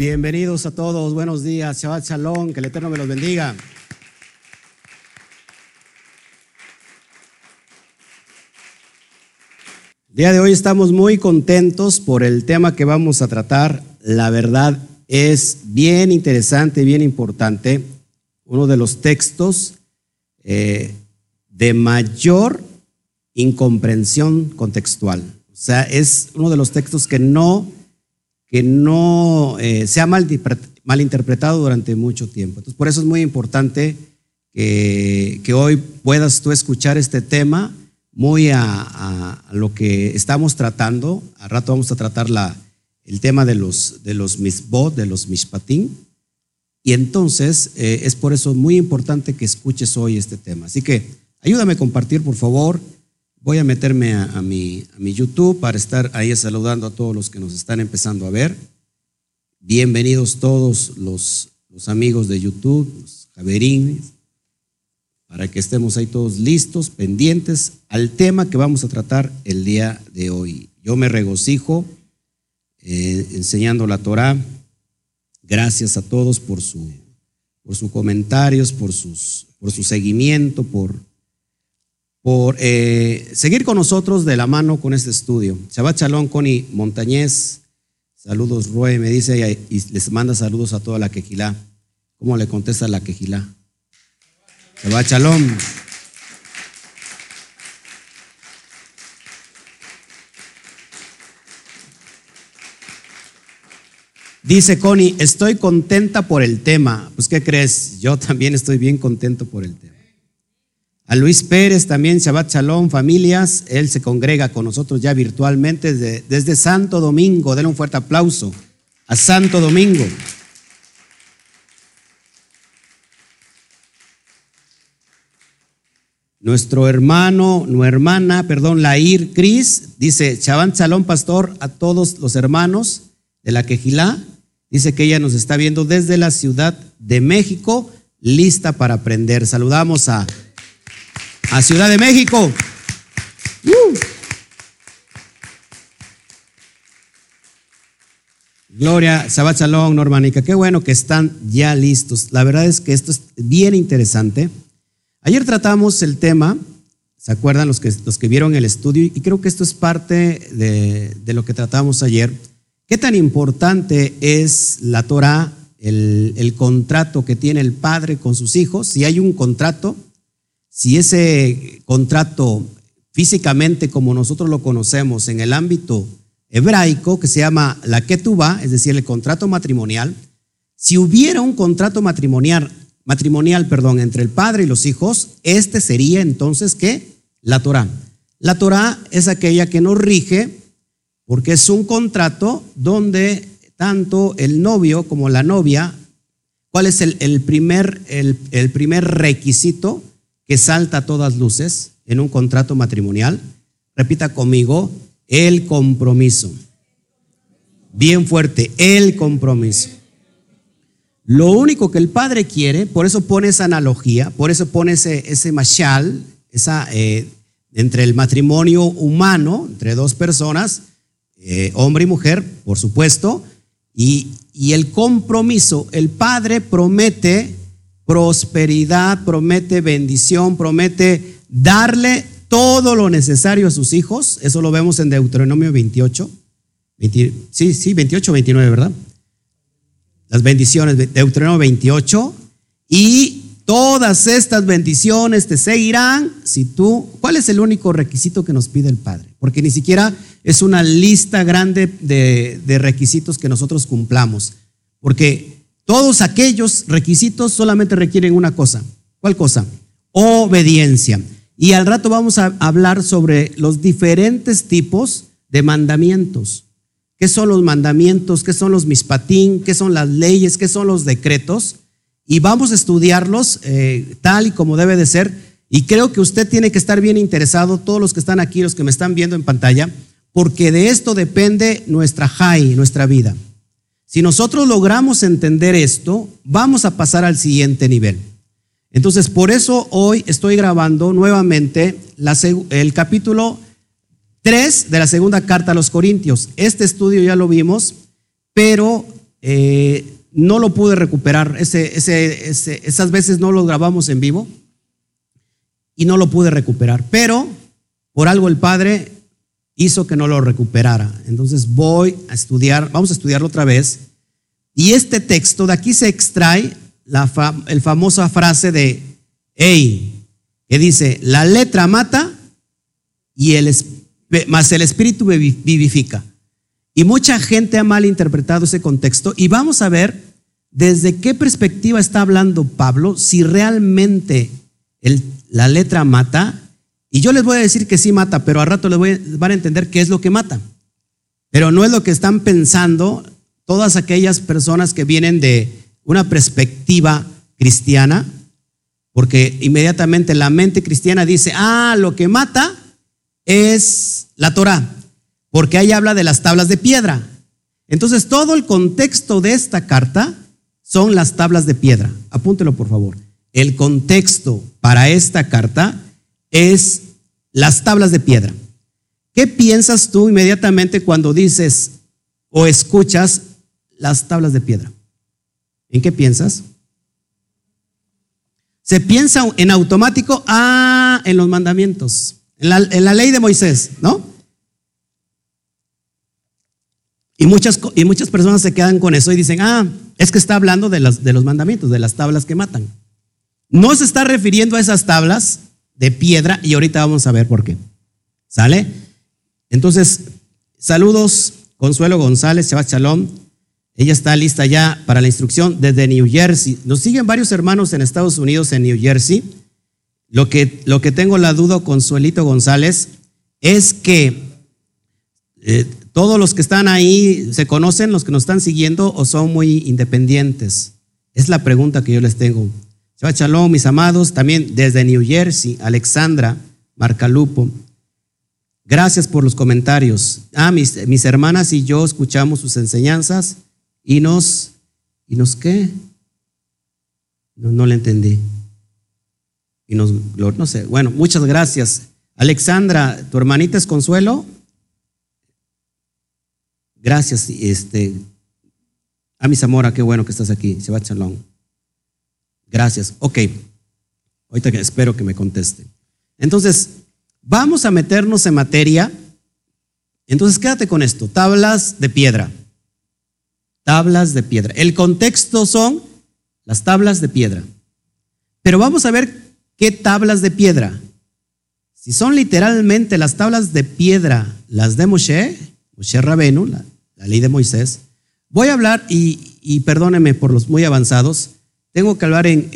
Bienvenidos a todos, buenos días, Shabbat Shalom, que el Eterno me los bendiga. día de hoy estamos muy contentos por el tema que vamos a tratar. La verdad es bien interesante, bien importante. Uno de los textos eh, de mayor incomprensión contextual. O sea, es uno de los textos que no, que no eh, se ha mal, malinterpretado durante mucho tiempo. Entonces, por eso es muy importante que, que hoy puedas tú escuchar este tema muy a, lo que estamos tratando. A rato vamos a tratar la, el tema de los, de los misbot, de los mishpatim. Y entonces eh, es por eso muy importante que escuches hoy este tema. Así que ayúdame a compartir, por favor. Voy a meterme a, mi, a mi YouTube para estar ahí saludando a todos los que nos están empezando a ver. Bienvenidos todos los, los amigos de YouTube, los javerines, para que estemos ahí todos listos, pendientes al tema que vamos a tratar el día de hoy. Yo me regocijo eh, enseñando la Torah. Gracias a todos por su por sus comentarios, por, sus, por su seguimiento, por, por eh, seguir con nosotros de la mano con este estudio. Shabbat Shalom, Connie Montañez. Saludos, Rue, me dice y les manda saludos a toda la quejilá. ¿Cómo le contesta la quejilá? va Shalom. Dice Connie, estoy contenta por el tema. Pues, ¿qué crees? Yo también estoy bien contento por el tema. A Luis Pérez también, Shabbat Shalom, familias. Él se congrega con nosotros ya virtualmente desde, Santo Domingo. Denle un fuerte aplauso a Santo Domingo. Nuestro hermano, nuestra hermana, perdón, Lair Cris, dice, Chaván Salón Pastor, a todos los hermanos de la Quejilá, dice que ella nos está viendo desde la Ciudad de México, lista para aprender. Saludamos a, a Ciudad de México. Uh. Gloria, Shabbat Shalom, Normanica, qué bueno que están ya listos. La verdad es que esto es bien interesante. Ayer tratamos el tema, ¿se acuerdan los que, los que vieron el estudio? Y creo que esto es parte de, lo que tratamos ayer. ¿Qué tan importante es la Torah, el, el contrato que tiene el padre con sus hijos? Si hay un contrato, si ese contrato físicamente como nosotros lo conocemos en el ámbito hebraico, que se llama la ketubá, es decir, el contrato matrimonial, si hubiera un contrato matrimonial matrimonial, perdón, entre el padre y los hijos, este sería entonces ¿qué? La Torah. La Torah es aquella que nos rige porque es un contrato donde tanto el novio como la novia, ¿cuál es el, primer, el primer requisito que salta a todas luces en un contrato matrimonial? Repita conmigo, el compromiso. Bien fuerte, el compromiso. Lo único que el padre quiere, por eso pone esa analogía, por eso pone ese, ese mashal, esa, eh, entre el matrimonio humano, entre dos personas, eh, hombre y mujer, por supuesto, y, y el compromiso. El padre promete prosperidad, promete bendición, promete darle todo lo necesario a sus hijos. Eso lo vemos en Deuteronomio 28. sí, sí, 28, 29, ¿verdad? las bendiciones, de Deuteronomio 28, y todas estas bendiciones te seguirán si tú, ¿cuál es el único requisito que nos pide el Padre? Porque ni siquiera es una lista grande de, de requisitos que nosotros cumplamos, porque todos aquellos requisitos solamente requieren una cosa. ¿Cuál cosa? Obediencia. Y al rato vamos a hablar sobre los diferentes tipos de mandamientos qué son los mandamientos, qué son los mispatín, qué son las leyes, qué son los decretos. Y vamos a estudiarlos eh, tal y como debe de ser. Y creo que usted tiene que estar bien interesado, todos los que están aquí, los que me están viendo en pantalla, porque de esto depende nuestra high, nuestra vida. Si nosotros logramos entender esto, vamos a pasar al siguiente nivel. Entonces, por eso hoy estoy grabando nuevamente el capítulo 3 de la segunda carta a los Corintios. Este estudio ya lo vimos, pero eh, no lo pude recuperar. Esas veces no lo grabamos en vivo y no lo pude recuperar. Pero por algo el Padre hizo que no lo recuperara. Entonces voy a estudiar, vamos a estudiarlo otra vez. Y este texto, de aquí se extrae la el famosa frase de, hey, que dice, la letra mata y el, más el espíritu vivifica. Y mucha gente ha malinterpretado ese contexto y vamos a ver desde qué perspectiva está hablando Pablo, si realmente la letra mata. Y yo les voy a decir que sí mata, pero a rato les van a entender qué es lo que mata. Pero no es lo que están pensando todas aquellas personas que vienen de una perspectiva cristiana, porque inmediatamente la mente cristiana dice, ah, lo que mata es la Torah porque ahí habla de las tablas de piedra. Entonces, todo el contexto de esta carta son las tablas de piedra. Apúntelo, por favor. El contexto para esta carta es las tablas de piedra. ¿Qué piensas tú inmediatamente cuando dices o escuchas las tablas de piedra? ¿En qué piensas? Se piensa en automático, ah, en los mandamientos, en la, ley de Moisés, ¿no? Y muchas, y muchas personas se quedan con eso y dicen, ah, es que está hablando de, de los mandamientos, de las tablas que matan. No se está refiriendo a esas tablas de piedra y ahorita vamos a ver por qué. ¿Sale? Entonces, saludos, Consuelo González, Shabbat Shalom. Ella está lista ya para la instrucción desde New Jersey. Nos siguen varios hermanos en Estados Unidos, en New Jersey. Lo que, lo que tengo la duda, Consuelito González, es que eh, todos los que están ahí se conocen, los que nos están siguiendo, o son muy independientes. Es la pregunta que yo les tengo. Shabbat Shalom, mis amados, también desde New Jersey, Alexandra, Marcalupo. Gracias por los comentarios. Ah, mis, hermanas y yo escuchamos sus enseñanzas y nos, ¿y nos qué? No, no le entendí. Y nos, no sé. Bueno, muchas gracias. Alexandra, ¿tu hermanita es Consuelo? Gracias, este, a mi Zamora, qué bueno que estás aquí. Shabbat Shalom. Gracias. Ok. Ahorita espero que me conteste. Entonces, vamos a meternos en materia. Entonces, quédate con esto. Tablas de piedra. Tablas de piedra. El contexto son las tablas de piedra. Pero vamos a ver qué tablas de piedra. Si son literalmente las tablas de piedra, las de Moshe, Moshe Rabenu, la, la ley de Moisés. Voy a hablar, y, perdóneme por los muy avanzados, tengo que hablar en,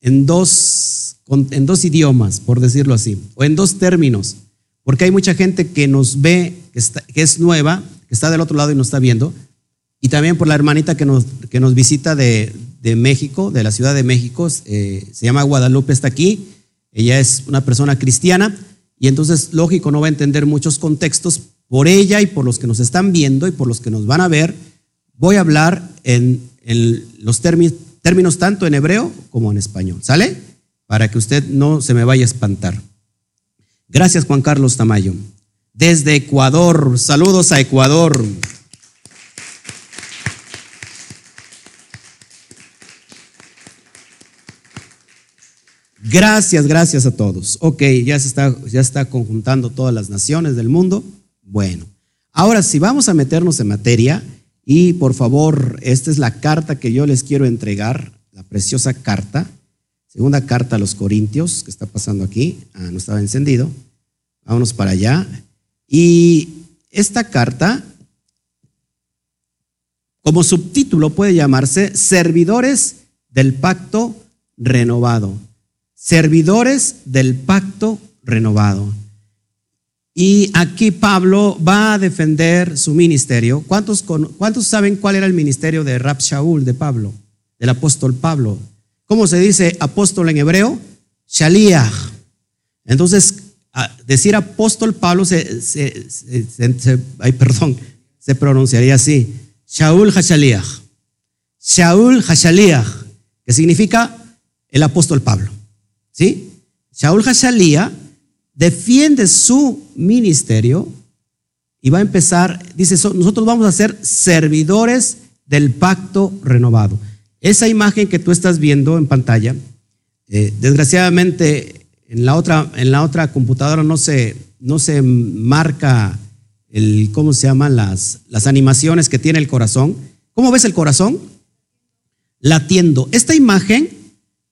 en, dos, en dos idiomas, por decirlo así, o en dos términos, porque hay mucha gente que nos ve, que, es nueva, que está del otro lado y nos está viendo, y también por la hermanita que nos, que nos visita de, México, de la Ciudad de México, eh, se llama Guadalupe, está aquí, ella es una persona cristiana, y entonces, lógico, no va a entender muchos contextos, por ella y por los que nos están viendo y por los que nos van a ver, voy a hablar en, los términos, términos tanto en hebreo como en español. ¿Sale? Para que usted no se me vaya a espantar. Gracias, Juan Carlos Tamayo. Desde Ecuador, saludos a Ecuador. Gracias, gracias a todos. Ok, ya se está, ya está conjuntando todas las naciones del mundo. Bueno, ahora sí, vamos a meternos en materia y por favor, esta es la carta que yo les quiero entregar, la preciosa carta, segunda carta a los Corintios, que está pasando aquí, ah, no estaba encendido, vámonos para allá. Y esta carta, como subtítulo puede llamarse Servidores del Pacto Renovado. Servidores del Pacto Renovado. Y aquí Pablo va a defender su ministerio. ¿Cuántos, ¿Cuántos, saben cuál era el ministerio de Rab Shaul, de Pablo, del apóstol Pablo? ¿Cómo se dice apóstol en hebreo? Shaliach. Entonces, decir apóstol Pablo se, ay, perdón, se pronunciaría así. Shaul Hashaliach. Shaul Hashaliach, que significa el apóstol Pablo. ¿Sí? Shaul Hashaliach defiende su ministerio y va a empezar, dice, nosotros vamos a ser servidores del pacto renovado. Esa imagen que tú estás viendo en pantalla, eh, desgraciadamente en la otra, en la otra computadora no se, no se marca el, ¿cómo se llaman? Las, las animaciones que tiene el corazón. ¿Cómo ves el corazón? Latiendo. Esta imagen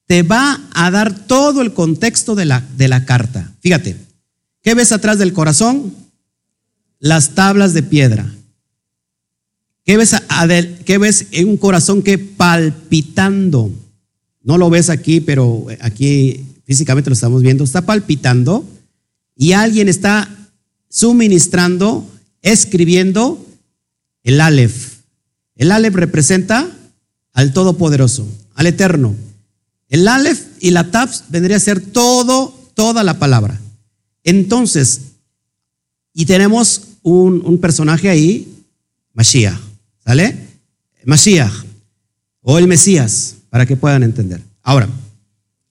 te va a dar todo el contexto de la, de la carta. Fíjate, ¿qué ves atrás del corazón? Las tablas de piedra. ¿Qué ves, ¿Qué ves en un corazón que palpitando? No lo ves aquí, pero aquí físicamente lo estamos viendo. Está palpitando y alguien está suministrando, escribiendo el Aleph. El Aleph representa al Todopoderoso, al Eterno. El Aleph y la Tabs vendría a ser todo, toda la palabra. Entonces, y tenemos un, un personaje ahí, Mashiach. ¿Sale? Mashiach o el Mesías, para que puedan entender. Ahora,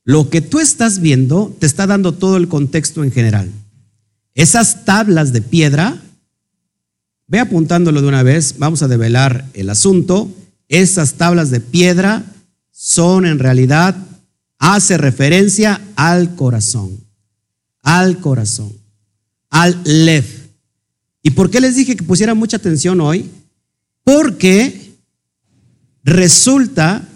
lo que tú estás viendo te está dando todo el contexto en general. Esas tablas de piedra, ve apuntándolo de una vez, vamos a develar el asunto. Esas tablas de piedra son en realidad, hace referencia al corazón, al corazón, al lev. ¿Y por qué les dije que pusieran mucha atención hoy? Porque resulta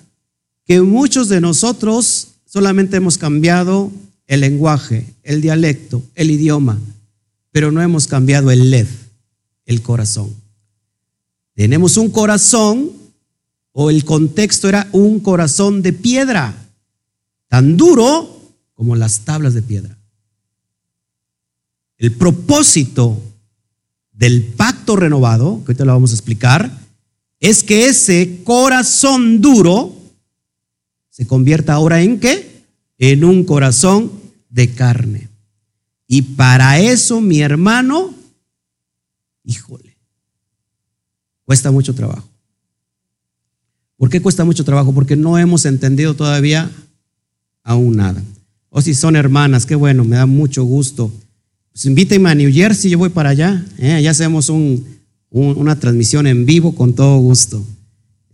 que muchos de nosotros solamente hemos cambiado el lenguaje, el dialecto, el idioma, pero no hemos cambiado el lev, el corazón. Tenemos un corazón, o el contexto era un corazón de piedra, tan duro como las tablas de piedra. El propósito del pacto renovado, que ahorita lo vamos a explicar, es que ese corazón duro se convierta ahora en qué? En un corazón de carne. Y para eso, mi hermano, híjole, cuesta mucho trabajo. ¿Por qué cuesta mucho trabajo? Porque no hemos entendido todavía aún nada. O si son hermanas, qué bueno, me da mucho gusto. Pues invítenme a New Jersey, yo voy para allá. ¿eh? Allá hacemos un, una transmisión en vivo con todo gusto.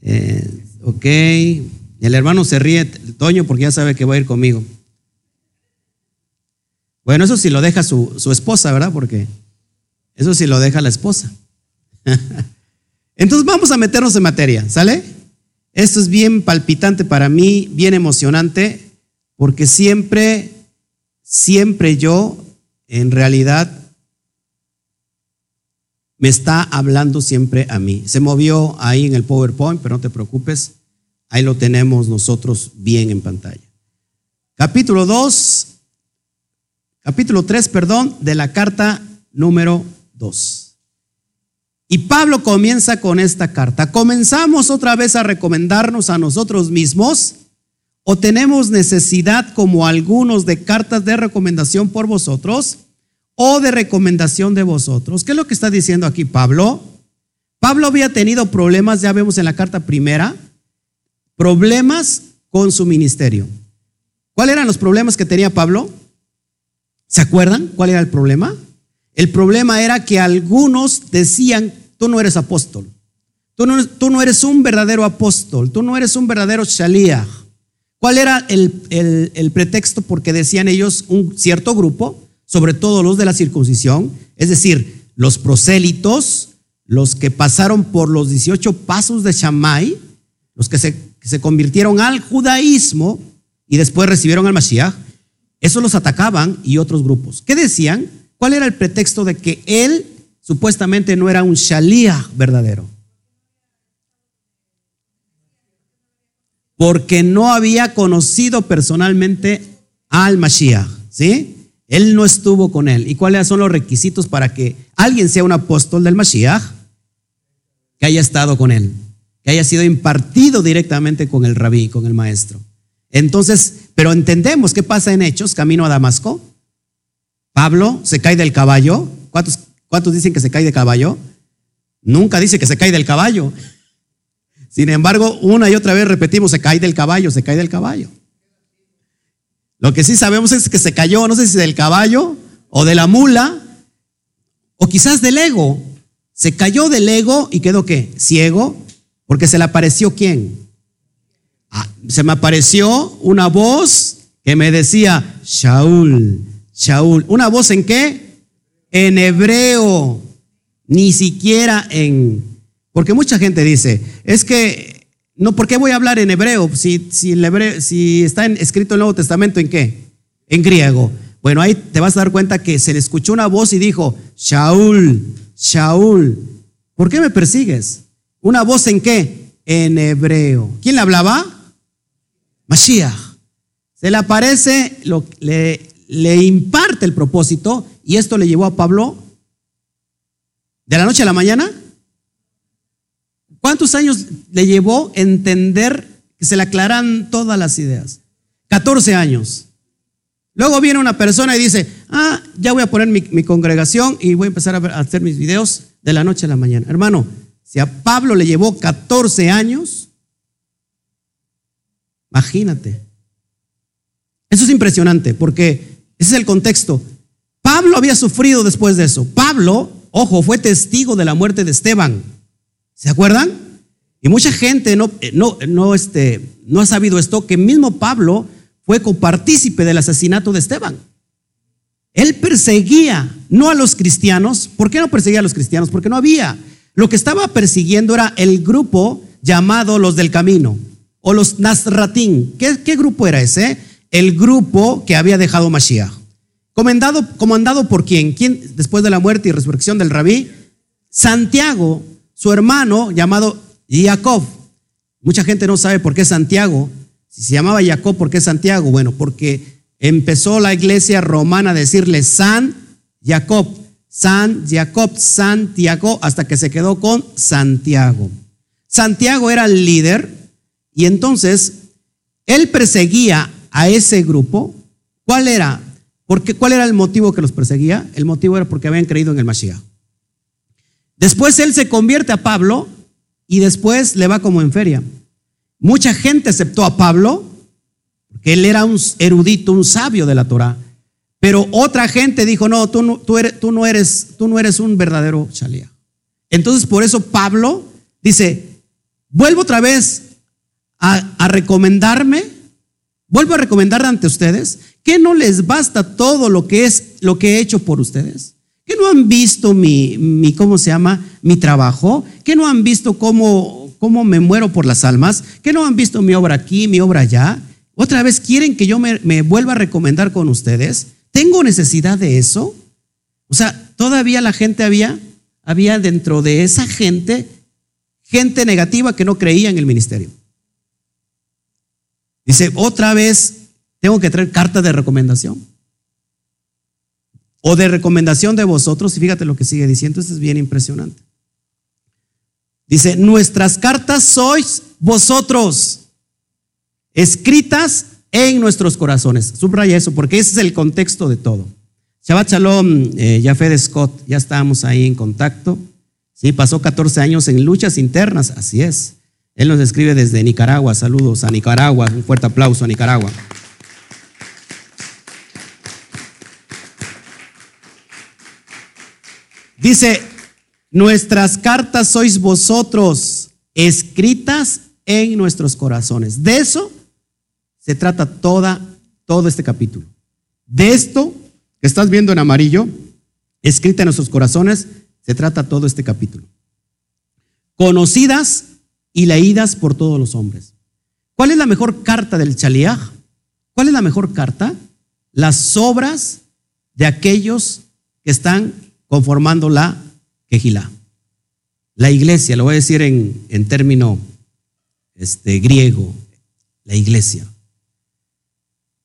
Eh, ok, el hermano se ríe, Toño, porque ya sabe que va a ir conmigo. Bueno, eso sí lo deja su, su esposa, ¿verdad? Porque eso sí lo deja la esposa. Entonces vamos a meternos en materia, ¿sale? Esto es bien palpitante para mí, bien emocionante, porque siempre, siempre yo, en realidad, me está hablando siempre a mí. Se movió ahí en el PowerPoint, pero no te preocupes, ahí lo tenemos nosotros bien en pantalla. Capítulo 2, capítulo 3, perdón, de la carta número 2. Y Pablo comienza con esta carta. ¿Comenzamos otra vez a recomendarnos a nosotros mismos? ¿O tenemos necesidad como algunos de cartas de recomendación por vosotros? o de recomendación de vosotros. ¿Qué es lo que está diciendo aquí Pablo? Pablo había tenido problemas, ya vemos en la carta primera, problemas con su ministerio. ¿Cuáles eran los problemas que tenía Pablo? ¿Se acuerdan cuál era el problema? El problema era que algunos decían, tú no eres apóstol, tú no, eres un verdadero apóstol, tú no eres un verdadero shalíah. ¿Cuál era el, el pretexto? Porque decían ellos, un cierto grupo, sobre todo los de la circuncisión, es decir, los prosélitos, los que pasaron por los 18 pasos de Shammai, los que se, se convirtieron al judaísmo y después recibieron al Mashiach, esos los atacaban y otros grupos. ¿Qué decían? ¿Cuál era el pretexto de que él supuestamente no era un Shaliach verdadero? Porque no había conocido personalmente al Mashiach, ¿sí? Él no estuvo con él. ¿Y cuáles son los requisitos para que alguien sea un apóstol del Mashiach? Que haya estado con él, que haya sido impartido directamente con el rabí, con el maestro. Entonces, pero entendemos qué pasa en Hechos, camino a Damasco. Pablo se cae del caballo. ¿Cuántos, cuántos dicen que se cae del caballo? Nunca dice que se cae del caballo. Sin embargo, una y otra vez repetimos, se cae del caballo, se cae del caballo. Lo que sí sabemos es que se cayó, no sé si del caballo o de la mula o quizás del ego. Se cayó del ego y quedó qué? Ciego, Porque se le apareció quién? Ah, se me apareció una voz que me decía, Shaul, Shaul. ¿Una voz en qué? En hebreo, ni siquiera en... Porque mucha gente dice, es que, no, ¿por qué voy a hablar en hebreo si, si, el si está escrito el Nuevo Testamento en qué? En griego. Bueno, ahí te vas a dar cuenta que se le escuchó una voz y dijo, Shaul, Shaul, ¿por qué me persigues? ¿Una voz en qué? En hebreo. ¿Quién le hablaba? Mashiach. Se le aparece, lo, le, le imparte el propósito y esto le llevó a Pablo de la noche a la mañana. ¿Cuántos años le llevó entender que se le aclaran todas las ideas? 14 años. Luego viene una persona y dice, ah, ya voy a poner mi, congregación y voy a empezar a, hacer mis videos de la noche a la mañana. Hermano, si a Pablo le llevó 14 años, imagínate. Eso es impresionante porque ese es el contexto. Pablo había sufrido después de eso. Pablo, ojo, fue testigo de la muerte de Esteban. ¿Se acuerdan? Y mucha gente no, no, no, este, no ha sabido esto, que mismo Pablo fue copartícipe del asesinato de Esteban. Él perseguía no a los cristianos. ¿Por qué no perseguía a los cristianos? Porque no había. Lo que estaba persiguiendo era el grupo llamado los del camino o los Nazratín. ¿Qué, qué grupo era ese? El grupo que había dejado Mashiach. Comandado, comandado por quién? ¿Quién después de la muerte y resurrección del rabí? Santiago, su hermano llamado Jacob. Mucha gente no sabe por qué Santiago si se llamaba Jacob, ¿por qué Santiago? Bueno, porque empezó la iglesia romana a decirle San Jacob, San Jacob, Santiago, hasta que se quedó con Santiago. Santiago era el líder y entonces él perseguía a ese grupo. ¿Cuál era? Porque, ¿Cuál era el motivo que los perseguía? El motivo era porque habían creído en el Mashiach. Después él se convierte a Pablo y después le va como en feria. Mucha gente aceptó a Pablo, porque él era un erudito, un sabio de la Torah. Pero otra gente dijo, no, tú no, tú eres, tú no, eres, tú no eres un verdadero Shalía. Entonces, por eso Pablo dice, vuelvo otra vez a, a recomendarme, vuelvo a recomendar ante ustedes que no les basta todo lo que es lo que he hecho por ustedes. Que no han visto mi, mi ¿cómo se llama? Mi trabajo. Que no han visto cómo, cómo me muero por las almas, que no han visto mi obra aquí, mi obra allá. Otra vez quieren que yo me, vuelva a recomendar con ustedes. ¿Tengo necesidad de eso? O sea, todavía la gente había, había dentro de esa gente, gente negativa que no creía en el ministerio. Dice, otra vez tengo que traer carta de recomendación. O de recomendación de vosotros. Y fíjate lo que sigue diciendo, esto es bien impresionante. Dice, nuestras cartas sois vosotros, escritas en nuestros corazones. Subraya eso, porque ese es el contexto de todo. Shabbat Shalom, eh, Scott, ya estábamos ahí en contacto. Sí, pasó 14 años en luchas internas, así es. Él nos escribe desde Nicaragua. Saludos a Nicaragua. Un fuerte aplauso a Nicaragua. Dice, Nuestras cartas sois vosotros, escritas en nuestros corazones. De eso se trata toda, todo este capítulo. De esto que estás viendo en amarillo, escrita en nuestros corazones, se trata todo este capítulo. Conocidas y leídas por todos los hombres. ¿Cuál es la mejor carta del Chaliaj? ¿Cuál es la mejor carta? Las obras de aquellos que están conformando la Quejilá. La iglesia, lo voy a decir en, en término este, griego, la iglesia.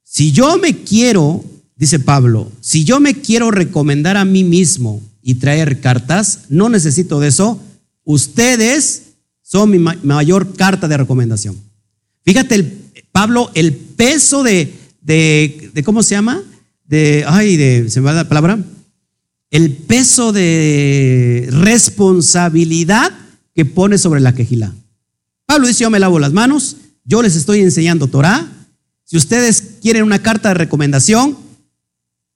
Si yo me quiero, dice Pablo, si yo me quiero recomendar a mí mismo y traer cartas, no necesito de eso. Ustedes son mi mayor carta de recomendación. Fíjate, Pablo, el peso de, de, de, ¿cómo se llama? De, ay, de, ¿se me va la palabra? El peso de responsabilidad que pone sobre la quejila. Pablo dice, yo me lavo las manos, yo les estoy enseñando Torah. Si ustedes quieren una carta de recomendación,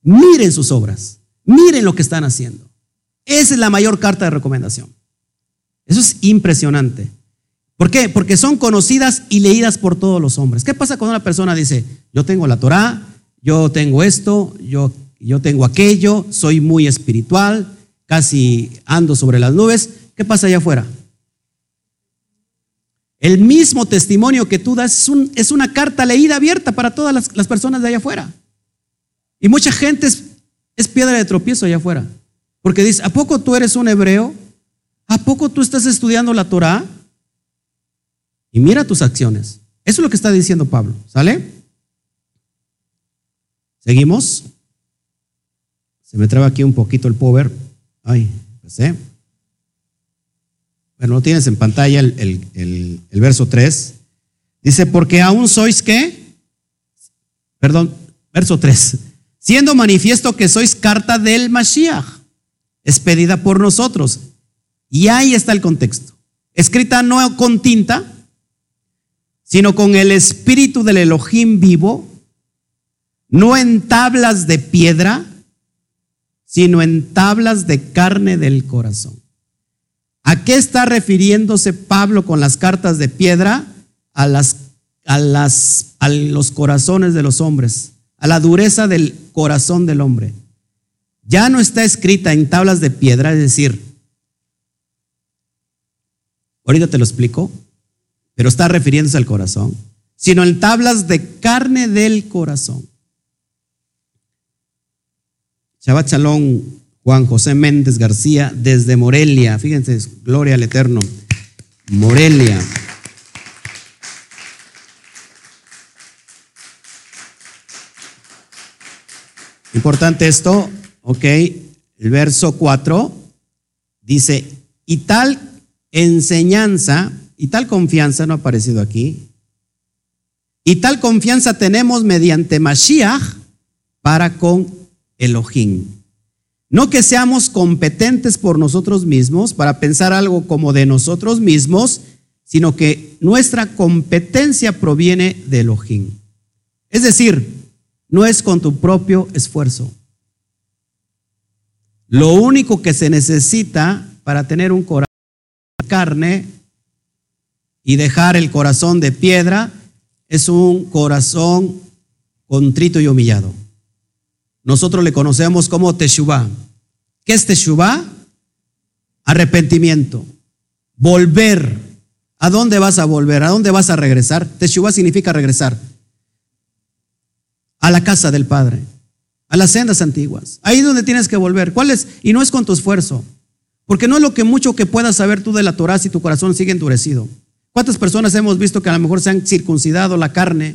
miren sus obras, miren lo que están haciendo. Esa es la mayor carta de recomendación. Eso es impresionante. ¿Por qué? Porque son conocidas y leídas por todos los hombres. ¿Qué pasa cuando una persona dice, yo tengo la Torá, yo tengo esto, yo, yo tengo aquello, soy muy espiritual, casi ando sobre las nubes? ¿Qué pasa allá afuera? El mismo testimonio que tú das es, una carta leída abierta para todas las, personas de allá afuera. Y mucha gente es, es piedra de tropiezo allá afuera. Porque dice, ¿a poco tú eres un hebreo? ¿A poco tú estás estudiando la Torah? Y mira tus acciones. Eso es lo que está diciendo Pablo. ¿Sale? ¿Seguimos? Se me traba aquí un poquito el power. Ay, pasé. Bueno, no tienes en pantalla el, verso 3. Dice, porque aún sois qué? Perdón, verso 3. Siendo manifiesto que sois carta del Mashiach, expedida por nosotros. Y ahí está el contexto. Escrita no con tinta, sino con el espíritu del Elohim vivo, no en tablas de piedra, sino en tablas de carne del corazón. ¿A qué está refiriéndose Pablo con las cartas de piedra? A, las, los corazones de los hombres, a la dureza del corazón del hombre. Ya no está escrita en tablas de piedra, es decir, ahorita te lo explico, pero está refiriéndose al corazón, sino en tablas de carne del corazón. Shabbat Shalom Juan José Méndez García desde Morelia. Fíjense, gloria al Eterno. Morelia. Importante esto, ok. El verso 4 dice, y tal enseñanza y tal confianza, no ha aparecido aquí, y tal confianza tenemos mediante Mashiach para con Elohim. No que seamos competentes por nosotros mismos para pensar algo como de nosotros mismos, sino que nuestra competencia proviene de Elohim. Es decir, no es con tu propio esfuerzo. Lo único que se necesita para tener un corazón de carne y dejar el corazón de piedra es un corazón contrito y humillado. Nosotros le conocemos como Teshuvah. ¿Qué es Teshuvah? Arrepentimiento. Volver. ¿A dónde vas a volver? ¿A dónde vas a regresar? Teshuvah significa regresar. A la casa del Padre. A las sendas antiguas. Ahí es donde tienes que volver. ¿Cuál es? Y no es con tu esfuerzo. Porque no es lo que mucho que puedas saber tú de la Torah si tu corazón sigue endurecido. ¿Cuántas personas hemos visto que a lo mejor se han circuncidado la carne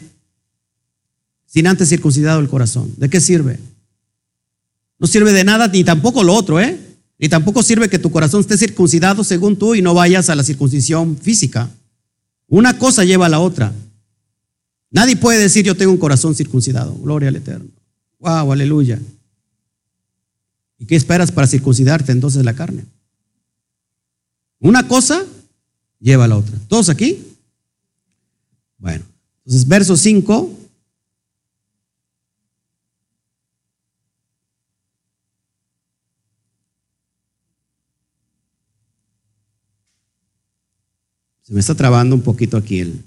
sin antes circuncidado el corazón? ¿De qué sirve? No sirve de nada ni tampoco lo otro, ¿eh? Ni tampoco sirve que tu corazón esté circuncidado según tú y no vayas a la circuncisión física. Una cosa lleva a la otra. Nadie puede decir yo tengo un corazón circuncidado. Gloria al Eterno. Wow, aleluya. ¿Y qué esperas para circuncidarte entonces la carne? Una cosa lleva a la otra. ¿Todos aquí? Bueno, entonces verso 5 Se me está trabando un poquito aquí el...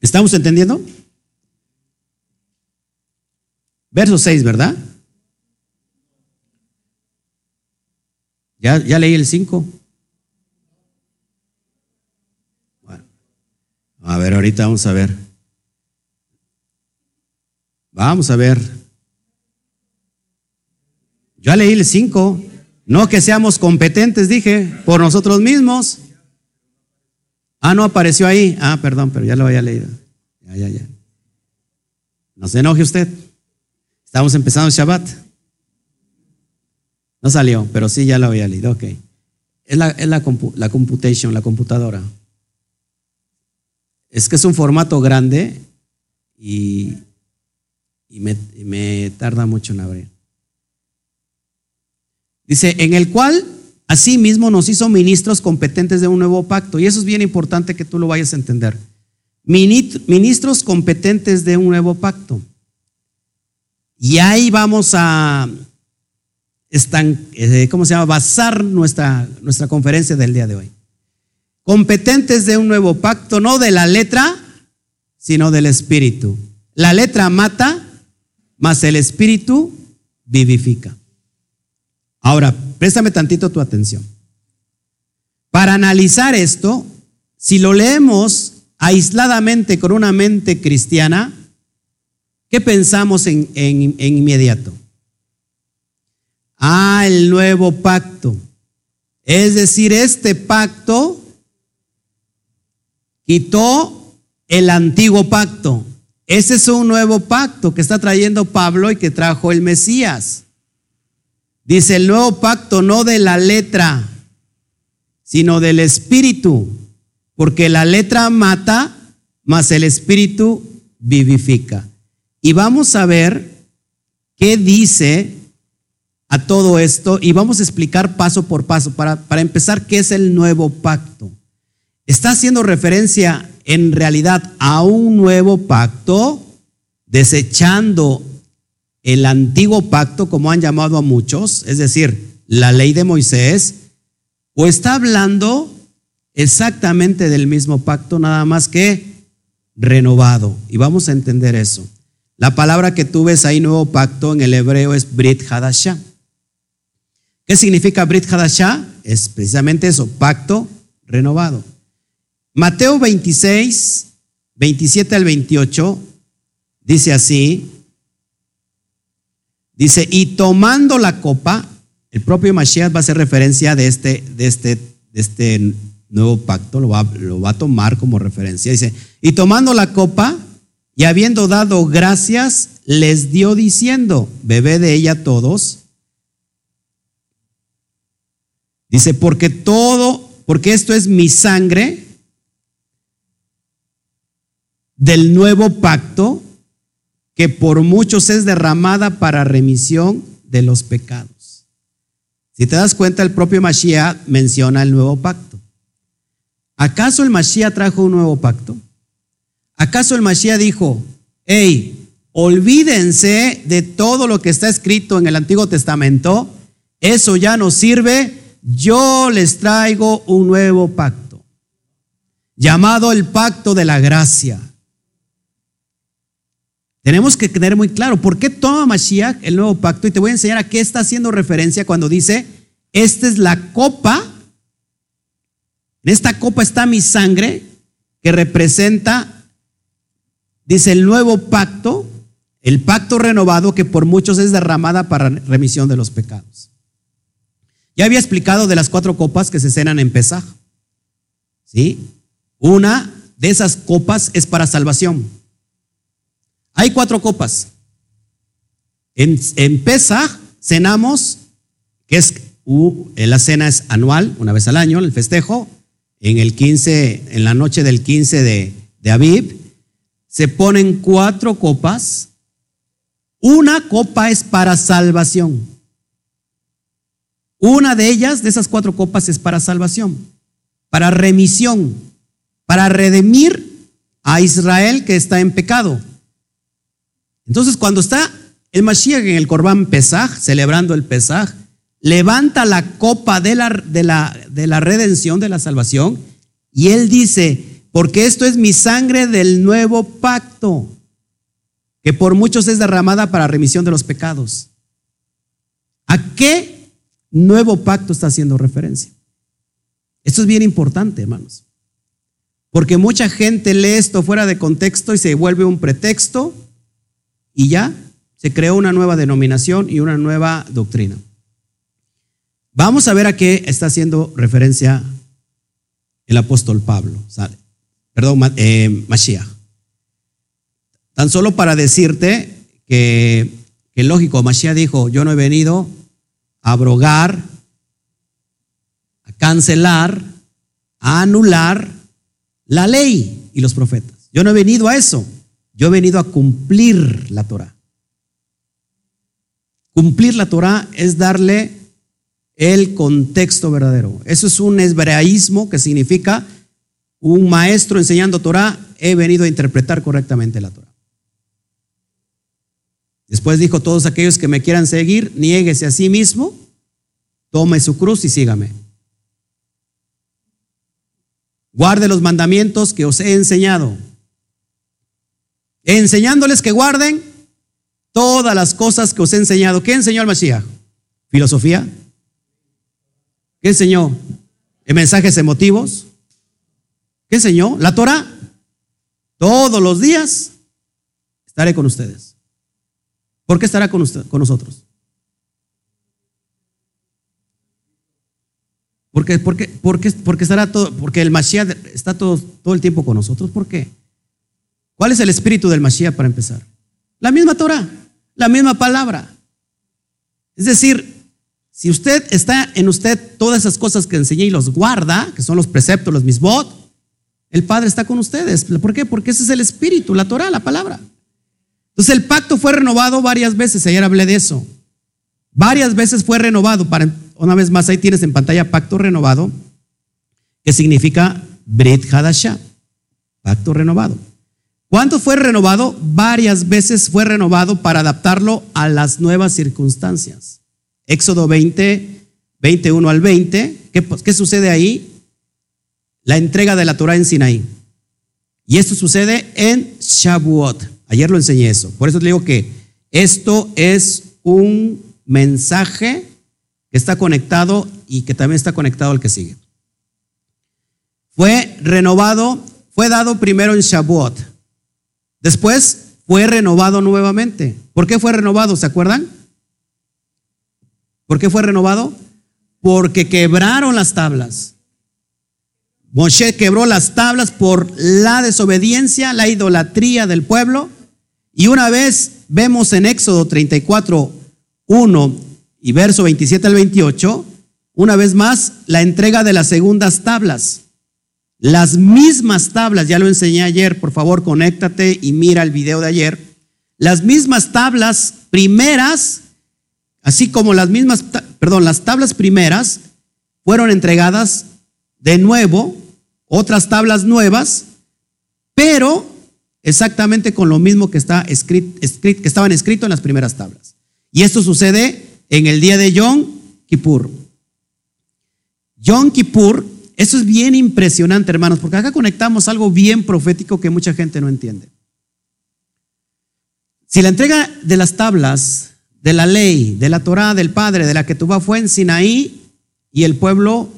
¿Estamos entendiendo? Verso 6, ¿verdad? Ya, ya leí el 5. Bueno, a ver, ahorita vamos a ver. Vamos a ver. Ya leí el 5. No que seamos competentes, dije, por nosotros mismos. Ah, no apareció ahí. Ah, perdón, pero ya lo había leído. Ya, ya, ya. No se enoje usted. Estamos empezando el Shabbat. No salió, pero sí ya lo había leído. Ok. Es la, es la, la computation, la computadora. Es que es un formato grande y, y, me, me tarda mucho en abrir. Dice, en el cual asimismo nos hizo ministros competentes de un nuevo pacto. Y eso es bien importante que tú lo vayas a entender. Ministros competentes de un nuevo pacto. Y ahí vamos a eh, ¿cómo se llama? Basar nuestra, nuestra conferencia del día de hoy. Competentes de un nuevo pacto, no de la letra, sino del espíritu. La letra mata, mas el espíritu vivifica. Ahora, préstame tantito tu atención. Para analizar esto, si lo leemos aisladamente con una mente cristiana, ¿qué pensamos en, en, inmediato? Ah, el nuevo pacto. Es decir, este pacto quitó el antiguo pacto. Ese es un nuevo pacto que está trayendo Pablo y que trajo el Mesías. Dice el nuevo pacto no de la letra, sino del espíritu, porque la letra mata, mas el espíritu vivifica. Y vamos a ver qué dice a todo esto y vamos a explicar paso por paso para, para empezar qué es el nuevo pacto. Está haciendo referencia en realidad a un nuevo pacto, desechando el antiguo pacto, como han llamado a muchos, es decir, la ley de Moisés, o está hablando exactamente del mismo pacto, nada más que renovado. Y vamos a entender eso. La palabra que tú ves ahí, nuevo pacto, en el hebreo es Brit Hadashah. ¿Qué significa Brit Hadashah? Es precisamente eso, pacto renovado. Mateo 26, 27 al 28, dice así, dice, y tomando la copa, el propio Mashiach va a hacer referencia de este, de este, de este nuevo pacto, lo va, lo va a tomar como referencia, dice, y tomando la copa, y habiendo dado gracias, les dio diciendo, bebé de ella todos. Dice, porque todo, porque esto es mi sangre del nuevo pacto que por muchos es derramada para remisión de los pecados. Si te das cuenta, el propio Mashiach menciona el nuevo pacto. ¿Acaso el Mashiach trajo un nuevo pacto? ¿Acaso el Mashiach dijo, hey, olvídense de todo lo que está escrito en el Antiguo Testamento, eso ya no sirve, yo les traigo un nuevo pacto, llamado el pacto de la gracia. Tenemos que tener muy claro por qué toma Mashiach el nuevo pacto y te voy a enseñar a qué está haciendo referencia cuando dice, esta es la copa, en esta copa está mi sangre que representa, dice el nuevo pacto, el pacto renovado que por muchos es derramada para remisión de los pecados. Ya había explicado de las cuatro copas que se cenan en Pesaj. ¿Sí? Una de esas copas es para salvación. Hay cuatro copas. En, en cenamos, que es la cena es anual, una vez al año, el festejo. En el 15, en la noche del 15 de, de Aviv, se ponen cuatro copas. Una copa es para salvación. Una de ellas, de esas cuatro copas, es para salvación, para remisión, para redimir a Israel que está en pecado. Entonces, cuando está el Mashiach en el Corbán Pesaj, celebrando el Pesaj, levanta la copa de la, de, la, de la redención, de la salvación, y él dice, porque esto es mi sangre del nuevo pacto, que por muchos es derramada para remisión de los pecados. ¿A qué nuevo pacto está haciendo referencia? Esto es bien importante, hermanos. Porque mucha gente lee esto fuera de contexto y se vuelve un pretexto y ya se creó una nueva denominación y una nueva doctrina. Vamos a ver a qué está haciendo referencia el apóstol Pablo, perdón, eh, Mashiach. Tan solo para decirte que, que lógico, Mashiach dijo, yo no he venido a abrogar, a cancelar, a anular la ley y los profetas. Yo no he venido a eso. Yo he venido a cumplir la Torah. Cumplir la Torah es darle el contexto verdadero. Eso es un hebraísmo que significa un maestro enseñando Torah, he venido a interpretar correctamente la Torah. Después dijo, todos aquellos que me quieran seguir, niéguese a sí mismo, tome su cruz y sígame. Guarde los mandamientos que os he enseñado. Enseñándoles que guarden todas las cosas que os he enseñado. ¿Qué enseñó el Mashiach? ¿Filosofía? ¿Qué enseñó? ¿Mensajes emotivos? ¿Qué enseñó? La Torah. Todos los días estaré con ustedes. ¿Por qué estará con, con nosotros? Porque, porque, porque, porque estará todo, porque el Mashiach está todo, todo el tiempo con nosotros. ¿Por qué? ¿Cuál es el espíritu del Mashiach para empezar? La misma Torah, la misma palabra. Es decir, si usted está en usted todas esas cosas que enseñé y los guarda, que son los preceptos, los misbot, el Padre está con ustedes. ¿Por qué? Porque ese es el espíritu, la Torah, la palabra. Entonces el pacto fue renovado varias veces, ayer hablé de eso. Varias veces fue renovado. Para, una vez más, ahí tienes en pantalla pacto renovado, que significa Brit Hadashah, pacto renovado. ¿Cuánto fue renovado? Varias veces fue renovado para adaptarlo a las nuevas circunstancias. Éxodo 20, 21 al 20. ¿Qué, sucede ahí? La entrega de la Torah en Sinaí. Y esto sucede en Shavuot. Ayer lo enseñé eso. Por eso te digo que esto es un mensaje que está conectado y que también está conectado al que sigue. Fue renovado, fue dado primero en Shavuot. Después fue renovado nuevamente. ¿Por qué fue renovado? ¿Se acuerdan? ¿Por qué fue renovado? Porque quebraron las tablas. Moshe quebró las tablas por la desobediencia, la idolatría del pueblo y una vez vemos en Éxodo 34, 1 y verso 27 al 28, una vez más, la entrega de las segundas tablas. Las mismas tablas, ya lo enseñé ayer, por favor, conéctate y mira el video de ayer. Las mismas tablas primeras, así como las mismas, perdón, las tablas primeras fueron entregadas de nuevo, otras tablas nuevas, pero exactamente con lo mismo que, está escrito, que estaban escritos en las primeras tablas. Y esto sucede en el día de Yom Kippur. Yom Kippur, eso es bien impresionante, hermanos, porque acá conectamos algo bien profético que mucha gente no entiende. Si la entrega de las tablas, de la ley, de la Torah, del Padre, de la que tuvo fue en Sinaí y el pueblo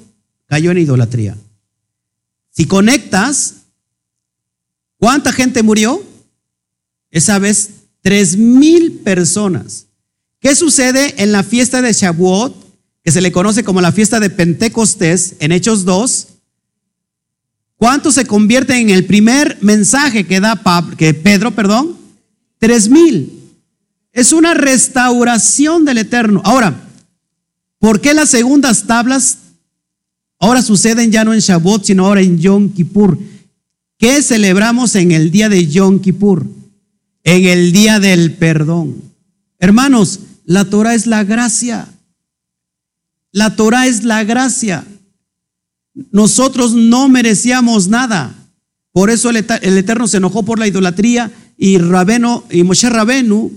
cayó en idolatría. Si conectas ¿Cuánta gente murió? Esa vez, tres mil personas. ¿Qué sucede en la fiesta de Shavuot, que se le conoce como la fiesta de Pentecostés, en Hechos 2? ¿Cuántos se convierten en el primer mensaje que da que Pedro, perdón? Tres mil. Es una restauración del Eterno. Ahora, ¿por qué las segundas tablas ahora suceden ya no en Shavuot, sino ahora en Yom Kippur? ¿Qué celebramos en el día de Yom Kippur? En el día del perdón. Hermanos, la Torah es la gracia. La Torah es la gracia. Nosotros no merecíamos nada. Por eso el, Eterno se enojó por la idolatría y Rabeno y Moshe Rabenu,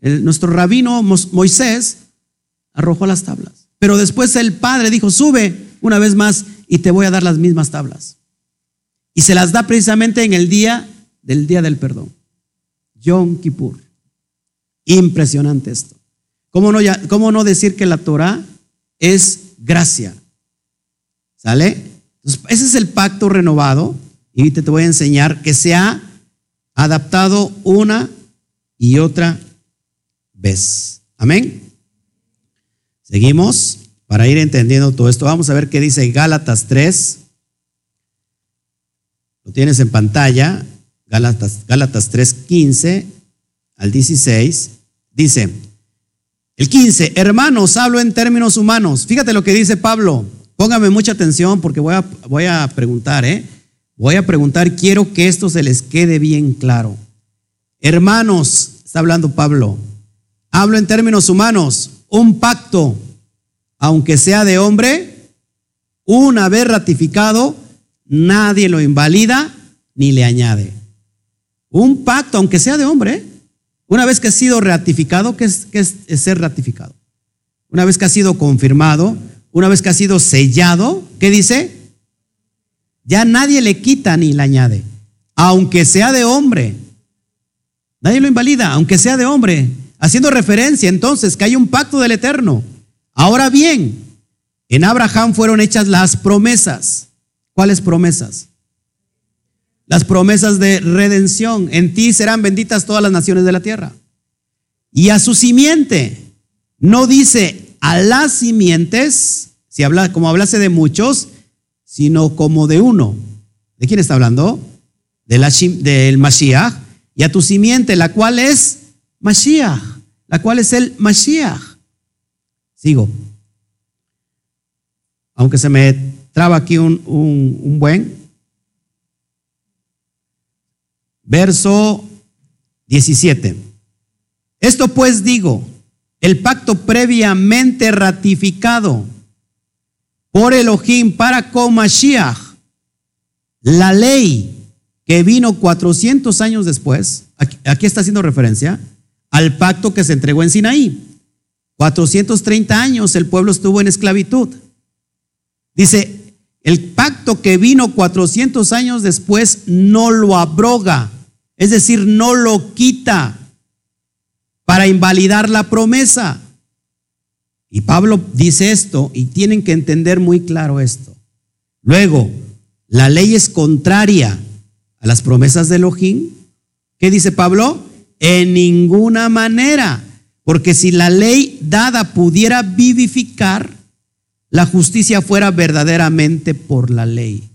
nuestro rabino Moisés, arrojó las tablas. Pero después el Padre dijo, sube una vez más y te voy a dar las mismas tablas. Y se las da precisamente en el día del día del perdón. Yom Kippur. Impresionante esto. ¿Cómo no, cómo no decir que la Torah es gracia? ¿Sale? ese es el pacto renovado. Y te, te voy a enseñar que se ha adaptado una y otra vez. Amén. Seguimos para ir entendiendo todo esto. Vamos a ver qué dice Gálatas 3. Lo tienes en pantalla, Gálatas, Gálatas 3, 15 al 16. Dice, el 15, hermanos, hablo en términos humanos. Fíjate lo que dice Pablo. Póngame mucha atención porque voy a, voy a preguntar, ¿eh? Voy a preguntar, quiero que esto se les quede bien claro. Hermanos, está hablando Pablo, hablo en términos humanos, un pacto, aunque sea de hombre, una vez ratificado, nadie lo invalida ni le añade. Un pacto, aunque sea de hombre, Una vez que ha sido ratificado, ¿qué es, es ser ratificado? Una vez que ha sido confirmado, una vez que ha sido sellado, ¿qué dice? Ya nadie le quita ni le añade, aunque sea de hombre. Nadie lo invalida, aunque sea de hombre, haciendo referencia entonces que hay un pacto del eterno. Ahora bien, en Abraham fueron hechas las promesas. ¿Cuáles promesas? Las promesas de redención. En ti serán benditas todas las naciones de la tierra. Y a su simiente, no dice a las simientes, si habla, como hablase de muchos, sino como de uno. ¿De quién está hablando? De la, del Mashiach. Y a tu simiente, la cual es Mashiach, la cual es el Mashiach. Sigo. Aunque se me traba aquí un, un, un buen. Verso 17. Esto pues digo, el pacto previamente ratificado por Elohim para con Mashiach, la ley que vino 400 años después, aquí, aquí, está haciendo referencia al pacto que se entregó en Sinaí. 430 años el pueblo estuvo en esclavitud. Dice, el pacto que vino 400 años después no lo abroga, es decir, no lo quita para invalidar la promesa. Y Pablo dice esto y tienen que entender muy claro esto. Luego, la ley es contraria a las promesas de Elohim. ¿Qué dice Pablo? En ninguna manera. Porque si la ley dada pudiera vivificar, la justicia fuera verdaderamente por la ley.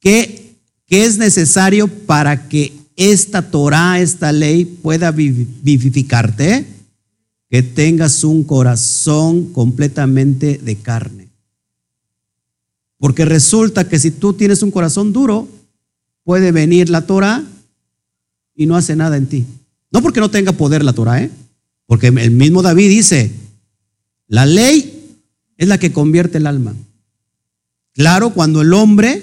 ¿Qué, qué es necesario para que esta Torah, esta ley pueda vivificarte? Que tengas un corazón completamente de carne. Porque resulta que si tú tienes un corazón duro, puede venir la Torah y no hace nada en ti. No porque no tenga poder la Torah, ¿eh? Porque el mismo David dice, la ley es la que convierte el alma. Claro, cuando el hombre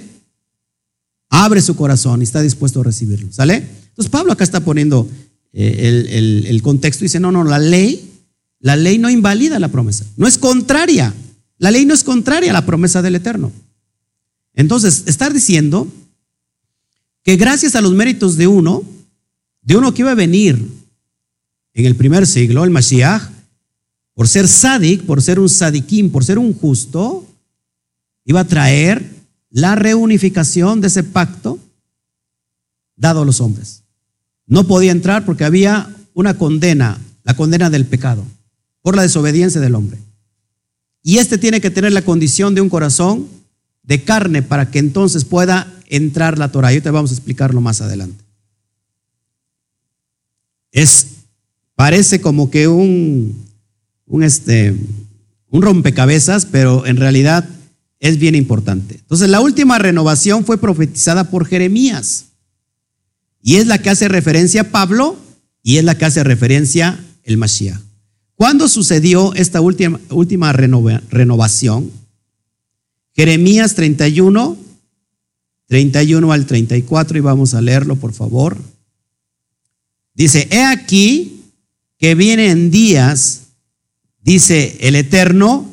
abre su corazón y está dispuesto a recibirlo. ¿Sale? Entonces Pablo acá está poniendo eh, el, contexto y dice, no, no, la ley, la ley no invalida la promesa, no es contraria. La ley no es contraria a la promesa del Eterno. Entonces, estar diciendo que gracias a los méritos de uno, de uno que iba a venir en el primer siglo, el Mashiach, por ser sádic, por ser un sadiquín, por ser un justo, iba a traer la reunificación de ese pacto dado a los hombres. No podía entrar porque había una condena, la condena del pecado, por la desobediencia del hombre. Y este tiene que tener la condición de un corazón de carne para que entonces pueda entrar la Torah. Y te vamos a explicarlo más adelante. Es, parece como que un, un, este, un rompecabezas, pero en realidad es bien importante. Entonces, la última renovación fue profetizada por Jeremías. Y es la que hace referencia a Pablo y es la que hace referencia el Mashiach. ¿Cuándo sucedió esta última, última renova, renovación? Jeremías 31, 31 al 34, y vamos a leerlo, por favor. Dice, he aquí que vienen días, dice el Eterno,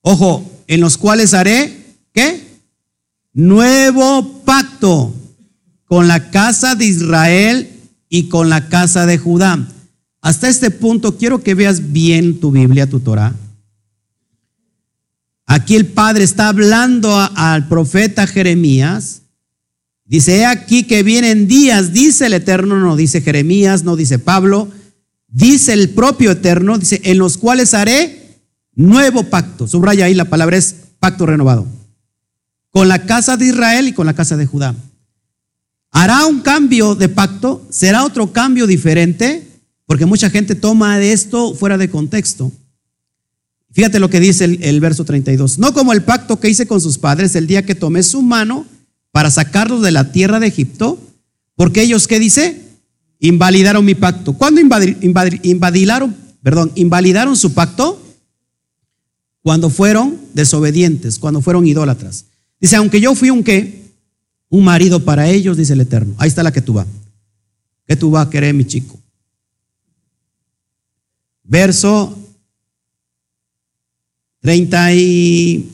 ojo, en los cuales haré, ¿qué? Nuevo pacto con la casa de Israel y con la casa de Judá. Hasta este punto quiero que veas bien tu Biblia, tu Torah. Aquí el Padre está hablando al profeta Jeremías. Dice, he aquí que vienen días, dice el Eterno, no dice Jeremías, no dice Pablo, dice el propio Eterno, dice, en los cuales haré nuevo pacto. Subraya ahí la palabra es pacto renovado. Con la casa de Israel y con la casa de Judá. Hará un cambio de pacto, será otro cambio diferente, porque mucha gente toma esto fuera de contexto. Fíjate lo que dice el, el, verso 32. No como el pacto que hice con sus padres el día que tomé su mano para sacarlos de la tierra de Egipto, porque ellos, ¿qué dice? Invalidaron mi pacto. ¿Cuándo invadilaron, perdón, invalidaron su pacto? Cuando fueron desobedientes, cuando fueron idólatras. Dice, aunque yo fui un qué, un marido para ellos, dice el Eterno. Ahí está la que tú vas. ¿Qué tú vas a querer, mi chico? verso 30 y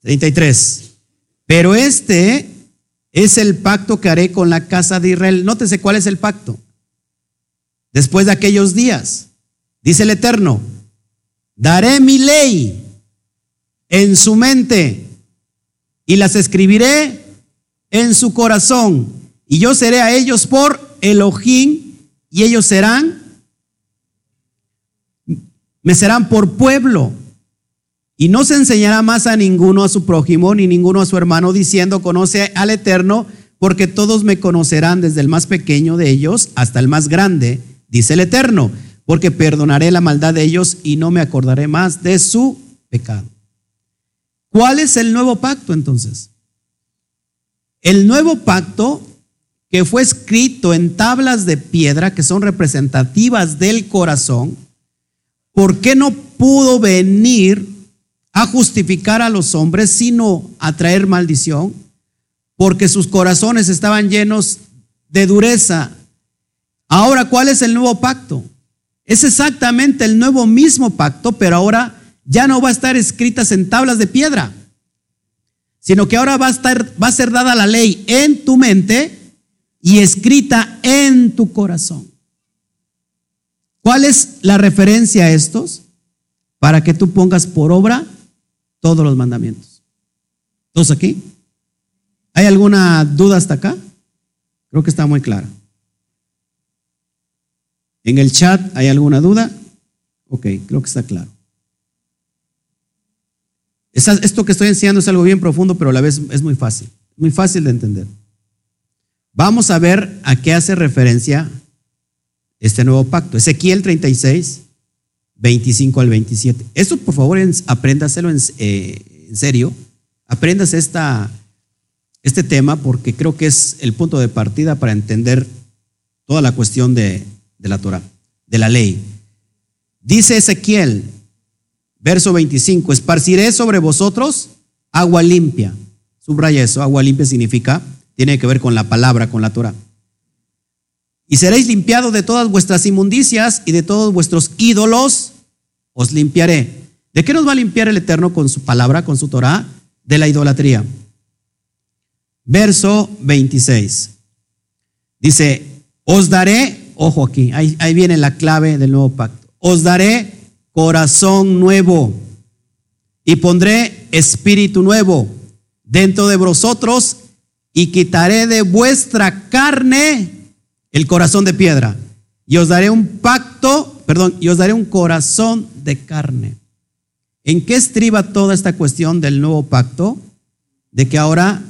33. Pero este es el pacto que haré con la casa de Israel. Nótese cuál es el pacto. Después de aquellos días, dice el Eterno, daré mi ley en su mente y las escribiré en su corazón. Y yo seré a ellos por Elohim y ellos serán, me serán por pueblo. Y no se enseñará más a ninguno a su prójimo ni ninguno a su hermano diciendo, conoce al Eterno, porque todos me conocerán desde el más pequeño de ellos hasta el más grande, dice el Eterno, porque perdonaré la maldad de ellos y no me acordaré más de su pecado. ¿Cuál es el nuevo pacto entonces? El nuevo pacto que fue escrito en tablas de piedra que son representativas del corazón, ¿por qué no pudo venir a justificar a los hombres, sino a traer maldición, porque sus corazones estaban llenos de dureza. Ahora, ¿cuál es el nuevo pacto? Es exactamente el nuevo mismo pacto, pero ahora ya no va a estar escritas en tablas de piedra, sino que ahora va a, estar, va a ser dada la ley en tu mente y escrita en tu corazón. ¿Cuál es la referencia a estos? Para que tú pongas por obra todos los mandamientos. ¿Todos aquí? ¿Hay alguna duda hasta acá? Creo que está muy clara. ¿En el chat hay alguna duda? Ok, creo que está claro. Esto que estoy enseñando es algo bien profundo, pero a la vez es muy fácil, muy fácil de entender. Vamos a ver a qué hace referencia este nuevo pacto. Ezequiel 36, 25 al 27. Esto, por favor, apréndaselo en, eh, en serio. Aprendas esta, este tema porque creo que es el punto de partida para entender toda la cuestión de, de la Torah, de la ley. Dice Ezequiel, verso 25, esparciré sobre vosotros agua limpia. Subraya eso, agua limpia significa, tiene que ver con la palabra, con la Torah. Y seréis limpiados de todas vuestras inmundicias y de todos vuestros ídolos, os limpiaré. ¿De qué nos va a limpiar el Eterno con su palabra, con su Torah? De la idolatría. Verso 26. Dice, os daré, ojo aquí, ahí, viene la clave del nuevo pacto. Os daré corazón nuevo y pondré espíritu nuevo dentro de vosotros y quitaré de vuestra carne el corazón de piedra. Y os daré un pacto, perdón, y os daré un corazón de carne. ¿En qué estriba toda esta cuestión del nuevo pacto? De que ahora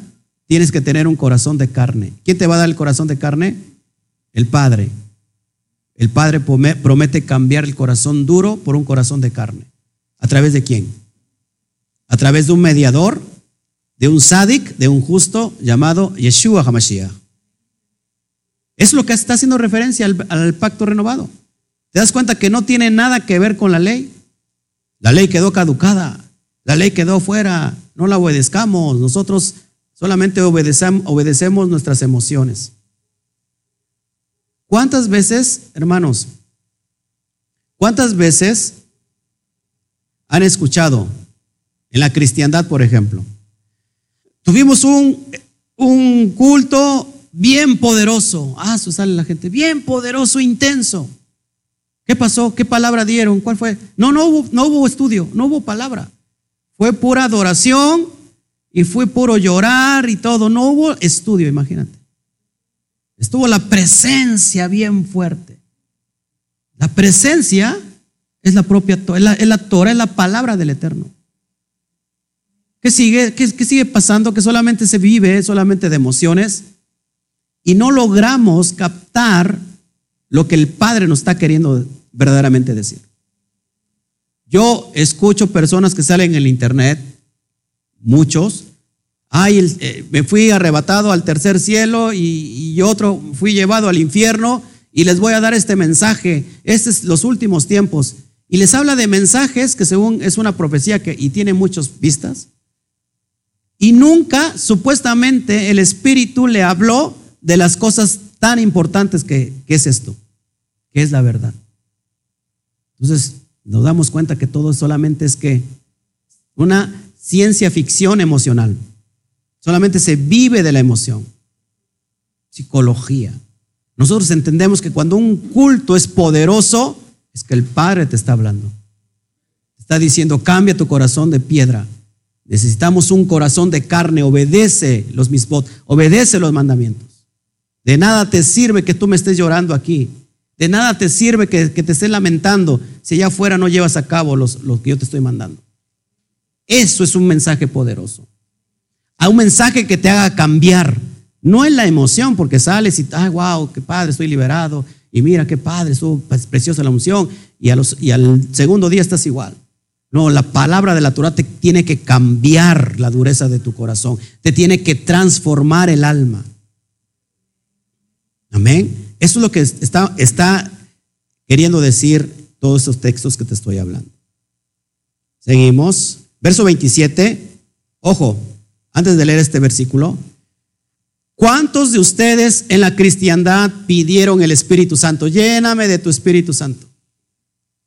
tienes que tener un corazón de carne. ¿Quién te va a dar el corazón de carne? El Padre. El Padre promete cambiar el corazón duro por un corazón de carne. ¿A través de quién? A través de un mediador, de un sádic, de un justo llamado Yeshua HaMashiach. Es lo que está haciendo referencia al, pacto renovado. ¿Te das cuenta que no tiene nada que ver con la ley? La ley quedó caducada, la ley quedó fuera, no la obedezcamos, nosotros solamente obedecemos nuestras emociones. ¿Cuántas veces, hermanos, cuántas veces han escuchado en la cristiandad, por ejemplo? Tuvimos un, un culto bien poderoso. Ah, eso sale la gente, bien poderoso, intenso. ¿Qué pasó? ¿Qué palabra dieron? ¿Cuál fue? No, no hubo, no hubo estudio, no hubo palabra. Fue pura adoración y fue puro llorar y todo. No hubo estudio, imagínate. Estuvo la presencia bien fuerte. La presencia es la propia es la, es la Torah, es la palabra del Eterno. ¿Qué sigue? ¿Qué, ¿Qué sigue pasando? Que solamente se vive, solamente de emociones y no logramos captar lo que el Padre nos está queriendo verdaderamente decir. Yo escucho personas que salen en el internet, muchos, ay, eh, me fui arrebatado al tercer cielo y, otro fui llevado al infierno y les voy a dar este mensaje, estos es los últimos tiempos. Y les habla de mensajes que según es una profecía que, y tiene muchas vistas. Y nunca, supuestamente, el Espíritu le habló de las cosas tan importantes que, es esto, que es la verdad. Entonces nos damos cuenta que todo solamente es que una ciencia ficción emocional. Solamente se vive de la emoción. Psicología. Nosotros entendemos que cuando un culto es poderoso, es que el Padre te está hablando. Está diciendo, cambia tu corazón de piedra. Necesitamos un corazón de carne, obedece los misbot, obedece los mandamientos. De nada te sirve que tú me estés llorando aquí. De nada te sirve que, te estés lamentando si allá afuera no llevas a cabo los, lo que yo te estoy mandando. Eso es un mensaje poderoso. A un mensaje que te haga cambiar. No es la emoción, porque sales y, ay, wow, qué padre, estoy liberado. Y mira, qué padre, estuvo preciosa la unción. Y, al segundo día estás igual. No, la palabra de la Torah te tiene que cambiar la dureza de tu corazón. Te tiene que transformar el alma. Amén. Eso es lo que está, está queriendo decir todos esos textos que te estoy hablando. Seguimos. Verso 27. Ojo, antes de leer este versículo. ¿Cuántos de ustedes en la cristiandad pidieron el Espíritu Santo? Lléname de tu Espíritu Santo.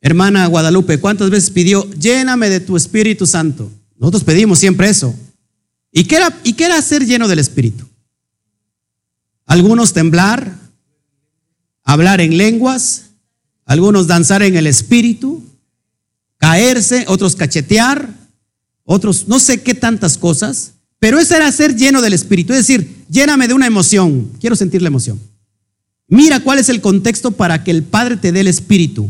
Hermana Guadalupe, ¿cuántas veces pidió, lléname de tu Espíritu Santo? Nosotros pedimos siempre eso. ¿Y qué era, y qué era ser lleno del Espíritu? Algunos temblar, hablar en lenguas, algunos danzar en el Espíritu, caerse, otros cachetear, otros no sé qué tantas cosas, pero eso era ser lleno del Espíritu, es decir, lléname de una emoción, quiero sentir la emoción. Mira cuál es el contexto para que el Padre te dé el Espíritu.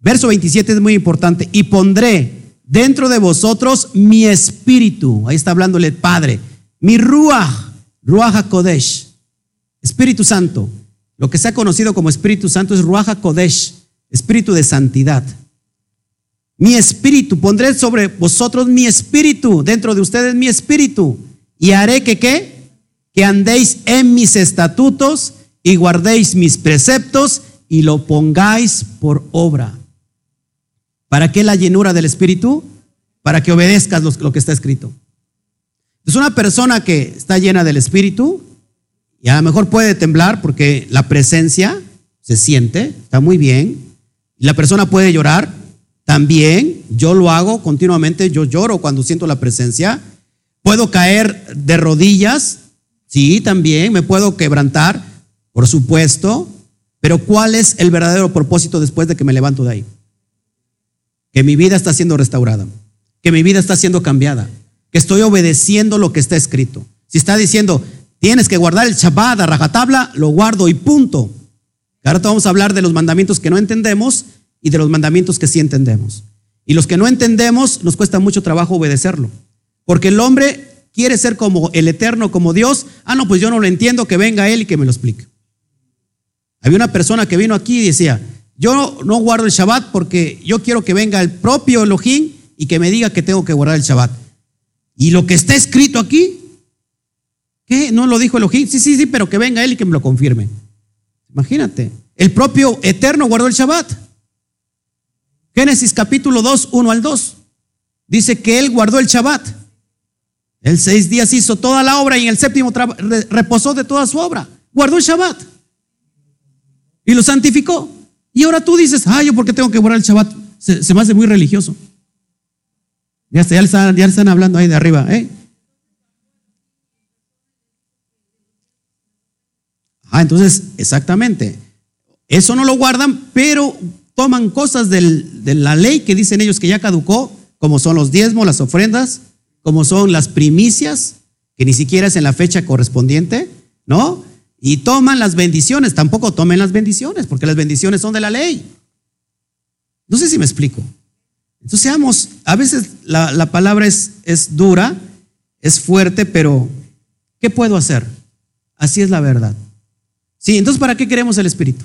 Verso 27 es muy importante. Y pondré dentro de vosotros mi espíritu. Ahí está hablándole el Padre. Mi Ruach, Ruach HaKodesh. Espíritu Santo. Lo que se ha conocido como Espíritu Santo es Ruach HaKodesh. Espíritu de santidad. Mi espíritu. Pondré sobre vosotros mi espíritu. Dentro de ustedes mi espíritu. Y haré que qué? Que andéis en mis estatutos y guardéis mis preceptos y lo pongáis por obra. ¿Para qué la llenura del Espíritu? Para que obedezcas lo, que está escrito. Es una persona que está llena del Espíritu y a lo mejor puede temblar porque la presencia se siente, está muy bien. La persona puede llorar también. Yo lo hago continuamente, yo lloro cuando siento la presencia. Puedo caer de rodillas, sí, también. Me puedo quebrantar, por supuesto. Pero ¿cuál es el verdadero propósito después de que me levanto de ahí? que mi vida está siendo restaurada, que mi vida está siendo cambiada, que estoy obedeciendo lo que está escrito. Si está diciendo, tienes que guardar el Shabbat a rajatabla, lo guardo y punto. Ahora vamos a hablar de los mandamientos que no entendemos y de los mandamientos que sí entendemos. Y los que no entendemos nos cuesta mucho trabajo obedecerlo. Porque el hombre quiere ser como el eterno, como Dios. Ah, no, pues yo no lo entiendo, que venga Él y que me lo explique. Había una persona que vino aquí y decía, yo no guardo el Shabbat porque yo quiero que venga el propio Elohim y que me diga que tengo que guardar el Shabbat. Y lo que está escrito aquí, ¿qué? ¿No lo dijo Elohim? Sí, sí, sí, pero que venga él y que me lo confirme. Imagínate, el propio Eterno guardó el Shabbat. Génesis capítulo 2, 1 al 2. Dice que él guardó el Shabbat. El seis días hizo toda la obra y en el séptimo reposó de toda su obra. Guardó el Shabbat. Y lo santificó. Y ahora tú dices, ah, yo porque tengo que borrar el Shabbat. Se, me hace muy religioso. Ya, ya, están, ya están hablando ahí de arriba, ¿eh? Ah, entonces, exactamente. Eso no lo guardan, pero toman cosas de la ley que dicen ellos que ya caducó, como son los diezmos, las ofrendas, como son las primicias, que ni siquiera es en la fecha correspondiente, ¿no? y toman las bendiciones. Tampoco tomen las bendiciones, porque las bendiciones son de la ley. No sé si me explico. Entonces seamos, a veces la, palabra es, es dura, es fuerte, pero ¿qué puedo hacer? Así es la verdad. Sí, entonces ¿para qué queremos el Espíritu?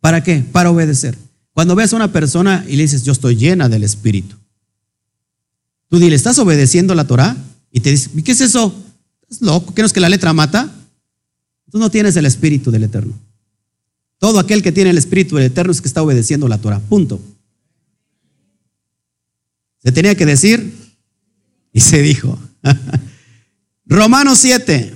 ¿Para qué? Para obedecer. Cuando veas a una persona y le dices, yo estoy llena del Espíritu, tú dile, ¿estás obedeciendo la Torah? Y te dice, ¿y qué es eso? ¿Es loco? ¿Qué no es que la letra mata? Tú no tienes el Espíritu del Eterno. Todo aquel que tiene el Espíritu del Eterno es que está obedeciendo la Torah. Punto. Se tenía que decir y se dijo. Romanos 7.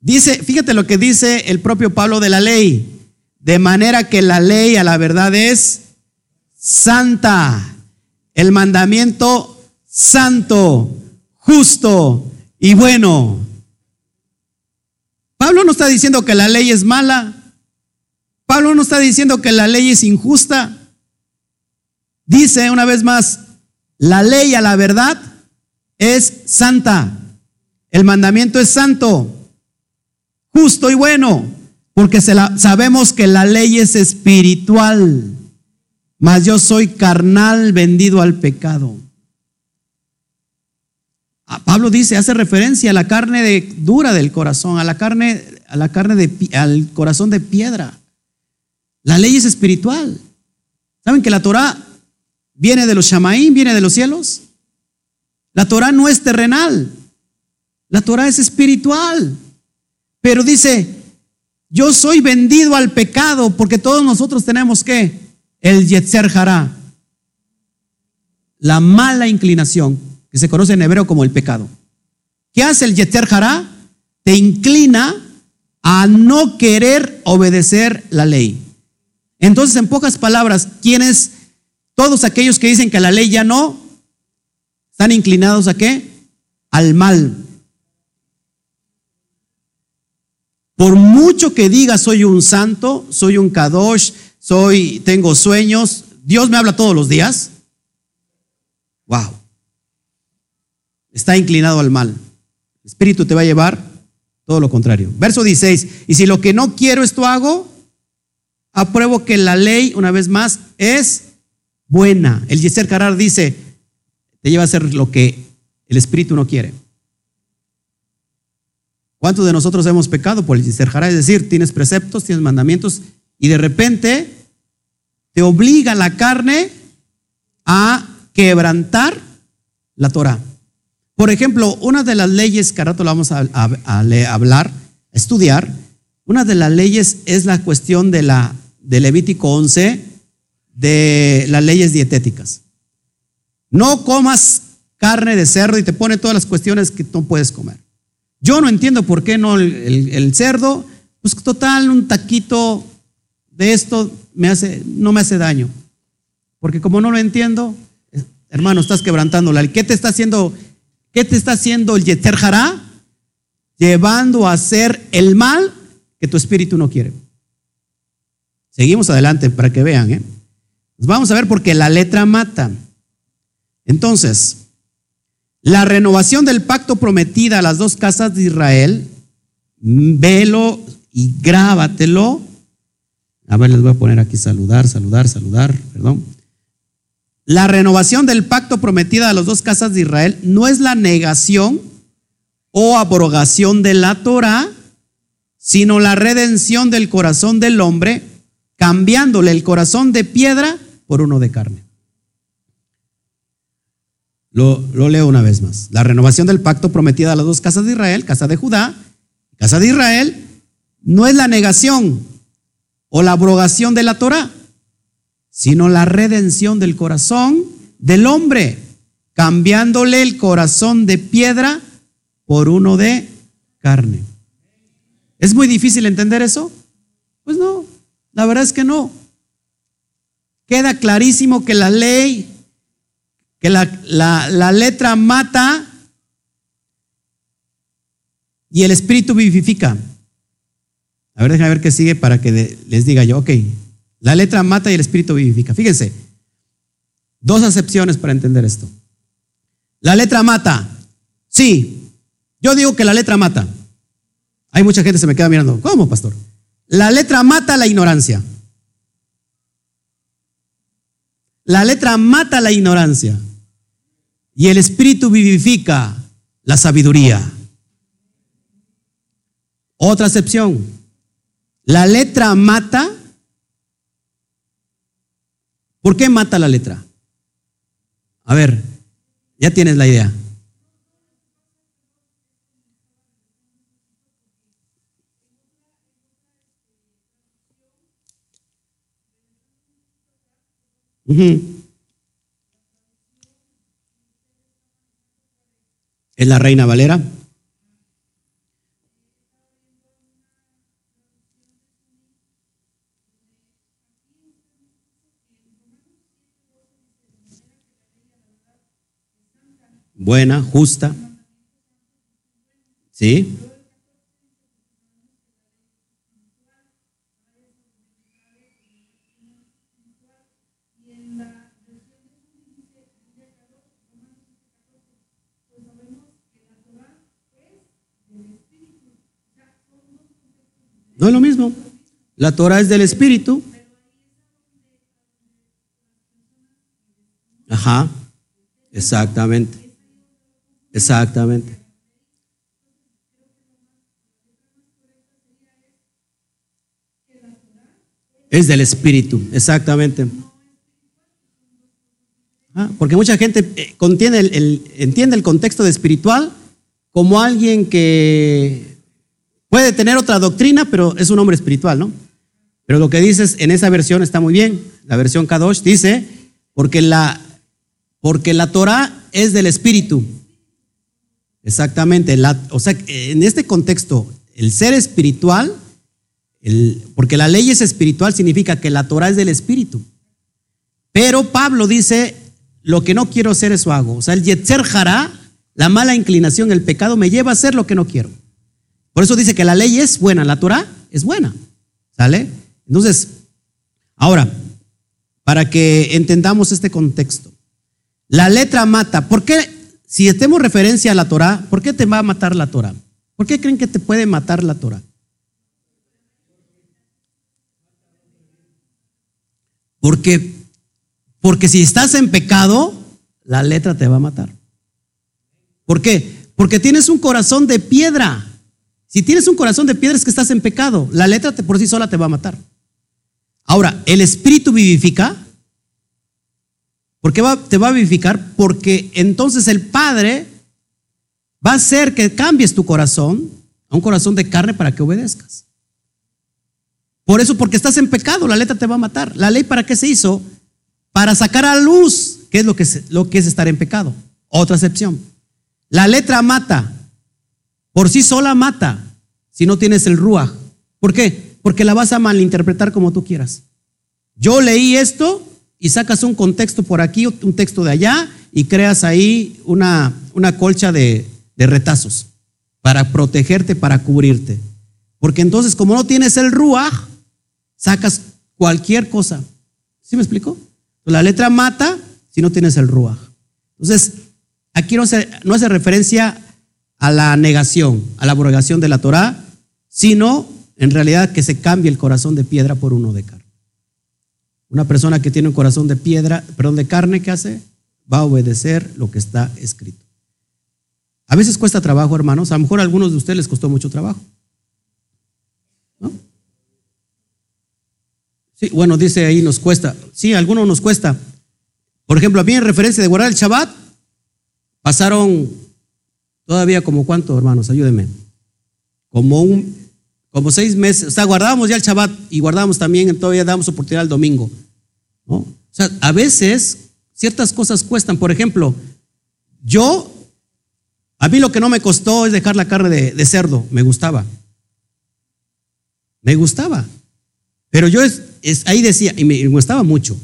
Dice, fíjate lo que dice el propio Pablo de la ley. De manera que la ley a la verdad es santa. El mandamiento santo, justo y bueno. Pablo no está diciendo que la ley es mala. Pablo no está diciendo que la ley es injusta. Dice una vez más, la ley a la verdad es santa. El mandamiento es santo, justo y bueno, porque sabemos que la ley es espiritual, mas yo soy carnal vendido al pecado. Ah, Pablo dice, hace referencia a la carne dura del corazón, a la carne, a la carne de, al corazón de piedra. La ley es espiritual. ¿Saben que la Torah viene de los Shamaín, viene de los cielos? La Torah no es terrenal. La Torah es espiritual. Pero dice, yo soy vendido al pecado porque todos nosotros tenemos que el Yetzer Hará, la mala inclinación, que se conoce en hebreo como el pecado. ¿Qué hace el Yetzer Hará? Te inclina a no querer obedecer la ley. Entonces, en pocas palabras, ¿quiénes? Todos aquellos que dicen que la ley ya no, están inclinados a qué? Al mal. Por mucho que diga soy un santo, soy un kadosh, soy, tengo sueños, Dios me habla todos los días. Wow. Está inclinado al mal. El espíritu te va a llevar todo lo contrario. Verso 16. Y si lo que no quiero esto hago, apruebo que la ley, una vez más, es buena. El Yeser Karar dice, te lleva a hacer lo que el espíritu no quiere. ¿Cuántos de nosotros hemos pecado por el Yeser Es decir, tienes preceptos, tienes mandamientos y de repente te obliga la carne a quebrantar la Torah. Por ejemplo, una de las leyes que ahora lo vamos a, hablar, a estudiar, una de las leyes es la cuestión de, la, de Levítico 11, de las leyes dietéticas. No comas carne de cerdo y te pone todas las cuestiones que no puedes comer. Yo no entiendo por qué no el, cerdo, pues total, un taquito de esto me hace, no me hace daño. Porque como no lo entiendo, hermano, estás quebrantándola. ¿Qué te está haciendo ¿Qué te está haciendo el Yeter Hará? Llevando a hacer el mal que tu espíritu no quiere. Seguimos adelante para que vean. ¿eh? Vamos a ver porque la letra mata. Entonces, la renovación del pacto prometida a las dos casas de Israel, velo y grábatelo. A ver, les voy a poner aquí saludar, saludar, saludar, perdón. La renovación del pacto prometida a las dos casas de Israel no es la negación o abrogación de la Torah, sino la redención del corazón del hombre, cambiándole el corazón de piedra por uno de carne. Lo, leo una vez más. La renovación del pacto prometida a las dos casas de Israel, casa de Judá, casa de Israel, no es la negación o la abrogación de la Torah, sino la redención del corazón del hombre, cambiándole el corazón de piedra por uno de carne. ¿Es muy difícil entender eso? Pues no, la verdad es que no. Queda clarísimo que la ley, que la, la letra mata y el espíritu vivifica. A ver, déjame ver qué sigue para que les diga yo, ok, la letra mata y el espíritu vivifica. Fíjense, dos acepciones para entender esto. La letra mata. Sí, yo digo que la letra mata. Hay mucha gente que se me queda mirando. ¿Cómo, pastor? La letra mata la ignorancia. La letra mata la ignorancia. Y el espíritu vivifica la sabiduría. Otra acepción. La letra mata ¿Por qué mata la letra? A ver, ya tienes la idea. ¿Es la Reina Valera? Buena, justa. ¿Sí? No es lo mismo. La Torah es del Espíritu. Ajá. Exactamente. Exactamente. Es del Espíritu, exactamente. Ah, porque mucha gente eh, el, entiende el contexto de espiritual como alguien que puede tener otra doctrina, pero es un hombre espiritual, ¿no? Pero lo que dices en esa versión está muy bien. La versión Kadosh dice, porque la, porque la Torah es del Espíritu. Exactamente. o sea, en este contexto, el ser espiritual, porque la ley es espiritual, significa que la Torah es del Espíritu. Pero Pablo dice, lo que no quiero hacer eso hago. O sea, el Yetzer Jara, la mala inclinación, el pecado, me lleva a hacer lo que no quiero. Por eso dice que la ley es buena, la Torah es buena. ¿Sale? Entonces, ahora, para que entendamos este contexto, la letra mata. ¿Por qué, si hacemos referencia a la Torah, por qué te va a matar la Torah? ¿Por qué creen que te puede matar la Torah? Porque, porque si estás en pecado, la letra te va a matar. ¿Por qué? Porque tienes un corazón de piedra. Si tienes un corazón de piedra es que estás en pecado. La letra por sí sola te va a matar. Ahora, el espíritu vivifica. ¿Por qué te va a vivificar? Porque entonces el Padre va a hacer que cambies tu corazón a un corazón de carne para que obedezcas. Por eso, porque estás en pecado, la letra te va a matar. ¿La ley para qué se hizo? Para sacar a luz qué es lo que es, lo que es estar en pecado. Otra excepción. La letra mata. Por sí sola mata si no tienes el ruaj. ¿Por qué? Porque la vas a malinterpretar como tú quieras. Yo leí esto y sacas un contexto por aquí, un texto de allá y creas ahí una, una colcha de, retazos para protegerte, para cubrirte. Porque entonces, como no tienes el ruaj, sacas cualquier cosa. ¿Sí me explico? La letra mata si no tienes el ruaj. Entonces, aquí no hace, no hace referencia a la negación, a la abrogación de la Torah, sino en realidad que se cambie el corazón de piedra por uno de carne. Una persona que tiene un corazón de piedra, perdón, de carne, ¿qué hace? Va a obedecer lo que está escrito. A veces cuesta trabajo, hermanos. A lo mejor a algunos de ustedes les costó mucho trabajo. ¿No? Sí, bueno, dice ahí nos cuesta. Sí, a algunos nos cuesta. Por ejemplo, a mí en referencia de guardar el Shabbat, pasaron todavía como cuánto, hermanos, ayúdenme. Como un como seis meses, o sea, guardábamos ya el Shabbat y guardábamos también, todavía damos oportunidad al domingo. O sea, a veces ciertas cosas cuestan. Por ejemplo, yo, a mí lo que no me costó es dejar la carne de, cerdo, me gustaba. Me gustaba. Pero yo es, ahí decía, y me, gustaba mucho.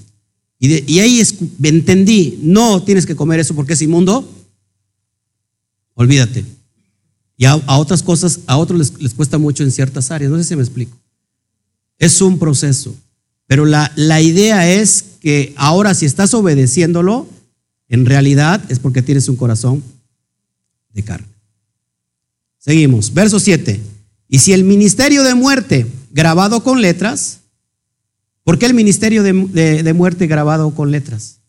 Y, y ahí entendí, no tienes que comer eso porque es inmundo. Olvídate. Y a, otras cosas, a otros les, cuesta mucho en ciertas áreas. No sé si me explico. Es un proceso. Pero la, la idea es que ahora si estás obedeciéndolo, en realidad es porque tienes un corazón de carne. Seguimos. Verso 7. Y si el ministerio de muerte grabado con letras, ¿por qué el ministerio de, de muerte grabado con letras?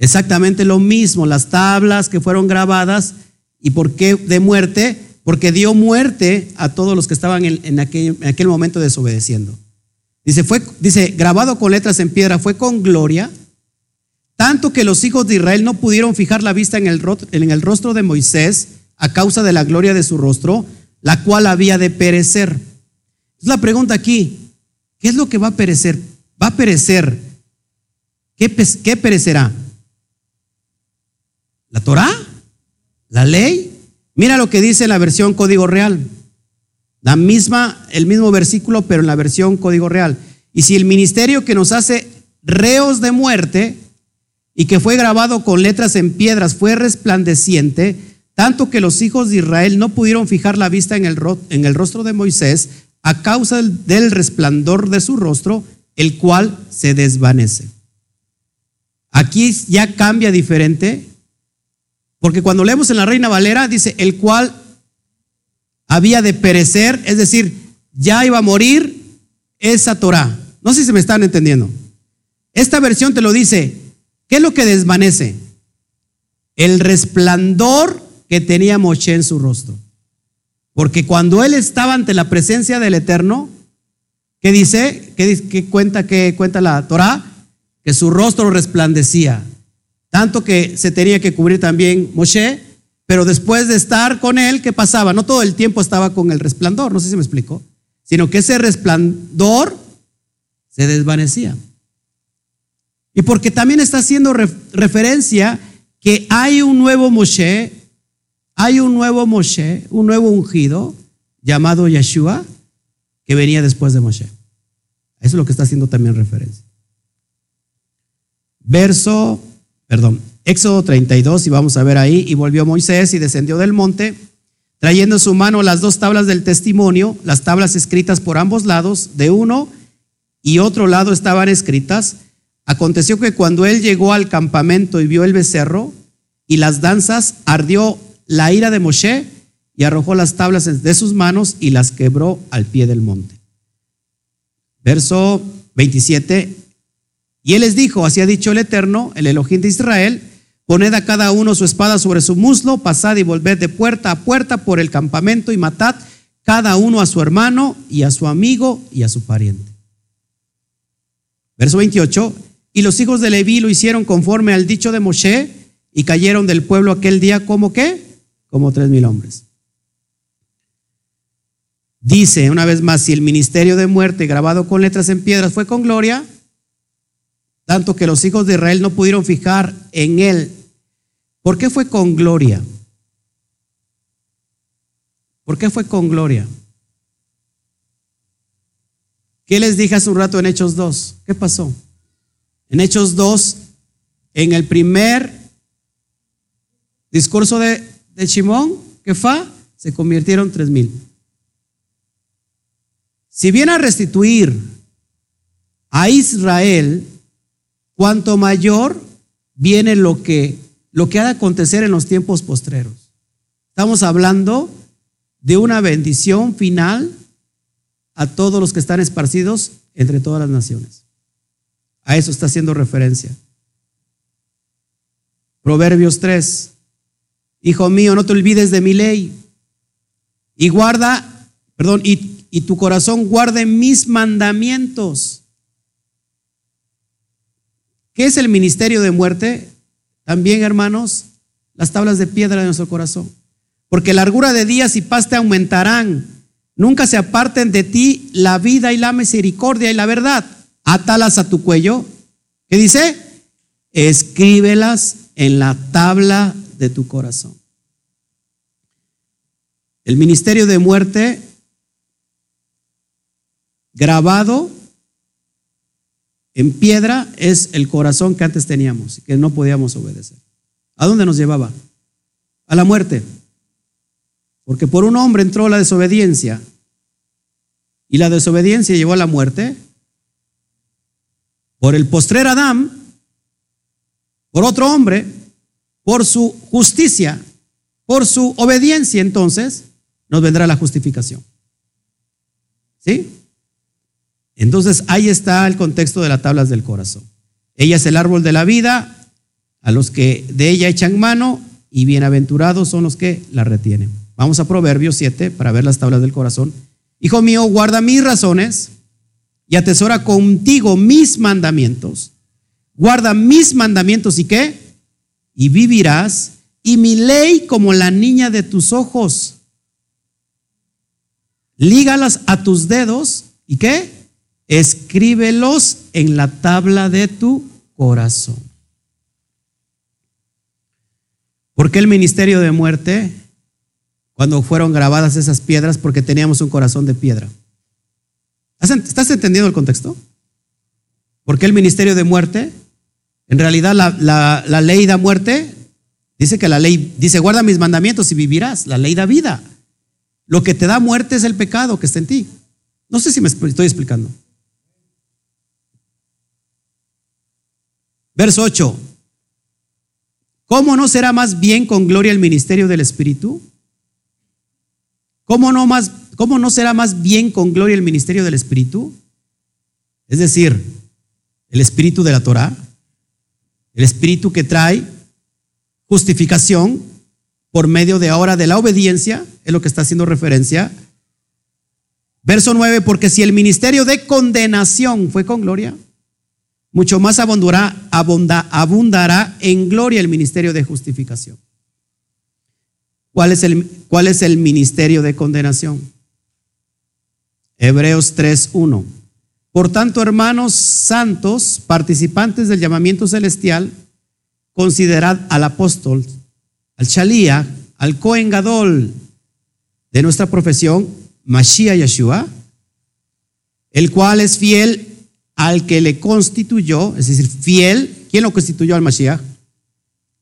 Exactamente lo mismo, las tablas que fueron grabadas ¿Y por qué de muerte? Porque dio muerte a todos los que estaban en, aquel, en aquel, momento desobedeciendo. Dice, fue, dice, grabado con letras en piedra, fue con gloria, tanto que los hijos de Israel no pudieron fijar la vista en el, en el rostro de Moisés a causa de la gloria de su rostro, la cual había de perecer. Es la pregunta aquí, ¿qué es lo que va a perecer? Va a perecer. ¿Qué, qué perecerá? ¿La Torah? La ley, mira lo que dice la versión Código Real. La misma, el mismo versículo, pero en la versión Código Real. Y si el ministerio que nos hace reos de muerte y que fue grabado con letras en piedras, fue resplandeciente, tanto que los hijos de Israel no pudieron fijar la vista en en el rostro de Moisés a causa del resplandor de su rostro, el cual se desvanece. Aquí ya cambia diferente, porque cuando leemos en la Reina Valera dice, el cual había de perecer, es decir, ya iba a morir esa Torah. No sé si me están entendiendo. Esta versión te lo dice. ¿Qué es lo que desvanece? El resplandor que tenía Moshe en su rostro. Porque cuando él estaba ante la presencia del Eterno, ¿qué dice? ¿Qué, cuenta, qué cuenta la Torah? Que su rostro resplandecía. Tanto que se tenía que cubrir también Moshe pero después de estar con él, ¿qué pasaba? No todo el tiempo estaba con el resplandor, no sé si me explico, sino que ese resplandor se desvanecía. Y porque también está haciendo referencia que hay un nuevo Moshe, hay un nuevo Moshe, un nuevo ungido llamado Yeshua, que venía después de Moshe. Eso es lo que está haciendo también referencia. Verso, perdón, Éxodo 32, y vamos a ver ahí, y volvió Moisés y descendió del monte, trayendo en su mano las dos tablas del testimonio, las tablas escritas por ambos lados, de uno y otro lado estaban escritas. Aconteció que cuando él llegó al campamento y vio el becerro y las danzas, ardió la ira de Moshe y arrojó las tablas de sus manos y las quebró al pie del monte. Verso 27. Y él les dijo, así ha dicho el Eterno, el Elohim de Israel, Poned a cada uno su espada sobre su muslo, pasad y volved de puerta a puerta por el campamento y matad cada uno a su hermano y a su amigo y a su pariente. Verso 28. Y los hijos de Leví lo hicieron conforme al dicho de Moshe y cayeron del pueblo aquel día como qué? Como tres mil hombres. Dice una vez más, si el ministerio de muerte grabado con letras en piedras fue con gloria, tanto que los hijos de Israel no pudieron fijar en él ¿Por qué fue con gloria? ¿Por qué fue con gloria? ¿Qué les dije hace un rato en Hechos 2? ¿Qué pasó? En Hechos 2, en el primer discurso de, de Shimón, que fue, se convirtieron tres mil. Si viene a restituir a Israel, cuanto mayor viene lo que lo que ha de acontecer en los tiempos postreros. Estamos hablando de una bendición final a todos los que están esparcidos entre todas las naciones. A eso está haciendo referencia. Proverbios 3. Hijo mío, no te olvides de mi ley. Y guarda, perdón, y, y tu corazón guarde mis mandamientos. ¿Qué es el ministerio de muerte? También, hermanos, las tablas de piedra de nuestro corazón. Porque largura de días y paz te aumentarán. Nunca se aparten de ti la vida y la misericordia y la verdad. Átalas a tu cuello. ¿Qué dice? Escríbelas en la tabla de tu corazón. El ministerio de muerte grabado en piedra es el corazón que antes teníamos, que no podíamos obedecer. ¿A dónde nos llevaba? A la muerte. Porque por un hombre entró la desobediencia y la desobediencia llevó a la muerte. Por el postrer Adán, por otro hombre, por su justicia, por su obediencia, entonces nos vendrá la justificación. ¿Sí? Entonces ahí está el contexto de las tablas del corazón. Ella es el árbol de la vida, a los que de ella echan mano y bienaventurados son los que la retienen. Vamos a Proverbios 7 para ver las tablas del corazón. Hijo mío, guarda mis razones y atesora contigo mis mandamientos. Guarda mis mandamientos y qué? Y vivirás y mi ley como la niña de tus ojos. Lígalas a tus dedos y qué? Escríbelos en la tabla de tu corazón. ¿Por qué el ministerio de muerte? Cuando fueron grabadas esas piedras, porque teníamos un corazón de piedra. ¿Estás entendiendo el contexto? ¿Por qué el ministerio de muerte? En realidad la, la ley da muerte. Dice que la ley, dice, guarda mis mandamientos y vivirás. La ley da vida. Lo que te da muerte es el pecado que está en ti. No sé si me estoy explicando. Verso 8. ¿Cómo no será más bien con gloria el ministerio del Espíritu? ¿Cómo no, más, ¿Cómo no será más bien con gloria el ministerio del Espíritu? Es decir, el Espíritu de la Torah, el Espíritu que trae justificación por medio de ahora de la obediencia, es lo que está haciendo referencia. Verso 9, porque si el ministerio de condenación fue con gloria, mucho más abundará, abundará en gloria el ministerio de justificación. ¿Cuál es, el, ¿Cuál es el ministerio de condenación? Hebreos 3.1. Por tanto, hermanos santos, participantes del llamamiento celestial, considerad al apóstol, al Shalía, al Cohen Gadol de nuestra profesión, Mashiach Yeshua, el cual es fiel al que le constituyó, es decir, fiel. ¿Quién lo constituyó al Mashiach?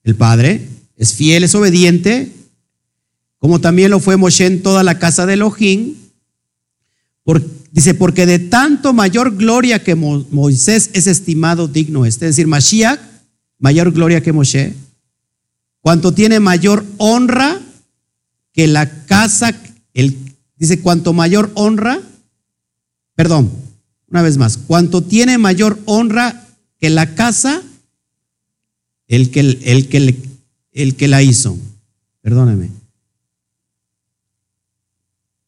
El Padre. Es fiel, es obediente, como también lo fue Moshe en toda la casa de Elohim. dice, porque de tanto mayor gloria que Moisés es estimado digno este. Es decir, Mashiach, mayor gloria que Moshe. Cuanto tiene mayor honra que la casa, el, dice, cuanto mayor honra, perdón, una vez más, cuanto tiene mayor honra que la casa, el que, el que, el que la hizo. Perdóneme.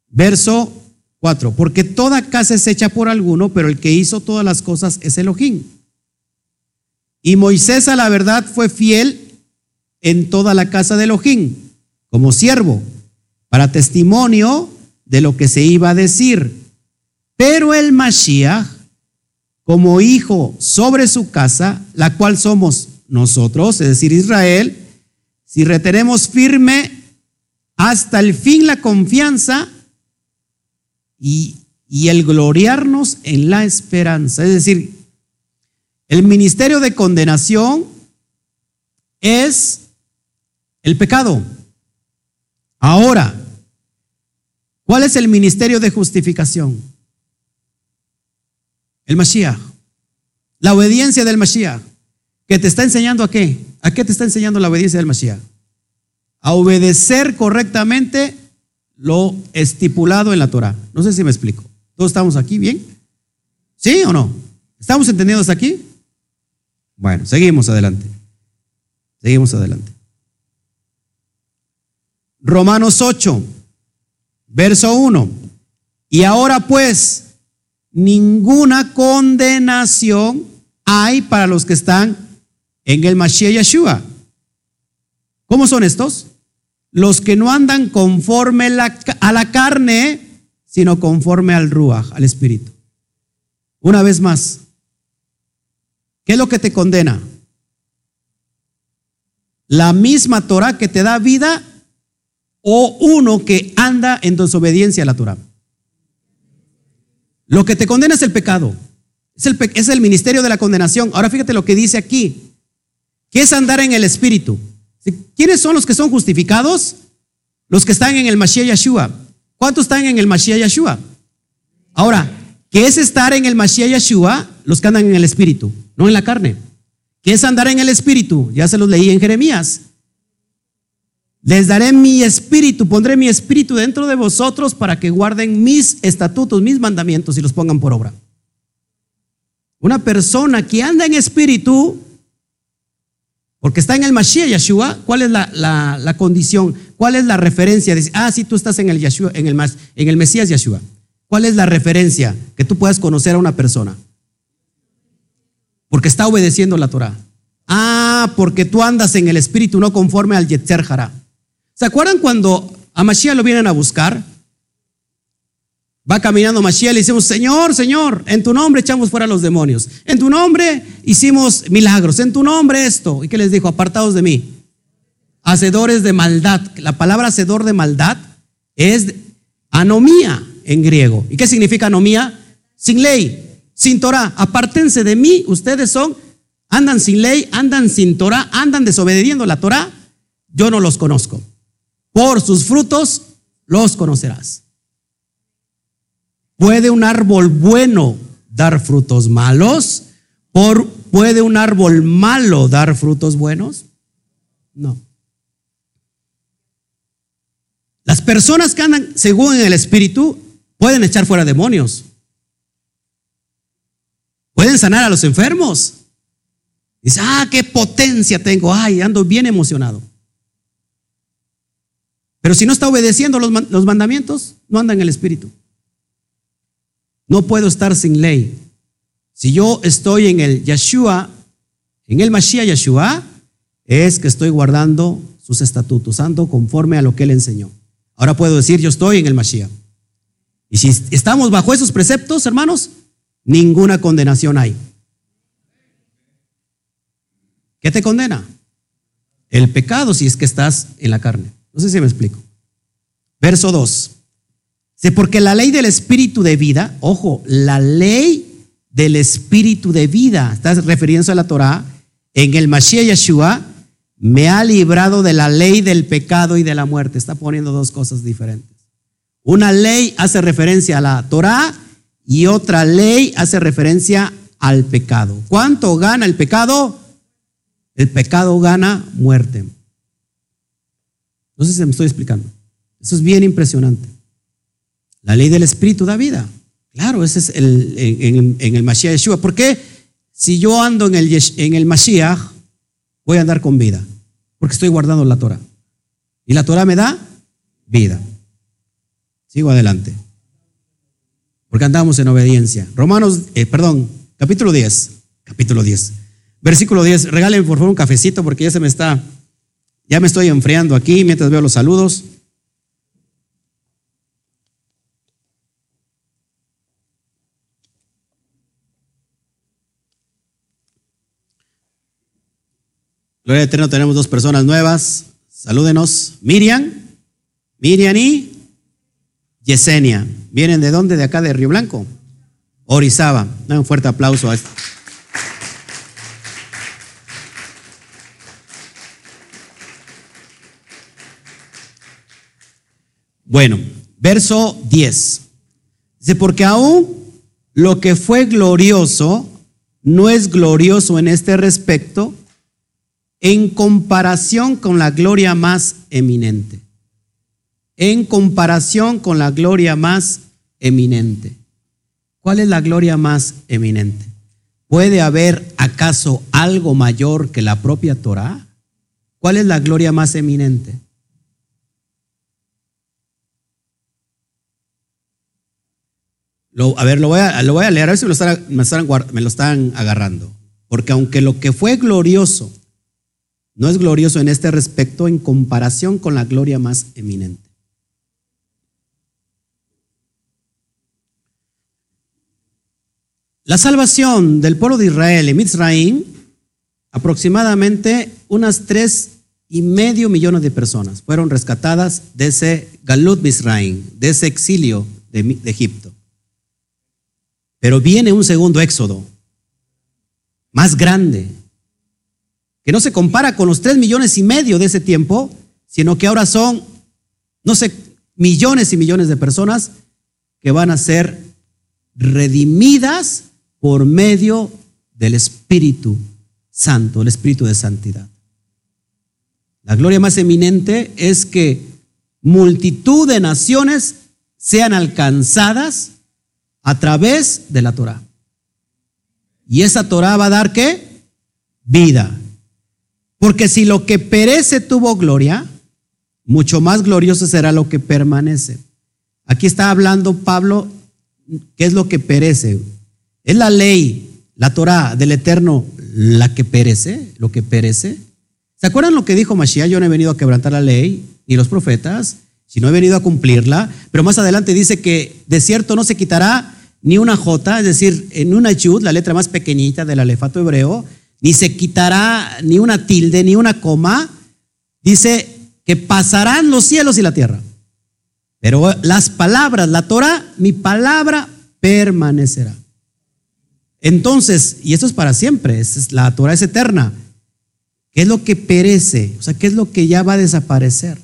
Verso 4. Porque toda casa es hecha por alguno, pero el que hizo todas las cosas es Elohim. Y Moisés a la verdad fue fiel en toda la casa de Elohim, como siervo, para testimonio de lo que se iba a decir. Pero el Mashiach, como hijo sobre su casa, la cual somos nosotros, es decir, Israel, si retenemos firme hasta el fin la confianza y, y el gloriarnos en la esperanza. Es decir, el ministerio de condenación es el pecado. Ahora, ¿cuál es el ministerio de justificación? El Mashiach. La obediencia del Mashiach. ¿Que te está enseñando a qué? ¿A qué te está enseñando la obediencia del Mashiach? A obedecer correctamente lo estipulado en la Torah. No sé si me explico. ¿Todos estamos aquí bien? ¿Sí o no? ¿Estamos entendidos aquí? Bueno, seguimos adelante. Seguimos adelante. Romanos 8, verso 1. Y ahora pues, ninguna condenación hay para los que están en el Mashiach Yeshua. ¿Cómo son estos? Los que no andan conforme a la carne, sino conforme al Ruach, al Espíritu. Una vez más, ¿qué es lo que te condena? La misma Torah que te da vida o uno que anda en desobediencia a la Torah. Lo que te condena es el pecado. Es el, ministerio de la condenación. Ahora fíjate lo que dice aquí. ¿Qué es andar en el Espíritu? ¿Quiénes son los que son justificados? Los que están en el Mashiach Yeshua. ¿Cuántos están en el Mashiach Yeshua? Ahora, ¿qué es estar en el Mashiach Yeshua? Los que andan en el Espíritu, no en la carne. ¿Qué es andar en el Espíritu? Ya se los leí en Jeremías. Les daré mi espíritu, pondré mi espíritu dentro de vosotros para que guarden mis estatutos, mis mandamientos y los pongan por obra. Una persona que anda en espíritu, porque está en el Mashiach Yeshua, ¿cuál es la, condición? ¿Cuál es la referencia? Dice, ah, sí, tú estás en el, Yeshua, en, el, en el Mesías Yeshua. ¿Cuál es la referencia que tú puedas conocer a una persona? Porque está obedeciendo la Torah. Ah, porque tú andas en el espíritu, no conforme al Yetzer Hará. ¿Se acuerdan cuando a Mashiach lo vienen a buscar? Va caminando Mashiach y le decimos, Señor, Señor, en tu nombre echamos fuera a los demonios. En tu nombre hicimos milagros. En tu nombre esto. ¿Y qué les dijo? Apartados de mí. Hacedores de maldad. La palabra hacedor de maldad es anomía en griego. ¿Y qué significa anomía? Sin ley, sin Torah. Apártense de mí, ustedes son andan sin ley, andan sin Torah, andan desobedeciendo la Torah, yo no los conozco. Por sus frutos los conocerás. ¿Puede un árbol bueno dar frutos malos? ¿Por, ¿Puede un árbol malo dar frutos buenos? No. Las personas que andan según el Espíritu pueden echar fuera demonios. Pueden sanar a los enfermos. Dice, ah, qué potencia tengo. Ay, ando bien emocionado. Pero si no está obedeciendo los, mandamientos, no anda en el Espíritu. No puedo estar sin ley. Si yo estoy en el Yeshua, en el Mashiach Yeshua, es que estoy guardando sus estatutos, ando conforme a lo que él enseñó. Ahora puedo decir, yo estoy en el Mashiach. Y si estamos bajo esos preceptos, hermanos, ninguna condenación hay. ¿Qué te condena? El pecado si es que estás en la carne. No sé si me explico. Verso 2. Porque la ley del espíritu de vida, ojo, la ley del espíritu de vida, estás refiriéndose a la Torah, en el Mashiach Yeshua, me ha librado de la ley del pecado y de la muerte. Está poniendo dos cosas diferentes. Una ley hace referencia a la Torah y otra ley hace referencia al pecado. ¿Cuánto gana el pecado? El pecado gana muerte. No sé si me estoy explicando. Eso es bien impresionante. La ley del Espíritu da vida. Claro, ese es el, en, el Mashiach Yeshua. ¿Por qué? Si yo ando en el, en el Mashiach, voy a andar con vida. Porque estoy guardando la Torah. Y la Torah me da vida. Sigo adelante. Porque andamos en obediencia. Romanos, eh, perdón, capítulo 10. Capítulo 10. Versículo 10. Regalen por favor un cafecito porque ya se me está, ya me estoy enfriando aquí mientras veo los saludos. Gloria Eterno, tenemos dos personas nuevas. Salúdenos. Miriam, Miriam y Yesenia. ¿Vienen de dónde? De acá, de Río Blanco. Orizaba. Un fuerte aplauso a esto. Bueno, verso 10. Dice, porque aún lo que fue glorioso no es glorioso en este respecto en comparación con la gloria más eminente. En comparación con la gloria más eminente. ¿Cuál es la gloria más eminente? ¿Puede haber acaso algo mayor que la propia Torah? ¿Cuál es la gloria más eminente? A ver, lo voy a, lo voy a leer, a ver si me lo están agarrando. Porque aunque lo que fue glorioso no es glorioso en este respecto en comparación con la gloria más eminente. La salvación del pueblo de Israel en Mitzrayim, aproximadamente unas tres y medio millones de personas fueron rescatadas de ese Galut Mizraim, de ese exilio de Egipto. Pero viene un segundo éxodo, más grande, que no se compara con los tres millones y medio de ese tiempo, sino que ahora son, no sé, millones y millones de personas que van a ser redimidas por medio del Espíritu Santo, el Espíritu de Santidad. La gloria más eminente es que multitud de naciones sean alcanzadas a través de la Torah. Y esa Torah va a dar qué? Vida. Porque si lo que perece tuvo gloria, mucho más glorioso será lo que permanece. Aquí está hablando Pablo, ¿qué es lo que perece? Es la ley, la Torah del Eterno, la que perece, lo que perece. ¿Se acuerdan lo que dijo Mashiach? Yo no he venido a quebrantar la ley, ni los profetas, sino he venido a cumplirla. Pero más adelante dice que de cierto no se quitará ni una J, es decir, en una yud, la letra más pequeñita del alefato hebreo, ni se quitará ni una tilde, ni una coma. Dice que pasarán los cielos y la tierra. Pero las palabras, la Torah, mi palabra permanecerá. Entonces, y esto es para siempre, es, la Torah es eterna. ¿Qué es lo que perece? O sea, ¿qué es lo que ya va a desaparecer?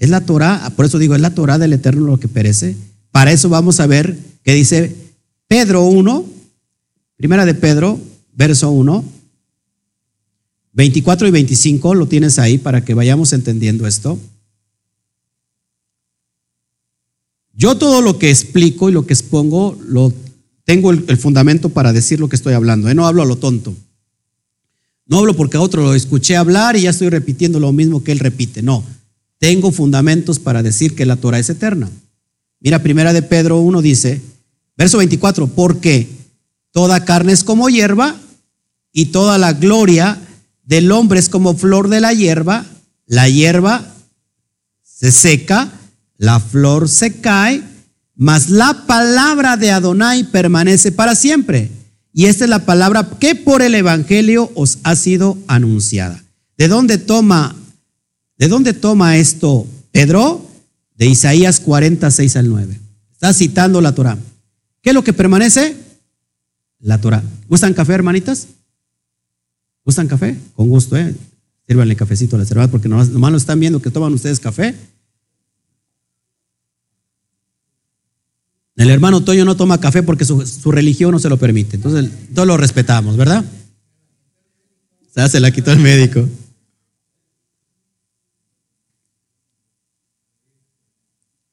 Es la Torah, por eso digo, es la Torah del eterno lo que perece. Para eso vamos a ver que dice Pedro 1, primera de Pedro, verso 1, 24 y 25, lo tienes ahí para que vayamos entendiendo esto. Yo todo lo que explico y lo que expongo, lo tengo el, fundamento para decir lo que estoy hablando. ¿eh? No hablo a lo tonto. No hablo porque a otro lo escuché hablar y ya estoy repitiendo lo mismo que él repite. No, tengo fundamentos para decir que la Torah es eterna. Mira, primera de Pedro 1 dice, verso 24, porque toda carne es como hierba y toda la gloria del hombre es como flor de la hierba, la hierba se seca, la flor se cae, mas la palabra de Adonai permanece para siempre. Y esta es la palabra que por el Evangelio os ha sido anunciada. ¿De dónde toma, de dónde toma esto Pedro? De Isaías 46 al 9. Está citando la Torah. ¿Qué es lo que permanece? La Torah. ¿Gustan café, hermanitas? ¿Gustan café? Con gusto, ¿eh? Sírvanle cafecito a las hermanas porque nomás, nomás lo están viendo que toman ustedes café. El hermano Toño no toma café porque su, religión no se lo permite. Entonces, todos lo respetamos, ¿verdad? Se se la quitó el médico.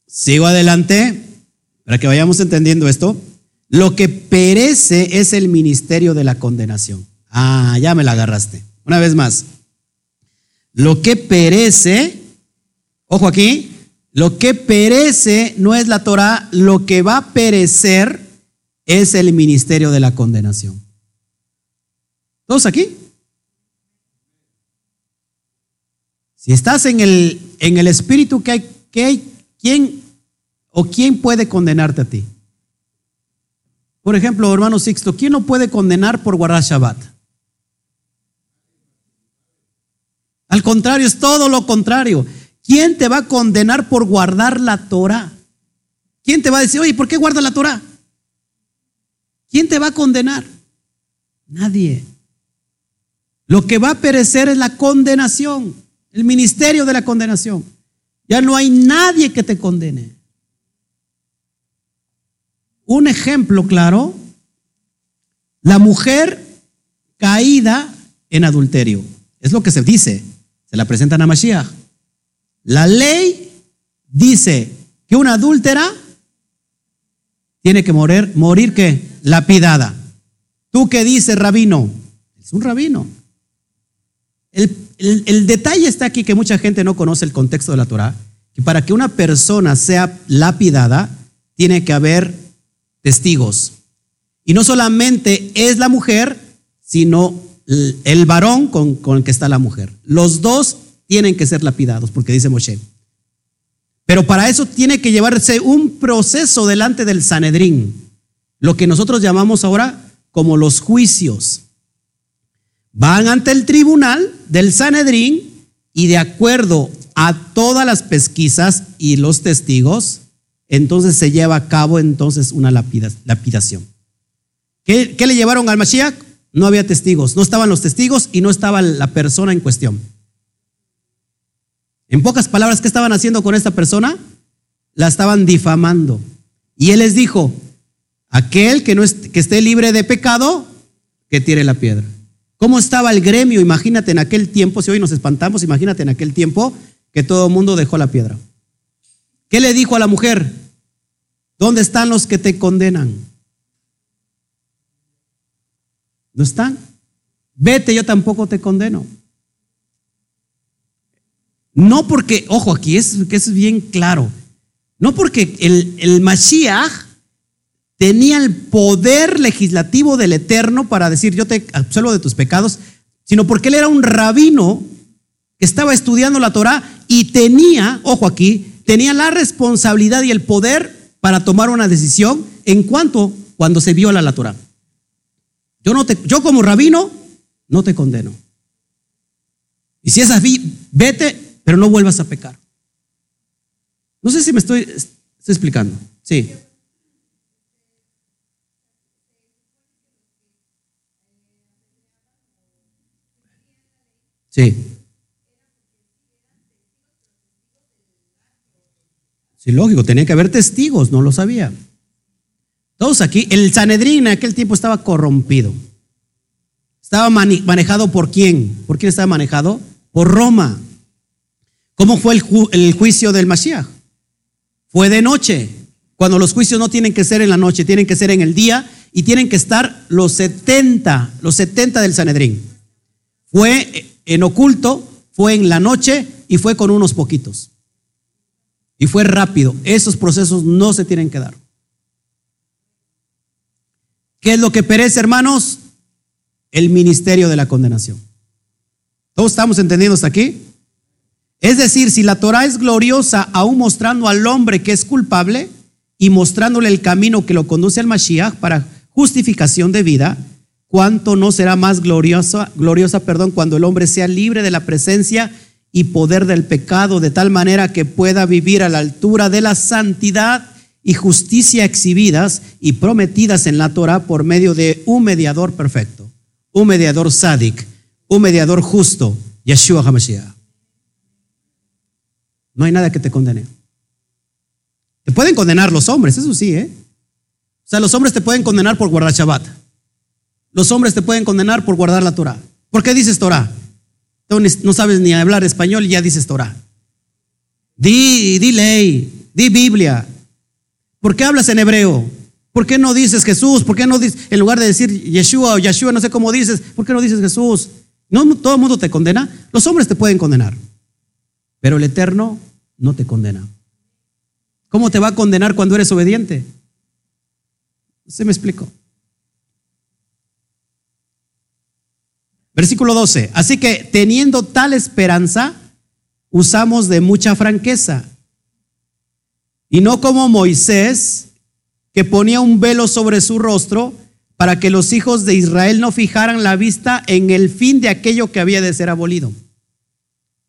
Sigo adelante para que vayamos entendiendo esto. Lo que perece es el ministerio de la condenación. Ah, ya me la agarraste. Una vez más. Lo que perece, ojo aquí, lo que perece no es la Torah, lo que va a perecer es el ministerio de la condenación. ¿Todos aquí? Si estás en el, en el espíritu, ¿qué hay, qué hay? ¿Quién o quién puede condenarte a ti? Por ejemplo, hermano Sixto, ¿quién no puede condenar por guardar Shabbat? Al contrario, es todo lo contrario. ¿Quién te va a condenar por guardar la Torah? ¿Quién te va a decir, oye, ¿por qué guarda la Torah? ¿Quién te va a condenar? Nadie. Lo que va a perecer es la condenación, el ministerio de la condenación. Ya no hay nadie que te condene. Un ejemplo claro, la mujer caída en adulterio. Es lo que se dice. Se la presentan a Mashiach. La ley dice que una adúltera tiene que morir, morir que lapidada. ¿Tú qué dices, rabino? Es un rabino. El, detalle está aquí que mucha gente no conoce el contexto de la Torah, que para que una persona sea lapidada, tiene que haber testigos. Y no solamente es la mujer, sino el varón con, con el que está la mujer. Los dos tienen que ser lapidados, porque dice Moshe. Pero para eso tiene que llevarse un proceso delante del Sanedrín, lo que nosotros llamamos ahora como los juicios. Van ante el tribunal del Sanedrín y de acuerdo a todas las pesquisas y los testigos, entonces se lleva a cabo entonces una lapidación. ¿Qué, qué le llevaron al Mashiach? No había testigos, no estaban los testigos y no estaba la persona en cuestión. En pocas palabras, ¿qué estaban haciendo con esta persona? La estaban difamando. Y él les dijo, aquel que, no que esté libre de pecado, que tire la piedra. ¿Cómo estaba el gremio? Imagínate en aquel tiempo, si hoy nos espantamos, imagínate en aquel tiempo que todo el mundo dejó la piedra. ¿Qué le dijo a la mujer? ¿Dónde están los que te condenan? ¿No están? Vete, yo tampoco te condeno. No porque, ojo, aquí es que es bien claro. No porque el, el Mashiach tenía el poder legislativo del Eterno para decir yo te absuelvo de tus pecados, sino porque él era un rabino que estaba estudiando la Torah y tenía, ojo aquí, tenía la responsabilidad y el poder para tomar una decisión en cuanto cuando se viola la Torah. Yo, no te, yo como rabino no te condeno. Y si es así, vete, pero no vuelvas a pecar. No sé si me estoy, explicando. Sí. Sí. Sí, lógico, tenía que haber testigos, no lo sabía. Todos aquí, el Sanedrín en aquel tiempo estaba corrompido. Estaba manejado por quién? ¿Por quién estaba manejado? Por Roma. ¿Cómo fue el, el juicio del Mashiach? Fue de noche, cuando los juicios no tienen que ser en la noche, tienen que ser en el día y tienen que estar los 70, los 70 del Sanedrín. Fue en oculto, fue en la noche y fue con unos poquitos. Y fue rápido. Esos procesos no se tienen que dar. ¿Qué es lo que perece, hermanos? El ministerio de la condenación. ¿Todos estamos entendiendo hasta aquí? Es decir, si la Torah es gloriosa, aún mostrando al hombre que es culpable y mostrándole el camino que lo conduce al Mashiach para justificación de vida, ¿cuánto no será más gloriosa, gloriosa perdón, cuando el hombre sea libre de la presencia y poder del pecado, de tal manera que pueda vivir a la altura de la santidad y justicia exhibidas y prometidas en la Torah por medio de un mediador perfecto, un mediador sádic, un mediador justo, Yeshua HaMashiach. No hay nada que te condene. Te pueden condenar los hombres, eso sí, ¿eh? O sea, los hombres te pueden condenar por guardar Shabbat. Los hombres te pueden condenar por guardar la Torah. ¿Por qué dices Torah? No sabes ni hablar español y ya dices Torah. Di, di ley, di Biblia. ¿Por qué hablas en hebreo? ¿Por qué no dices Jesús? ¿Por qué no dices, en lugar de decir Yeshua o Yeshua, no sé cómo dices, ¿por qué no dices Jesús? No todo el mundo te condena. Los hombres te pueden condenar, pero el Eterno no te condena. ¿Cómo te va a condenar cuando eres obediente? ¿Se me explicó? Versículo 12. Así que teniendo tal esperanza, usamos de mucha franqueza. Y no como Moisés, que ponía un velo sobre su rostro para que los hijos de Israel no fijaran la vista en el fin de aquello que había de ser abolido.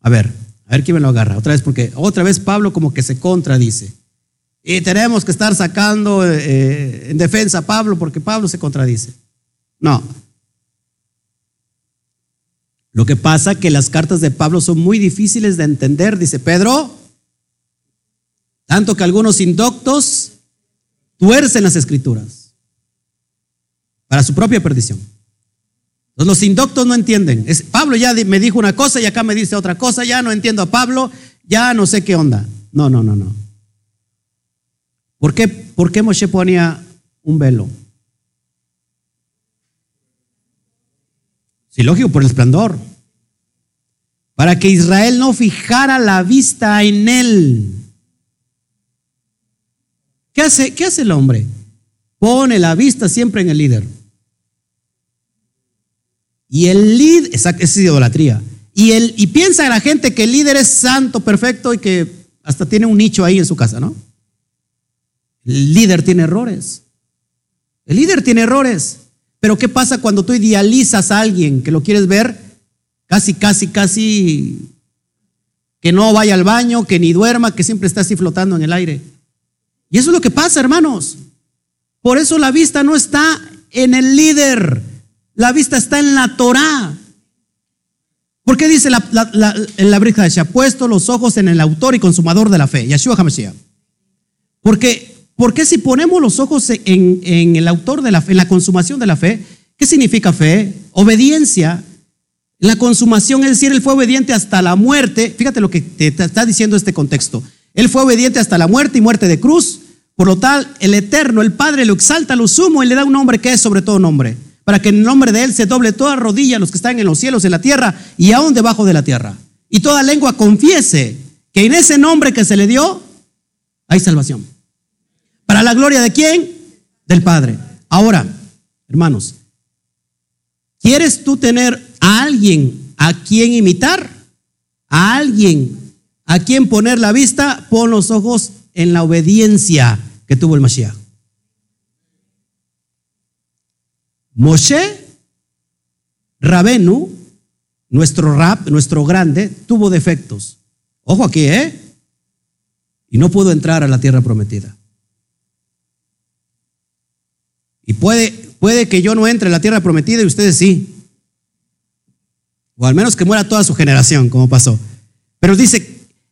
A ver, a ver quién me lo agarra. Otra vez, porque otra vez Pablo como que se contradice. Y tenemos que estar sacando eh, en defensa a Pablo porque Pablo se contradice. No. Lo que pasa que las cartas de Pablo son muy difíciles de entender, dice Pedro, tanto que algunos indoctos tuercen las escrituras para su propia perdición. Entonces, los indoctos no entienden. Es, Pablo ya me dijo una cosa y acá me dice otra cosa, ya no entiendo a Pablo, ya no sé qué onda. No, no, no, no. ¿Por qué, por qué Moshe ponía un velo? Sí, lógico, por el esplendor. Para que Israel no fijara la vista en él. ¿Qué hace, qué hace el hombre? Pone la vista siempre en el líder. Y el líder, esa es idolatría. Y, el, y piensa la gente que el líder es santo, perfecto y que hasta tiene un nicho ahí en su casa, ¿no? El líder tiene errores. El líder tiene errores. Pero ¿qué pasa cuando tú idealizas a alguien que lo quieres ver casi, casi, casi que no vaya al baño, que ni duerma, que siempre está así flotando en el aire? Y eso es lo que pasa, hermanos. Por eso la vista no está en el líder, la vista está en la Torah. ¿Por qué dice la, la, en la de puesto los ojos en el autor y consumador de la fe, Yeshua HaMashiach? Porque porque si ponemos los ojos en, el autor de la fe, en la consumación de la fe, ¿qué significa fe? Obediencia. La consumación, es decir, él fue obediente hasta la muerte. Fíjate lo que te, está diciendo este contexto. Él fue obediente hasta la muerte y muerte de cruz. Por lo tal, el Eterno, el Padre, lo exalta, lo sumo y le da un nombre que es sobre todo nombre. Para que en el nombre de Él se doble toda rodilla los que están en los cielos, en la tierra y aún debajo de la tierra. Y toda lengua confiese que en ese nombre que se le dio hay salvación. ¿Para la gloria de quién? Del Padre. Ahora, hermanos, ¿quieres tú tener a alguien a quien imitar? ¿A alguien a quien poner la vista? Pon los ojos en la obediencia que tuvo el Mashiach. Moshe Rabenu, nuestro rap, nuestro grande, tuvo defectos. Ojo aquí, ¿eh? Y no pudo entrar a la tierra prometida. Y puede, puede que yo no entre en la tierra prometida y ustedes sí. O al menos que muera toda su generación, como pasó. Pero dice,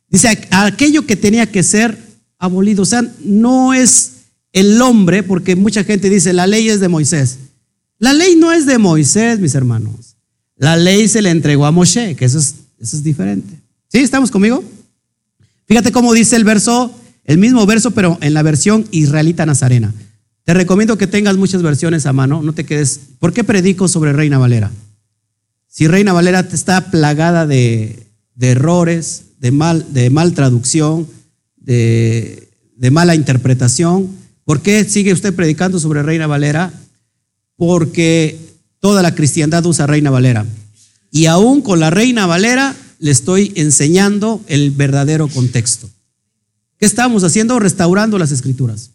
dice aquello que tenía que ser abolido. O sea, no es el hombre, porque mucha gente dice, la ley es de Moisés. La ley no es de Moisés, mis hermanos. La ley se le entregó a Moshe, que eso es, eso es diferente. ¿Sí? ¿Estamos conmigo? Fíjate cómo dice el verso, el mismo verso, pero en la versión israelita nazarena. Te recomiendo que tengas muchas versiones a mano, no te quedes. ¿Por qué predico sobre Reina Valera? Si Reina Valera está plagada de, errores, de mal, de mal traducción, de, de mala interpretación, ¿por qué sigue usted predicando sobre Reina Valera? Porque toda la cristiandad usa Reina Valera. Y aún con la Reina Valera le estoy enseñando el verdadero contexto. ¿Qué estamos haciendo? Restaurando las escrituras.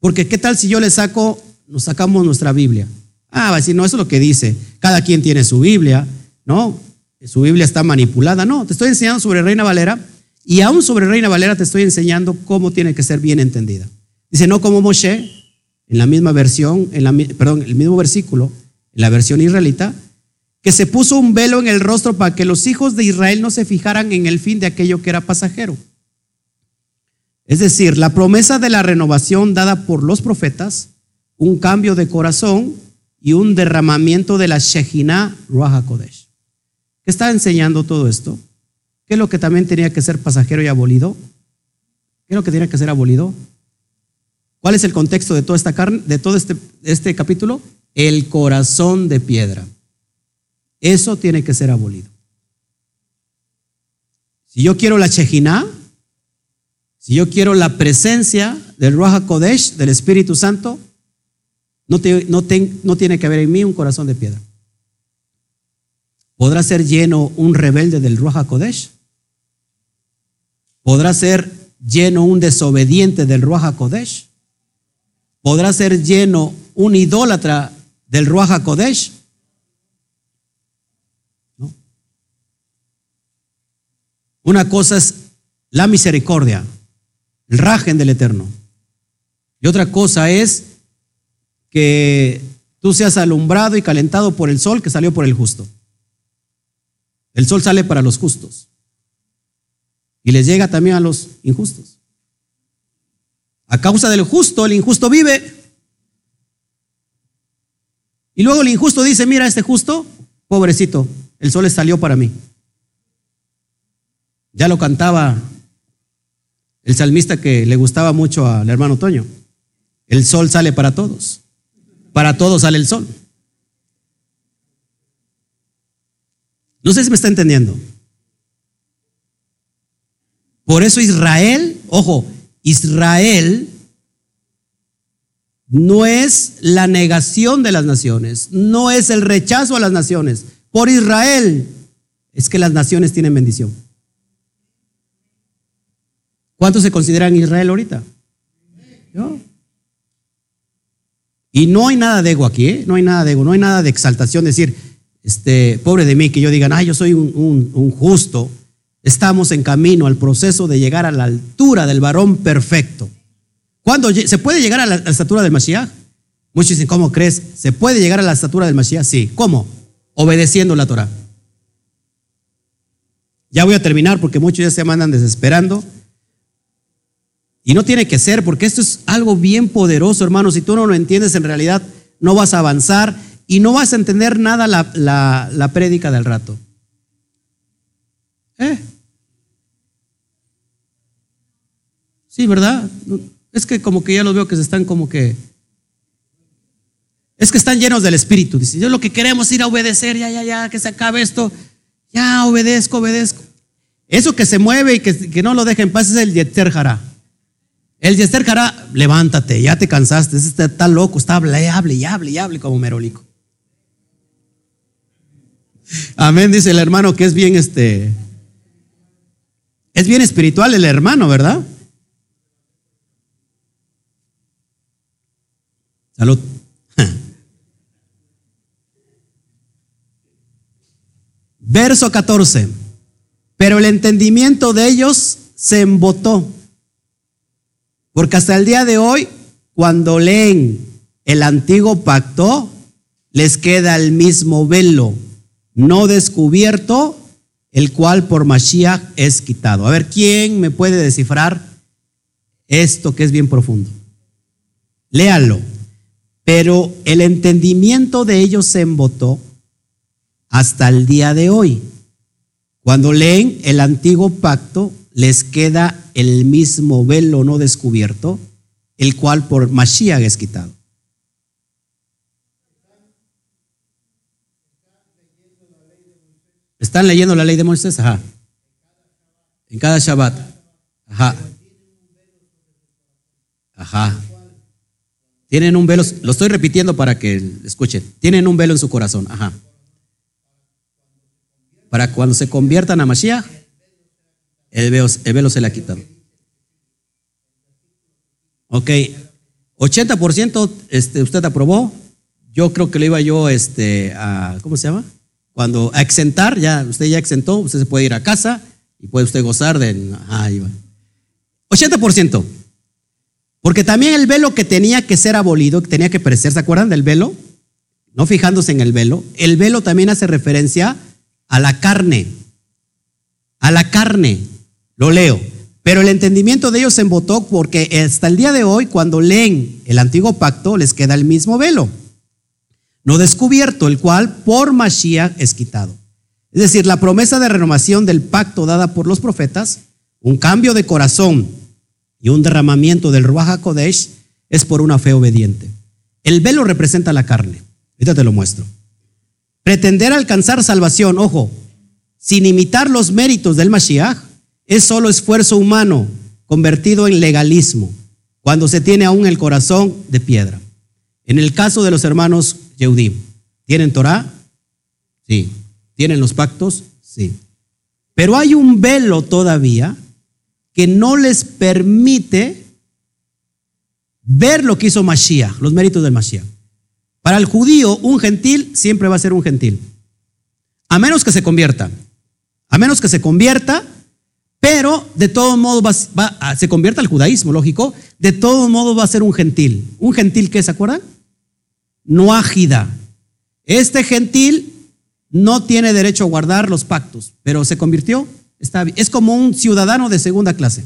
Porque ¿qué tal si yo le saco, nos sacamos nuestra Biblia? Ah, va a decir, no, eso es lo que dice. Cada quien tiene su Biblia, ¿no? Su Biblia está manipulada. No, te estoy enseñando sobre Reina Valera y aún sobre Reina Valera te estoy enseñando cómo tiene que ser bien entendida. Dice, no como Moshe, en la misma versión, en la, perdón, el mismo versículo, en la versión israelita, que se puso un velo en el rostro para que los hijos de Israel no se fijaran en el fin de aquello que era pasajero. Es decir, la promesa de la renovación dada por los profetas, un cambio de corazón y un derramamiento de la Shekinah Ruach Kodesh. ¿Qué está enseñando todo esto? ¿Qué es lo que también tenía que ser pasajero y abolido? ¿Qué es lo que tenía que ser abolido? ¿Cuál es el contexto de toda esta carne, de todo este, este capítulo? El corazón de piedra. Eso tiene que ser abolido. Si yo quiero la Shekinah, si yo quiero la presencia del Ruach Kodesh, del Espíritu Santo, no, no, no tiene que haber en mí un corazón de piedra. ¿Podrá ser lleno un rebelde del Ruach Kodesh? ¿Podrá ser lleno un desobediente del Ruach Kodesh? ¿Podrá ser lleno un idólatra del Ruach Kodesh? No. Una cosa es la misericordia, el rajen del Eterno. Y otra cosa es que tú seas alumbrado y calentado por el sol que salió por el justo. El sol sale para los justos. Y les llega también a los injustos. A causa del justo, el injusto vive. Y luego el injusto dice, mira, este justo, pobrecito, el sol le salió para mí. Ya lo cantaba el salmista que le gustaba mucho al hermano Toño. El sol sale para todos. Para todos sale el sol. No sé si me está entendiendo. Por eso Israel, ojo, Israel no es la negación de las naciones, no es el rechazo a las naciones. Por Israel es que las naciones tienen bendición. ¿Cuántos se consideran Israel ahorita? ¿Yo? Y no hay nada de ego aquí, ¿eh? no hay nada de ego, no hay nada de exaltación, decir, este, pobre de mí, que yo digan, ay, yo soy un, justo. Estamos en camino al proceso de llegar a la altura del varón perfecto. ¿Cuándo se puede llegar a la, estatura del Mashiach? Muchos dicen, ¿cómo crees? ¿Se puede llegar a la estatura del Mashiach? Sí. ¿Cómo? Obedeciendo la Torah. Ya voy a terminar porque muchos ya se mandan desesperando. Y no tiene que ser, porque esto es algo bien poderoso, hermano. Si tú no lo entiendes, en realidad no vas a avanzar y no vas a entender nada la, la, prédica del rato. ¿Eh? Sí, ¿verdad? Es que como que ya los veo que se están como que... Es que están llenos del Espíritu. Dice, yo lo que queremos es ir a obedecer, ya, ya, ya, que se acabe esto. Ya, obedezco, obedezco. Eso que se mueve y que, que no lo dejen en paz es el Yeter Jara. El Yester Jara, levántate, ya te cansaste, este está loco, está hable, hable y hable y hable como merolico. Amén, dice el hermano que es bien este. Es bien espiritual el hermano, ¿verdad? Salud. Verso 14. Pero el entendimiento de ellos se embotó porque hasta el día de hoy, cuando leen el antiguo pacto, les queda el mismo velo no descubierto, el cual por Mashiach es quitado. A ver, ¿quién me puede descifrar esto que es bien profundo? Léalo. Pero el entendimiento de ellos se embotó hasta el día de hoy. Cuando leen el antiguo pacto, les queda el mismo velo no descubierto, el cual por Mashiach es quitado. ¿Están leyendo la ley de Moisés? Ajá. En cada Shabbat. Ajá. Ajá. Tienen un velo, lo estoy repitiendo para que escuchen. Tienen un velo en su corazón. Ajá. Para cuando se conviertan a Mashiach, el velo, el velo se le ha quitado. Ok. 80% este, usted aprobó. Yo creo que le iba yo este, a, ¿cómo se llama? Cuando a exentar, ya usted ya exentó, usted se puede ir a casa y puede usted gozar de... Ahí va. 80%. Porque también el velo que tenía que ser abolido, que tenía que perecer, ¿se acuerdan del velo? No fijándose en el velo. El velo también hace referencia a la carne. A la carne. Lo leo. Pero el entendimiento de ellos se embotó porque hasta el día de hoy, cuando leen el antiguo pacto, les queda el mismo velo no descubierto, el cual por Mashiach es quitado. Es decir, la promesa de renovación del pacto dada por los profetas, un cambio de corazón y un derramamiento del Ruach HaKodesh es por una fe obediente. El velo representa la carne. Ahorita te lo muestro. Pretender alcanzar salvación, ojo, sin imitar los méritos del Mashiach, es solo esfuerzo humano convertido en legalismo, cuando se tiene aún el corazón de piedra. En el caso de los hermanos Yehudim, ¿tienen Torah? Sí. ¿Tienen los pactos? Sí. Pero hay un velo todavía que no les permite ver lo que hizo Mashiach, los méritos del Mashiach. Para el judío, un gentil siempre va a ser un gentil. A menos que se convierta. A menos que se convierta, pero de todos modos va, se convierta al judaísmo, lógico. De todos modos va a ser un gentil. ¿Un gentil qué se acuerdan? no ágida. Este gentil no tiene derecho a guardar los pactos, pero se convirtió, está, es como un ciudadano de segunda clase.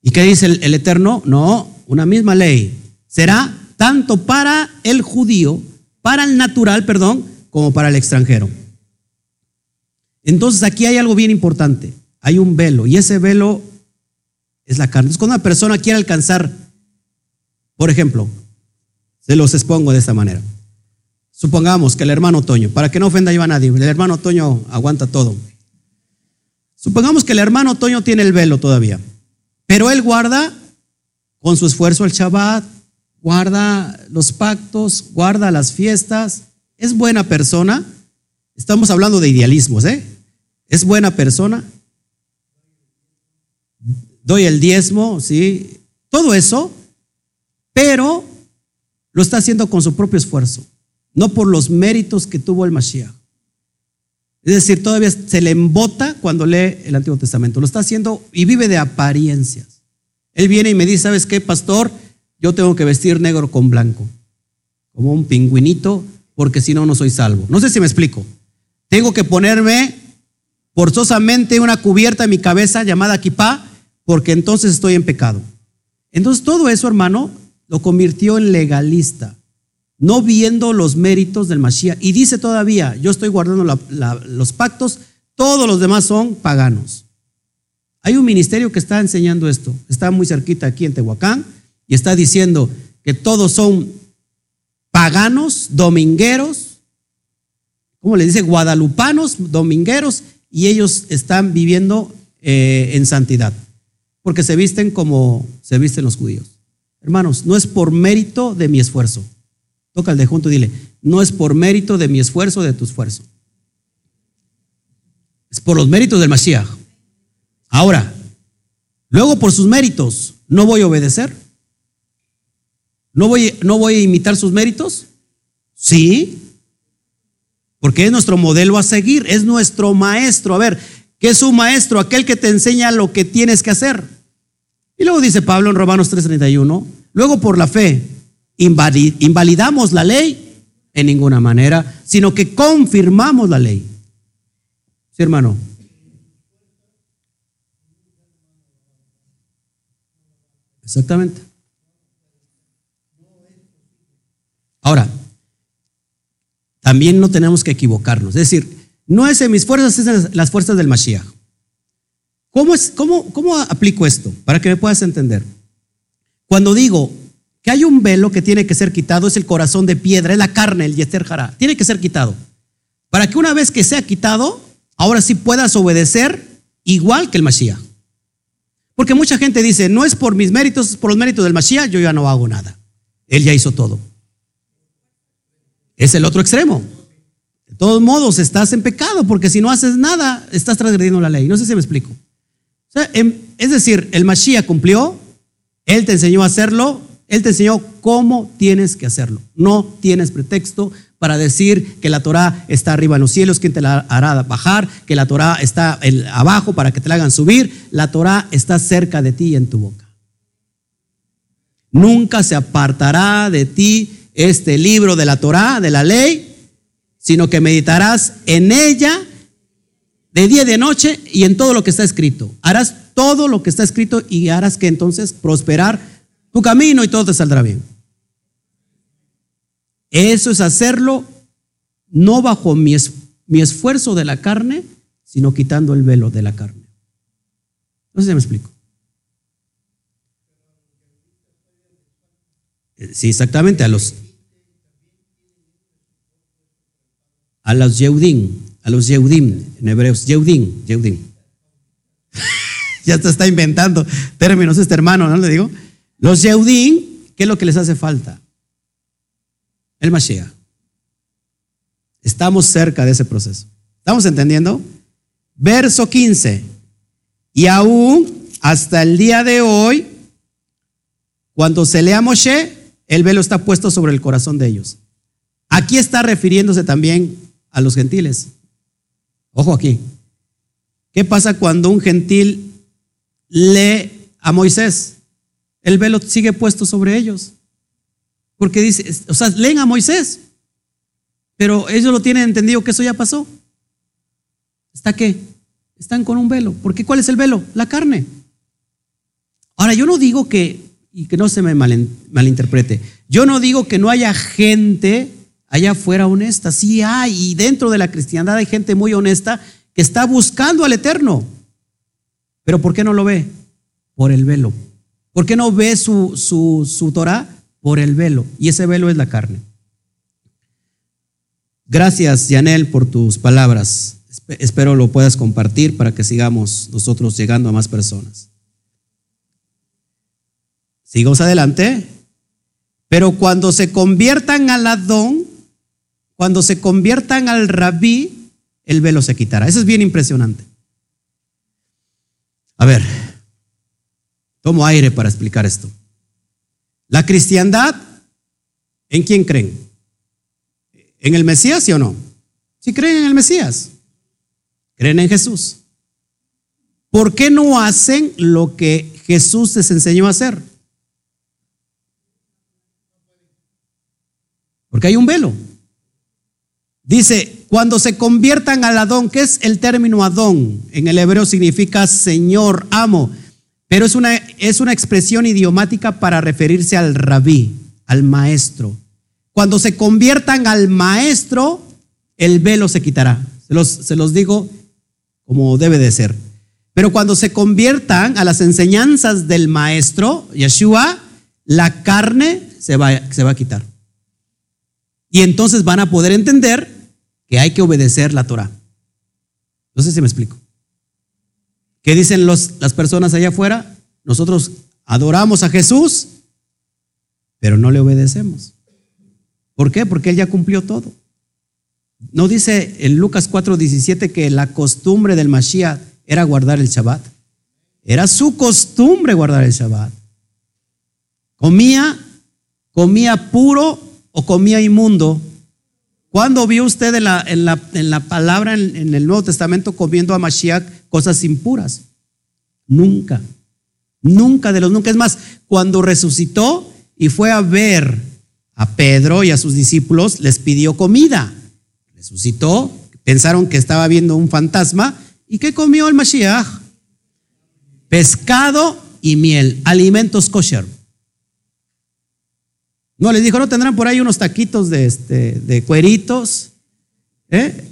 ¿Y qué dice el Eterno? No, una misma ley. Será tanto para el judío, para el natural, perdón, como para el extranjero. Entonces aquí hay algo bien importante. Hay un velo y ese velo es la carne. Entonces cuando una persona quiere alcanzar, por ejemplo, se los expongo de esta manera. Supongamos que el hermano Toño, para que no ofenda yo a nadie, el hermano Toño aguanta todo. Supongamos que el hermano Toño tiene el velo todavía, pero él guarda con su esfuerzo el Shabbat, guarda los pactos, guarda las fiestas, es buena persona. Estamos hablando de idealismos, ¿eh? Es buena persona. Doy el diezmo, sí, todo eso, pero lo está haciendo con su propio esfuerzo, no por los méritos que tuvo el Mashiach. Es decir, todavía se le embota cuando lee el Antiguo Testamento. Lo está haciendo y vive de apariencias. Él viene y me dice, ¿sabes qué, pastor? Yo tengo que vestir negro con blanco, como un pingüinito, porque si no, no soy salvo. No sé si me explico. Tengo que ponerme forzosamente una cubierta en mi cabeza llamada kipá, porque entonces estoy en pecado. Entonces todo eso, hermano, lo convirtió en legalista, no viendo los méritos del Mashiach. Y dice todavía, yo estoy guardando los pactos, todos los demás son paganos. Hay un ministerio que está enseñando esto, está muy cerquita aquí en Tehuacán, y está diciendo que todos son paganos, domingueros, ¿cómo le dice? Guadalupanos, domingueros, y ellos están viviendo eh, en santidad, porque se visten como se visten los judíos. Hermanos, no es por mérito de mi esfuerzo. Toca al de junto y dile, no es por mérito de mi esfuerzo, de tu esfuerzo. Es por los méritos del Mashiach. Ahora, luego por sus méritos, ¿no voy a obedecer? ¿No voy, ¿No voy a imitar sus méritos? Sí, porque es nuestro modelo a seguir, es nuestro maestro. A ver, ¿qué es un maestro? Aquel que te enseña lo que tienes que hacer. Y luego dice Pablo en Romanos 3:31, luego por la fe invalidamos la ley. En ninguna manera, sino que confirmamos la ley. ¿Sí, hermano? Exactamente. Ahora, también no tenemos que equivocarnos. Es decir, no es en mis fuerzas, es en las fuerzas del Mashiach. ¿Cómo, es, cómo, ¿Cómo aplico esto? Para que me puedas entender. Cuando digo que hay un velo que tiene que ser quitado, es el corazón de piedra, es la carne, el yeter jara. Tiene que ser quitado. Para que una vez que sea quitado, ahora sí puedas obedecer igual que el Mashiach. Porque mucha gente dice, no es por mis méritos, es por los méritos del Mashiach, yo ya no hago nada. Él ya hizo todo. Es el otro extremo. Todos modos, estás en pecado, porque si no haces nada, estás transgrediendo la ley. No sé si me explico. Em, es decir, el Mashiach cumplió, Él te enseñó a hacerlo, Él te enseñó cómo tienes que hacerlo. No tienes pretexto para decir que la Torah está arriba en los cielos, ¿quién te la hará bajar? Que la Torah está abajo para que te la hagan subir. La Torah está cerca de ti y en tu boca. Nunca se apartará de ti este libro de la Torah, de la ley, sino que meditarás en ella de día y de noche y en todo lo que está escrito. Harás todo lo que está escrito y harás que entonces prosperar tu camino y todo te saldrá bien. Eso es hacerlo no bajo mi, mi esfuerzo de la carne, sino quitando el velo de la carne. No sé si me explico. Sí, exactamente, a los a los Yehudim, a los Yehudim, en hebreos, Yehudim, Yehudim. ya te está inventando términos este hermano, ¿no le digo? Los Yehudim, ¿qué es lo que les hace falta? El Mashiach. Estamos cerca de ese proceso. ¿Estamos entendiendo? Verso 15. Y aún hasta el día de hoy, cuando se lea Moshe, el velo está puesto sobre el corazón de ellos. Aquí está refiriéndose también a los gentiles. Ojo aquí. ¿Qué pasa cuando un gentil lee a Moisés? El velo sigue puesto sobre ellos. Porque dice, o sea, leen a Moisés, pero ellos lo tienen entendido que eso ya pasó. ¿Está qué? Están con un velo. ¿Por qué? ¿Cuál es el velo? La carne. Ahora, yo no digo que, y que no se me malinterprete, yo no digo que no haya gente allá afuera honesta. Sí hay, y dentro de la cristiandad hay gente muy honesta que está buscando al Eterno. Pero ¿por qué no lo ve? Por el velo. ¿Por qué no ve su, su, su Torah? Por el velo. Y ese velo es la carne. Gracias, Yanel, por tus palabras. Espero lo puedas compartir para que sigamos nosotros llegando a más personas. Sigamos adelante. Pero cuando se conviertan al Adón, cuando se conviertan al rabí, el velo se quitará. Eso es bien impresionante. A ver, tomo aire para explicar esto. La cristiandad, ¿en quién creen? ¿En el Mesías, sí o no? Si creen en el Mesías, creen en Jesús. ¿Por qué no hacen lo que Jesús les enseñó a hacer? Porque hay un velo. Dice, cuando se conviertan al Adón, ¿qué es el término Adón? En el hebreo significa Señor, amo, pero es una, es una expresión idiomática para referirse al rabí, al maestro. Cuando se conviertan al maestro, el velo se quitará. Se los, se los digo como debe de ser. Pero cuando se conviertan a las enseñanzas del maestro, Yeshua, la carne se va, se va a quitar. Y entonces van a poder entender que hay que obedecer la Torah. No sé si me explico. ¿Qué dicen los, las personas allá afuera? Nosotros adoramos a Jesús, pero no le obedecemos. ¿Por qué? Porque Él ya cumplió todo. ¿No dice en Lucas 4:17 que la costumbre del Mashiach era guardar el Shabbat? Era su costumbre guardar el Shabbat. Comía, comía puro o comía inmundo. ¿Cuándo vio usted en la, en la, palabra en, el Nuevo Testamento comiendo a Mashiach cosas impuras? Nunca. Nunca de los nunca. Es más, cuando resucitó y fue a ver a Pedro y a sus discípulos les pidió comida. Resucitó, pensaron que estaba viendo un fantasma. ¿Y qué comió el Mashiach? Pescado y miel, alimentos kosher. No, les dijo, no tendrán por ahí unos taquitos de, este, de cueritos, ¿eh?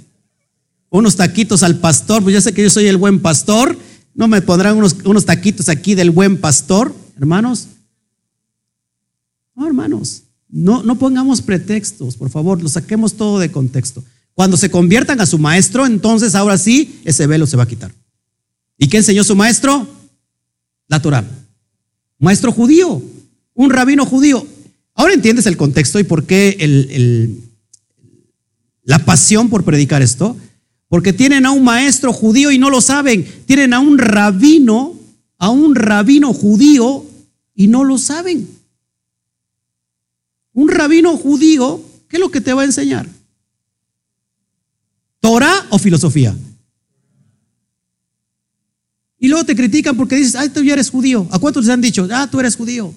unos taquitos al pastor, pues ya sé que yo soy el buen pastor, no me pondrán unos, unos taquitos aquí del buen pastor, hermanos. No, hermanos, no, no pongamos pretextos, por favor, lo saquemos todo de contexto. Cuando se conviertan a su maestro, entonces ahora sí, ese velo se va a quitar. ¿Y qué enseñó su maestro? La Torah. Maestro judío, un rabino judío. Ahora entiendes el contexto y por qué la pasión por predicar esto. Porque tienen a un maestro judío y no lo saben. Tienen a un rabino, a un rabino judío y no lo saben. Un rabino judío, ¿qué es lo que te va a enseñar? ¿Torah o filosofía? Y luego te critican porque dices, ay, tú ya eres judío. ¿A cuántos les han dicho, ah, tú eres judío?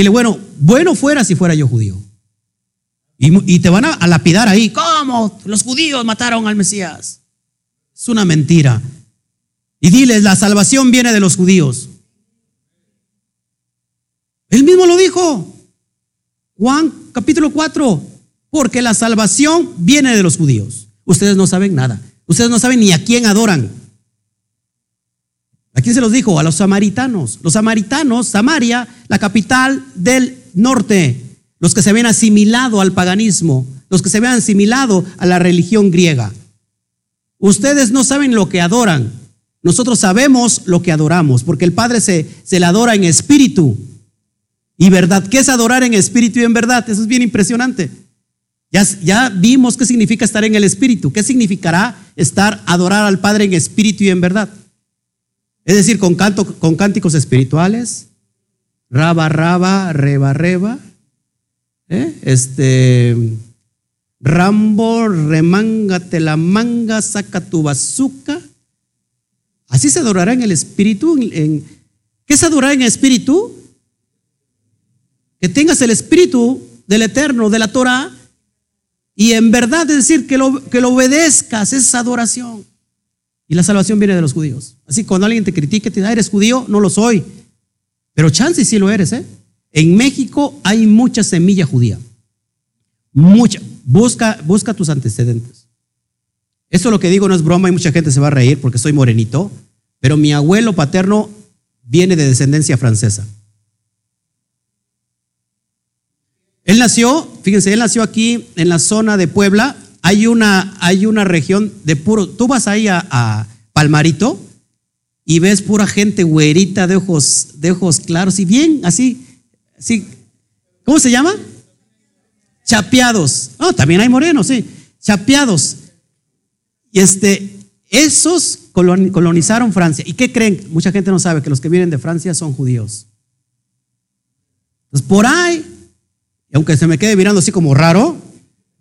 Dile, bueno, bueno fuera si fuera yo judío. Y, te van a, lapidar ahí. ¿Cómo? Los judíos mataron al Mesías. Es una mentira. Y diles, la salvación viene de los judíos. Él mismo lo dijo. Juan capítulo 4. Porque la salvación viene de los judíos. Ustedes no saben nada. Ustedes no saben ni a quién adoran. ¿A quién se los dijo? A los samaritanos. Los samaritanos, Samaria, la capital del norte, los que se habían asimilado al paganismo, los que se habían asimilado a la religión griega. Ustedes no saben lo que adoran. Nosotros sabemos lo que adoramos, porque el Padre se, se le adora en espíritu y verdad. ¿Qué es adorar en espíritu y en verdad? Eso es bien impresionante. Ya, ya vimos qué significa estar en el espíritu. ¿Qué significará estar, adorar al Padre en espíritu y en verdad? Es decir, con, canto, con cánticos espirituales, raba, raba, reba, reba, ¿eh? este, Rambo, remángate la manga, saca tu bazuca. Así se adorará en el espíritu. ¿Qué es adorar en el espíritu? Que tengas el espíritu del eterno, de la Torah, y en verdad es decir, que lo, que lo obedezcas, esa adoración. Y la salvación viene de los judíos. Así cuando alguien te critique, te dice, ah, eres judío, no lo soy. Pero chance sí lo eres, ¿eh? En México hay mucha semilla judía. Mucha. Busca, busca tus antecedentes. Eso lo que digo no es broma y mucha gente se va a reír porque soy morenito, pero mi abuelo paterno viene de descendencia francesa. Él nació, fíjense, él nació aquí en la zona de Puebla, hay una, hay una región de puro, tú vas ahí a, Palmarito y ves pura gente güerita de ojos, de ojos claros y bien así, así, ¿cómo se llama? Chapeados. No, también hay morenos, sí, chapeados. Y este, esos colonizaron Francia. ¿Y qué creen? Mucha gente no sabe que los que vienen de Francia son judíos. Entonces, por ahí, aunque se me quede mirando así como raro,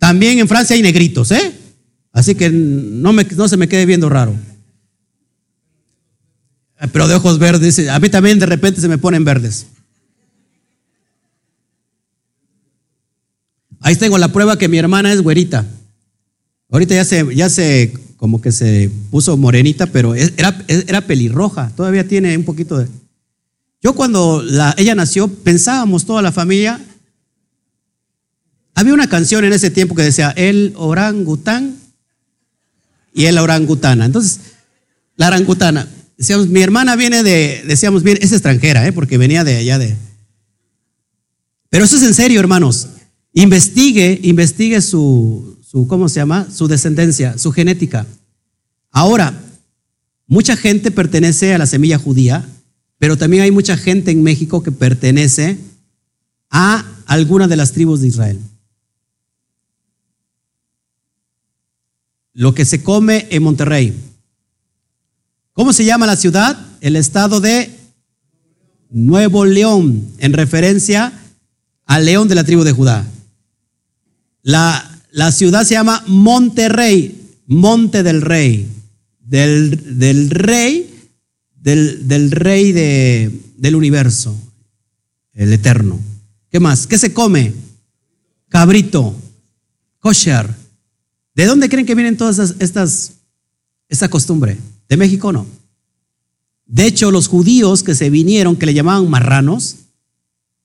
también en Francia hay negritos, ¿eh? Así que no, me, no se me quede viendo raro. Eh, pero de ojos verdes, a mí también de repente se me ponen verdes. Ahí tengo la prueba que mi hermana es güerita. Ahorita ya se, ya se, como que se puso morenita, pero era, era pelirroja. Todavía tiene un poquito de. Yo cuando la, ella nació, pensábamos toda la familia había una canción en ese tiempo que decía el orangután y el orangutana. Entonces, la orangutana, decíamos, mi hermana viene de, decíamos, bien, es extranjera, ¿eh? porque venía de allá de... Pero eso es en serio, hermanos. Investigue, investigue su, su, ¿cómo se llama? Su descendencia, su genética. Ahora, mucha gente pertenece a la semilla judía, pero también hay mucha gente en México que pertenece a alguna de las tribus de Israel. Lo que se come en Monterrey. ¿Cómo se llama la ciudad? El estado de Nuevo León, en referencia al león de la tribu de Judá. La, la ciudad se llama Monterrey, Monte del Rey, del, del rey, del, del rey de, del universo, el eterno. ¿Qué más? ¿Qué se come? Cabrito, kosher. ¿De dónde creen que vienen todas estas, esta costumbre? ¿De México no? De hecho, los judíos que se vinieron, que le llamaban marranos,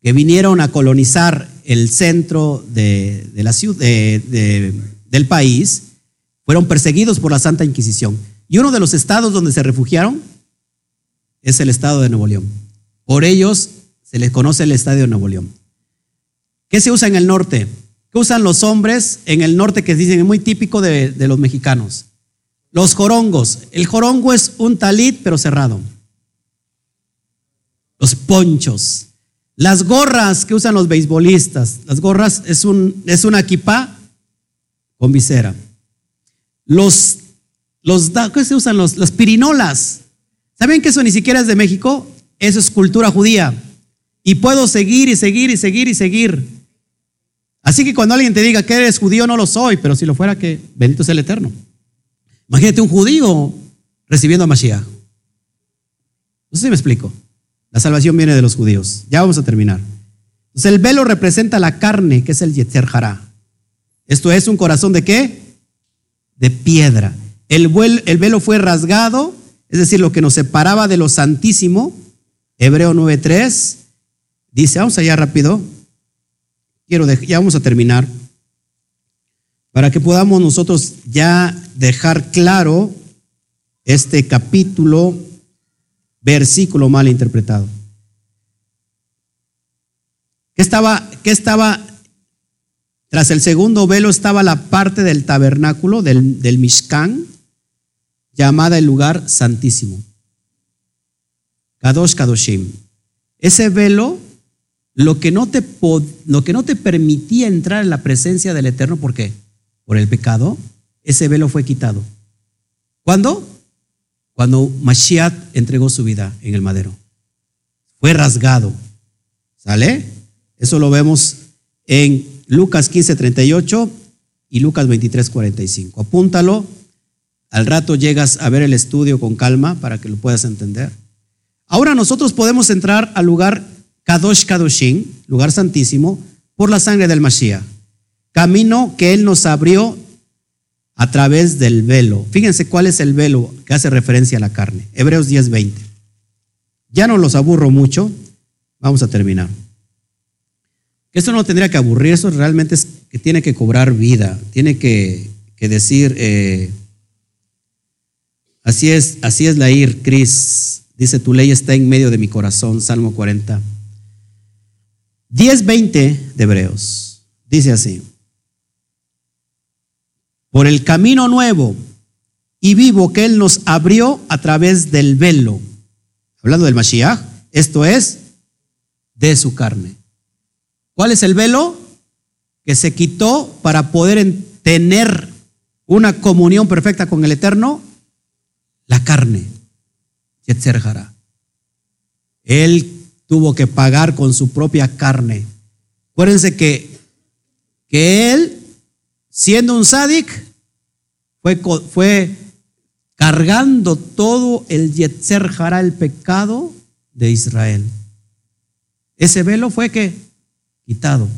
que vinieron a colonizar el centro de, la ciudad, del país, fueron perseguidos por la Santa Inquisición. Y uno de los estados donde se refugiaron es el estado de Nuevo León. Por ellos se les conoce el estadio de Nuevo León. ¿Qué se usa en el norte? ¿Qué usan los hombres en el norte que dicen es muy típico de, de los mexicanos? Los jorongos. El jorongo es un talit pero cerrado. Los ponchos. Las gorras que usan los beisbolistas. Las gorras es, un, es una equipa con visera. Los, los, ¿qué se usan? Los, las pirinolas. ¿Saben que eso ni siquiera es de México? Eso es cultura judía. Y puedo seguir y seguir y seguir y seguir. Así que cuando alguien te diga que eres judío, no lo soy, pero si lo fuera, que bendito sea el Eterno. Imagínate un judío recibiendo a Mashiach. No sé si me explico. La salvación viene de los judíos. Ya vamos a terminar. Entonces el velo representa la carne, que es el Yetzer Hará. Esto es un corazón de qué? De piedra. El, el velo fue rasgado, es decir, lo que nos separaba de lo santísimo. Hebreo 9.3 dice, vamos allá rápido. Quiero, ya vamos a terminar. Para que podamos nosotros ya dejar claro este capítulo, versículo mal interpretado. ¿Qué estaba, qué estaba tras el segundo velo? Estaba la parte del tabernáculo, del, del Mishkan, llamada el lugar santísimo. Kadosh Kadoshim. Ese velo, lo que, no te, lo que no te permitía entrar en la presencia del Eterno, ¿por qué? por el pecado, ese velo fue quitado. ¿Cuándo? Cuando Mashiach entregó su vida en el madero. Fue rasgado. ¿Sale? Eso lo vemos en Lucas 15, 38 y Lucas 23, 45. Apúntalo. Al rato llegas a ver el estudio con calma para que lo puedas entender. Ahora nosotros podemos entrar al lugar Kadosh Kadoshin, lugar santísimo, por la sangre del Mashiach. Camino que Él nos abrió a través del velo. Fíjense cuál es el velo que hace referencia a la carne. Hebreos 10:20. Ya no los aburro mucho. Vamos a terminar. Esto no tendría que aburrir, eso realmente es que tiene que cobrar vida, tiene que, decir, eh, así es, así es la ir, Cris. Dice, tu ley está en medio de mi corazón, Salmo 40. 10.20 de Hebreos. Dice así por el camino nuevo y vivo que Él nos abrió a través del velo. Hablando del Mashiach, esto es de su carne. ¿Cuál es el velo? Que se quitó para poder tener una comunión perfecta con el Eterno. La carne. Yetzer Él tuvo que pagar con su propia carne. Acuérdense que, que Él siendo un sádic, fue, fue cargando todo el Yetzer Jara, el pecado de Israel. Ese velo fue que quitado,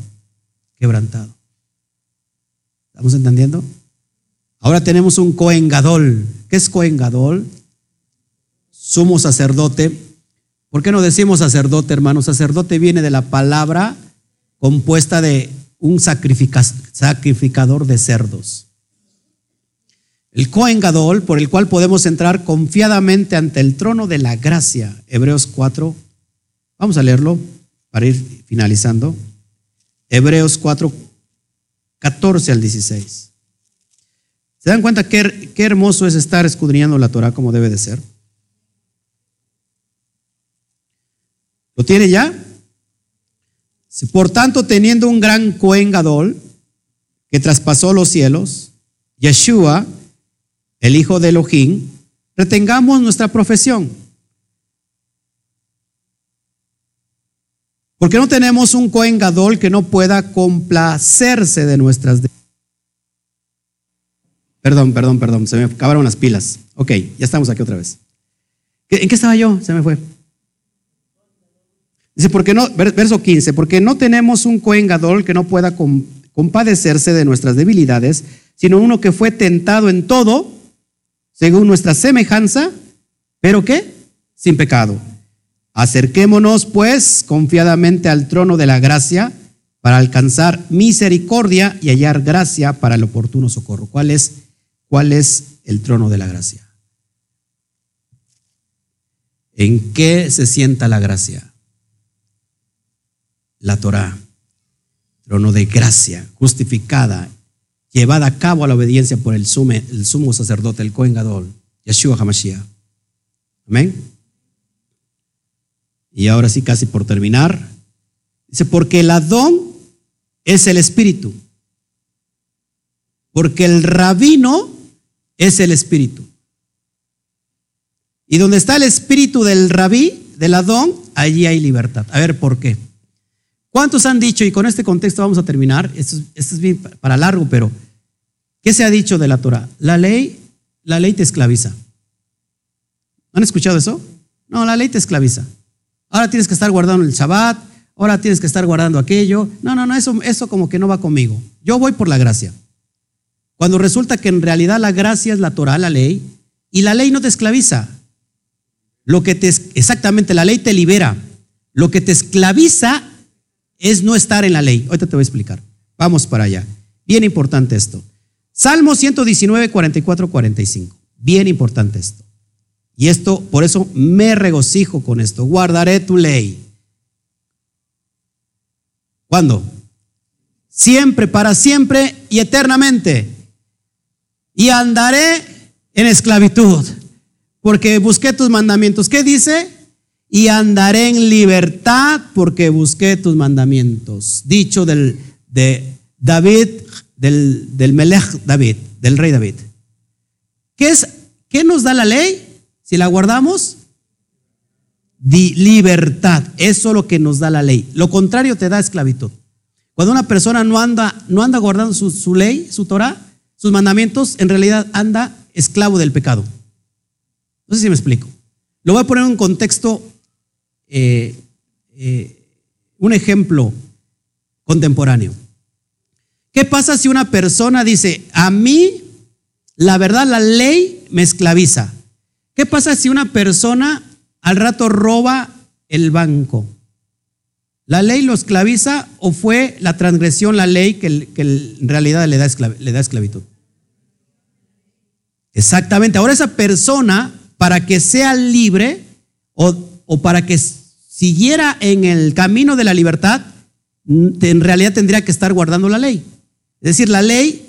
quebrantado. ¿Estamos entendiendo? Ahora tenemos un Cohen Gadol. ¿Qué es Cohen Gadol? Sumo sacerdote. ¿Por qué no decimos sacerdote, hermano? Sacerdote viene de la palabra compuesta de un sacrificador de cerdos. El Cohen Gadol, por el cual podemos entrar confiadamente ante el trono de la gracia. Hebreos 4. Vamos a leerlo para ir finalizando. Hebreos 4, 14 al 16. ¿Se dan cuenta qué, hermoso es estar escudriñando la Torah como debe de ser? ¿Lo tiene ya? Por tanto, teniendo un gran Cohen Gadol que traspasó los cielos, Yeshua, el hijo de Elohim, retengamos nuestra profesión. Porque no tenemos un Cohen Gadol que no pueda complacerse de nuestras. Perdón, perdón, perdón, se me acabaron las pilas. Ok, ya estamos aquí otra vez. ¿En qué estaba yo? Se me fue. Dice, porque no, verso 15, porque no tenemos un Cohen que no pueda compadecerse de nuestras debilidades, sino uno que fue tentado en todo, según nuestra semejanza, pero ¿qué? Sin pecado. Acerquémonos pues confiadamente al trono de la gracia para alcanzar misericordia y hallar gracia para el oportuno socorro. ¿Cuál es, cuál es el trono de la gracia? ¿En qué se sienta la gracia? La Torah, trono de gracia, justificada, llevada a cabo a la obediencia por el, el sumo sacerdote, el Cohen Gadol, Yeshua HaMashiach. Amén. Y ahora sí, casi por terminar, dice, porque el Adón es el Espíritu, porque el rabino es el Espíritu. Y donde está el Espíritu del rabí, del Adón, allí hay libertad. A ver, ¿por qué? ¿Cuántos han dicho, y con este contexto vamos a terminar, esto, es bien para largo, pero ¿qué se ha dicho de la Torah? La ley, la ley te esclaviza. ¿Han escuchado eso? No, la ley te esclaviza ahora tienes que estar guardando el Shabbat, ahora tienes que estar guardando aquello. No, no, no, eso, eso como que no va conmigo. Yo voy por la gracia. Cuando resulta que en realidad la gracia es la Torah, la ley, y la ley no te esclaviza. Lo que te, exactamente, la ley te libera. Lo que te esclaviza es no estar en la ley. Ahorita te voy a explicar. Vamos para allá. Bien importante esto. Salmo 119, 44, 45. Bien importante esto. Y esto, por eso me regocijo con esto. Guardaré tu ley. ¿Cuándo? Siempre, para siempre y eternamente. Y andaré en esclavitud, porque busqué tus mandamientos. ¿Qué dice? Y andaré en libertad porque busqué tus mandamientos. Dicho del, de David, del, del Melech David, del rey David. ¿Qué, es, ¿Qué nos da la ley? Si la guardamos, libertad. Eso es lo que nos da la ley. Lo contrario te da esclavitud. Cuando una persona no anda, no anda guardando su, ley, su Torah, sus mandamientos, en realidad anda esclavo del pecado. No sé si me explico. Lo voy a poner en un contexto, eh, eh, un ejemplo contemporáneo. ¿Qué pasa si una persona dice, a mí, la verdad, la ley me esclaviza? ¿Qué pasa si una persona al rato roba el banco? ¿La ley lo esclaviza o fue la transgresión, la ley que, en realidad le da, esclavitud? Exactamente. Ahora esa persona, para que sea libre o para que siguiera en el camino de la libertad, en realidad tendría que estar guardando la ley. Es decir, la ley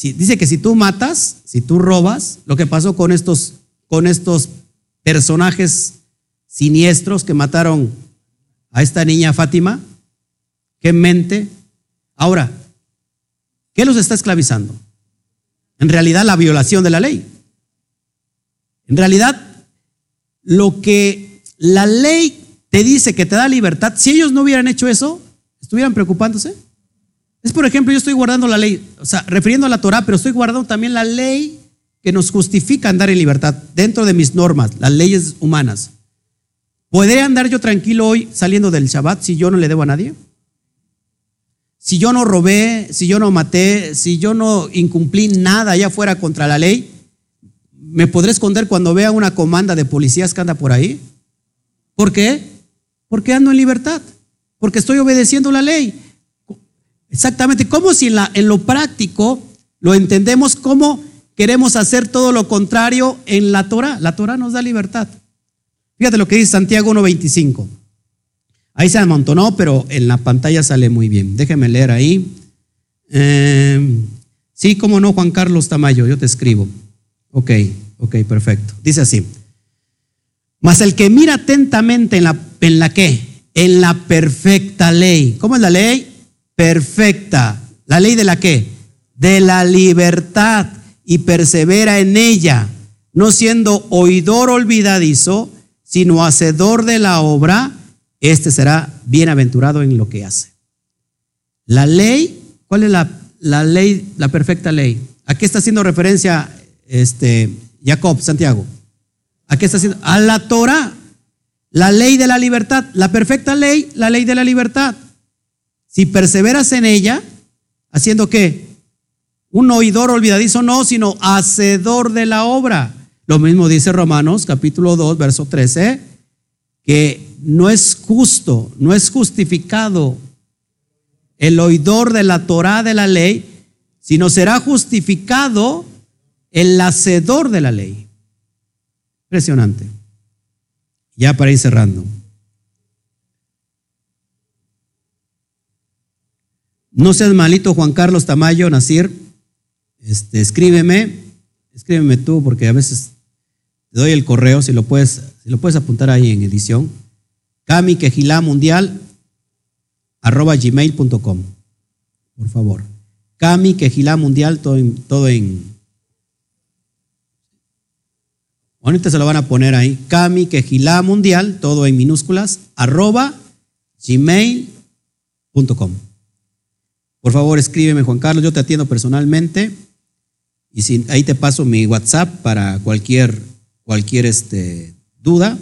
dice que si tú matas, si tú robas, lo que pasó con estos con estos personajes siniestros que mataron a esta niña Fátima? ¿Qué mente? Ahora, ¿qué los está esclavizando? En realidad la violación de la ley. En realidad, lo que la ley te dice que te da libertad, si ellos no hubieran hecho eso, estuvieran preocupándose. Es por ejemplo, yo estoy guardando la ley, o sea, refiriendo a la Torah, pero estoy guardando también la ley que nos justifica andar en libertad dentro de mis normas, las leyes humanas. ¿Podré andar yo tranquilo hoy saliendo del Shabbat si yo no le debo a nadie? Si yo no robé, si yo no maté, si yo no incumplí nada allá afuera contra la ley, ¿me podré esconder cuando vea una comanda de policías que anda por ahí? ¿Por qué? Porque ando en libertad, porque estoy obedeciendo la ley. Exactamente, como si en, lo práctico lo entendemos como queremos hacer todo lo contrario en la Torah. La Torah nos da libertad. Fíjate lo que dice Santiago 1.25. Ahí se amontonó, pero en la pantalla sale muy bien. Déjeme leer ahí. Em, sí, cómo no, Juan Carlos Tamayo, yo te escribo. Ok, ok, perfecto. Dice así. Mas el que mira atentamente en la, en la qué? En la perfecta ley. ¿Cómo es la ley? Perfecta. ¿La ley de la qué? De la libertad y persevera en ella, no siendo oidor olvidadizo, sino hacedor de la obra, este será bienaventurado en lo que hace. La ley, ¿cuál es la, la ley, la perfecta ley? ¿A qué está haciendo referencia este, Jacob, Santiago? ¿A qué está haciendo? A la Torah. La ley de la libertad, la perfecta ley, la ley de la libertad. Si perseveras en ella, haciendo qué? Un oidor olvidadizo, no, sino hacedor de la obra. Lo mismo dice Romanos capítulo 2, verso 13, que no es justo, no es justificado el oidor de la Torah de la ley, sino será justificado el hacedor de la ley. Impresionante. Ya para ir cerrando. No seas malito, Juan Carlos Tamayo, Nacir. Este, escríbeme, escríbeme tú, porque a veces te doy el correo, si lo puedes, si lo puedes apuntar ahí en edición. Cami Quejilá Mundial, arroba gmail.com. Por favor. Cami Quejilá Mundial, todo todo en. Ahorita se lo van a poner ahí. Cami Quejilá Mundial, todo en minúsculas, arroba gmail.com. Por favor, escríbeme, Juan Carlos, yo te atiendo personalmente. Y ahí te paso mi WhatsApp para cualquier, cualquier este, duda.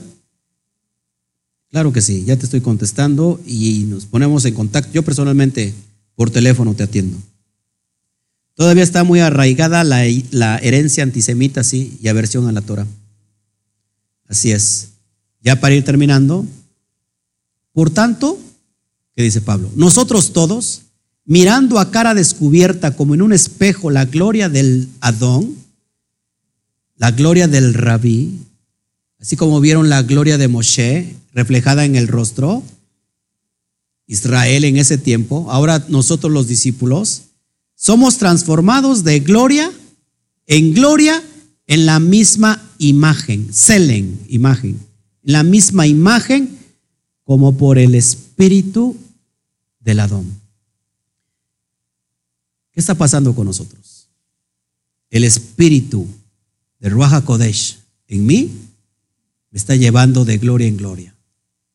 Claro que sí, ya te estoy contestando y nos ponemos en contacto. Yo personalmente por teléfono te atiendo. Todavía está muy arraigada la, la herencia antisemita, sí, y aversión a la Torah. Así es. Ya para ir terminando. Por tanto, ¿qué dice Pablo? Nosotros todos, mirando a cara descubierta como en un espejo la gloria del Adón, la gloria del Rabí, así como vieron la gloria de Moshe reflejada en el rostro, Israel en ese tiempo, ahora nosotros los discípulos, somos transformados de gloria en gloria en la misma imagen, Selen, imagen, en la misma imagen como por el Espíritu del Adón. ¿Qué está pasando con nosotros? El Espíritu de Ruach Kodesh en mí me está llevando de gloria en gloria.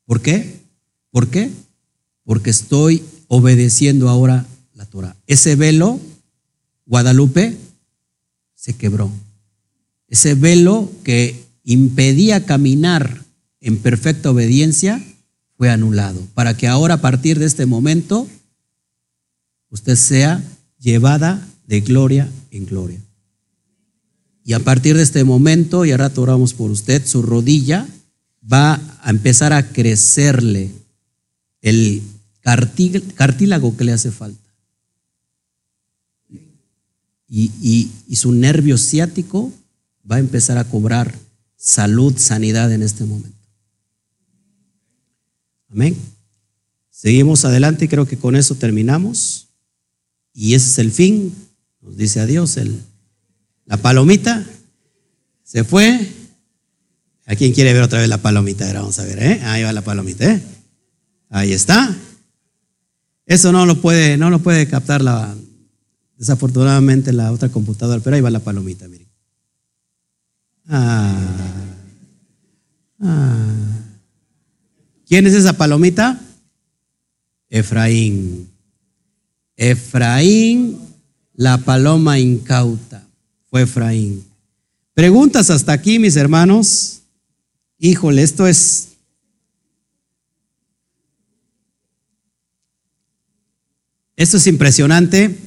¿Por qué? ¿Por qué? Porque estoy obedeciendo ahora la Torah. Ese velo, Guadalupe, se quebró. Ese velo que impedía caminar en perfecta obediencia fue anulado. Para que ahora, a partir de este momento, usted sea llevada de gloria en gloria. Y a partir de este momento, y ahora oramos por usted, su rodilla va a empezar a crecerle el cartílago que le hace falta. Y, y, su nervio ciático va a empezar a cobrar salud, sanidad en este momento. Amén. Seguimos adelante y creo que con eso terminamos. Y ese es el fin, nos dice adiós, el, la palomita se fue. ¿A quién quiere ver otra vez la palomita? Vamos a ver, ¿eh? Ahí va la palomita, ¿eh? Ahí está. Eso no lo puede, no lo puede captar la, desafortunadamente la otra computadora, pero ahí va la palomita, miren. Ah, ah. ¿Quién es esa palomita? Efraín. Efraín, la paloma incauta, fue Efraín. Preguntas hasta aquí, mis hermanos. Híjole, esto es... Esto es impresionante.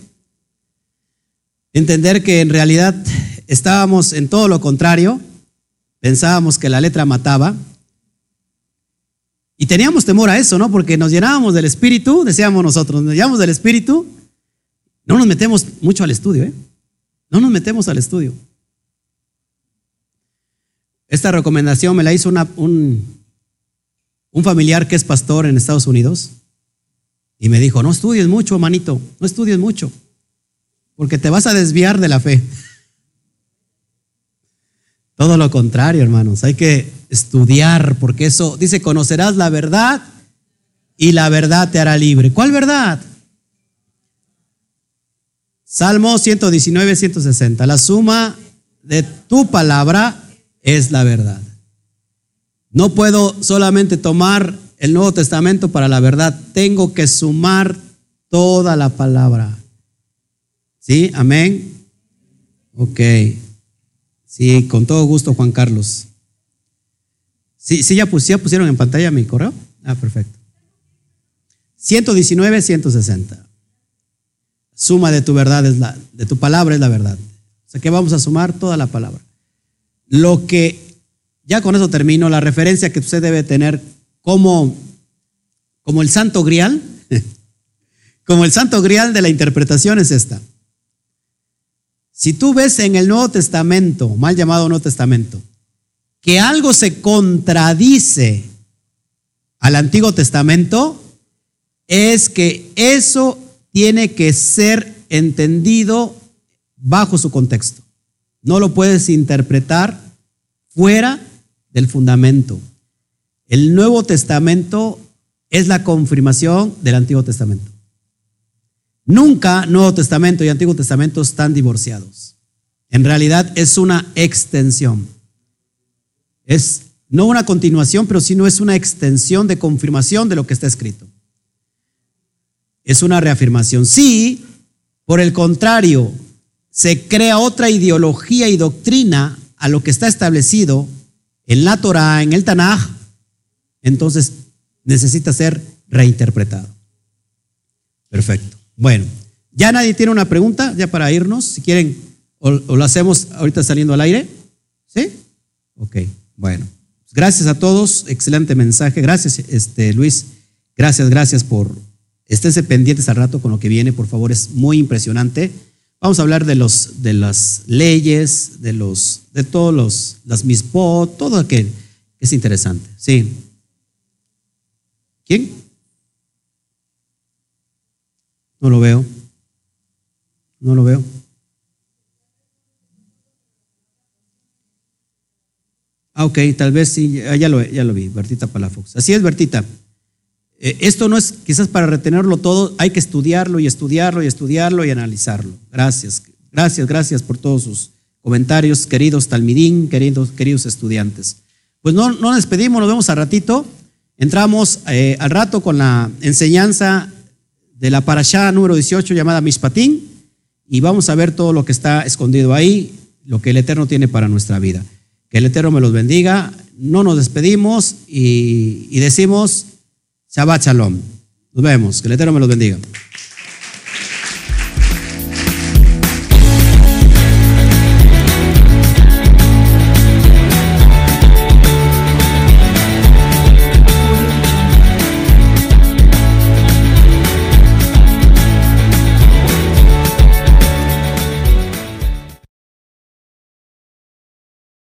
Entender que en realidad estábamos en todo lo contrario. Pensábamos que la letra mataba. Y teníamos temor a eso, ¿no? Porque nos llenábamos del espíritu, decíamos nosotros, nos llenamos del espíritu. No nos metemos mucho al estudio, ¿eh? No nos metemos al estudio. Esta recomendación me la hizo un, un familiar que es pastor en Estados Unidos y me dijo, no estudies mucho, manito, no estudies mucho, porque te vas a desviar de la fe. Todo lo contrario, hermanos, hay que estudiar, porque eso dice, conocerás la verdad y la verdad te hará libre. ¿Cuál verdad? Salmo 119, 160. La suma de tu palabra es la verdad. No puedo solamente tomar el Nuevo Testamento para la verdad, tengo que sumar toda la palabra. ¿Sí? Amén. Ok. Sí, con todo gusto, Juan Carlos. Sí, sí ya, pusieron en pantalla mi correo. Ah, perfecto. 119, 160. Suma de tu verdad es la, de tu palabra es la verdad. O sea que vamos a sumar toda la palabra. Lo que, ya con eso termino, la referencia que usted debe tener como, como el santo grial, como el santo grial de la interpretación es esta. Si tú ves en el Nuevo Testamento, mal llamado Nuevo Testamento, que algo se contradice al Antiguo Testamento, es que eso tiene que ser entendido bajo su contexto. No lo puedes interpretar fuera del fundamento. El Nuevo Testamento es la confirmación del Antiguo Testamento. Nunca Nuevo Testamento y Antiguo Testamento están divorciados. En realidad es una extensión. Es no una continuación, pero sino es una extensión de confirmación de lo que está escrito. Es una reafirmación. Sí, por el contrario, se crea otra ideología y doctrina a lo que está establecido en la Torah, en el Tanaj, entonces necesita ser reinterpretado. Perfecto. Bueno, ya nadie tiene una pregunta, ya para irnos, si quieren, o, lo hacemos ahorita saliendo al aire. ¿Sí? Ok, bueno. Gracias a todos, excelente mensaje. Gracias, este, Luis. Gracias, gracias por. Esténse pendientes al rato con lo que viene, por favor, es muy impresionante. Vamos a hablar de, los, de las leyes, de, los, de todos los, las mispot, todo aquel. Es interesante. Sí. ¿Quién? No lo veo. No lo veo. Ah, ok, tal vez sí, ya lo, ya lo vi, Bertita Palafox. Así es, Bertita. Eh, esto no es quizás para retenerlo todo, hay que estudiarlo y estudiarlo y estudiarlo y analizarlo. Gracias, gracias, gracias por todos sus comentarios, queridos talmidín, queridos, queridos estudiantes. Pues no, no nos despedimos, nos vemos al ratito. Entramos eh, al rato con la enseñanza de la parashá número 18 llamada Mishpatín y vamos a ver todo lo que está escondido ahí, lo que el Eterno tiene para nuestra vida. Que el Eterno me los bendiga. No nos despedimos y, y decimos Shabbat Shalom. Nos vemos. Que el Eterno me los bendiga.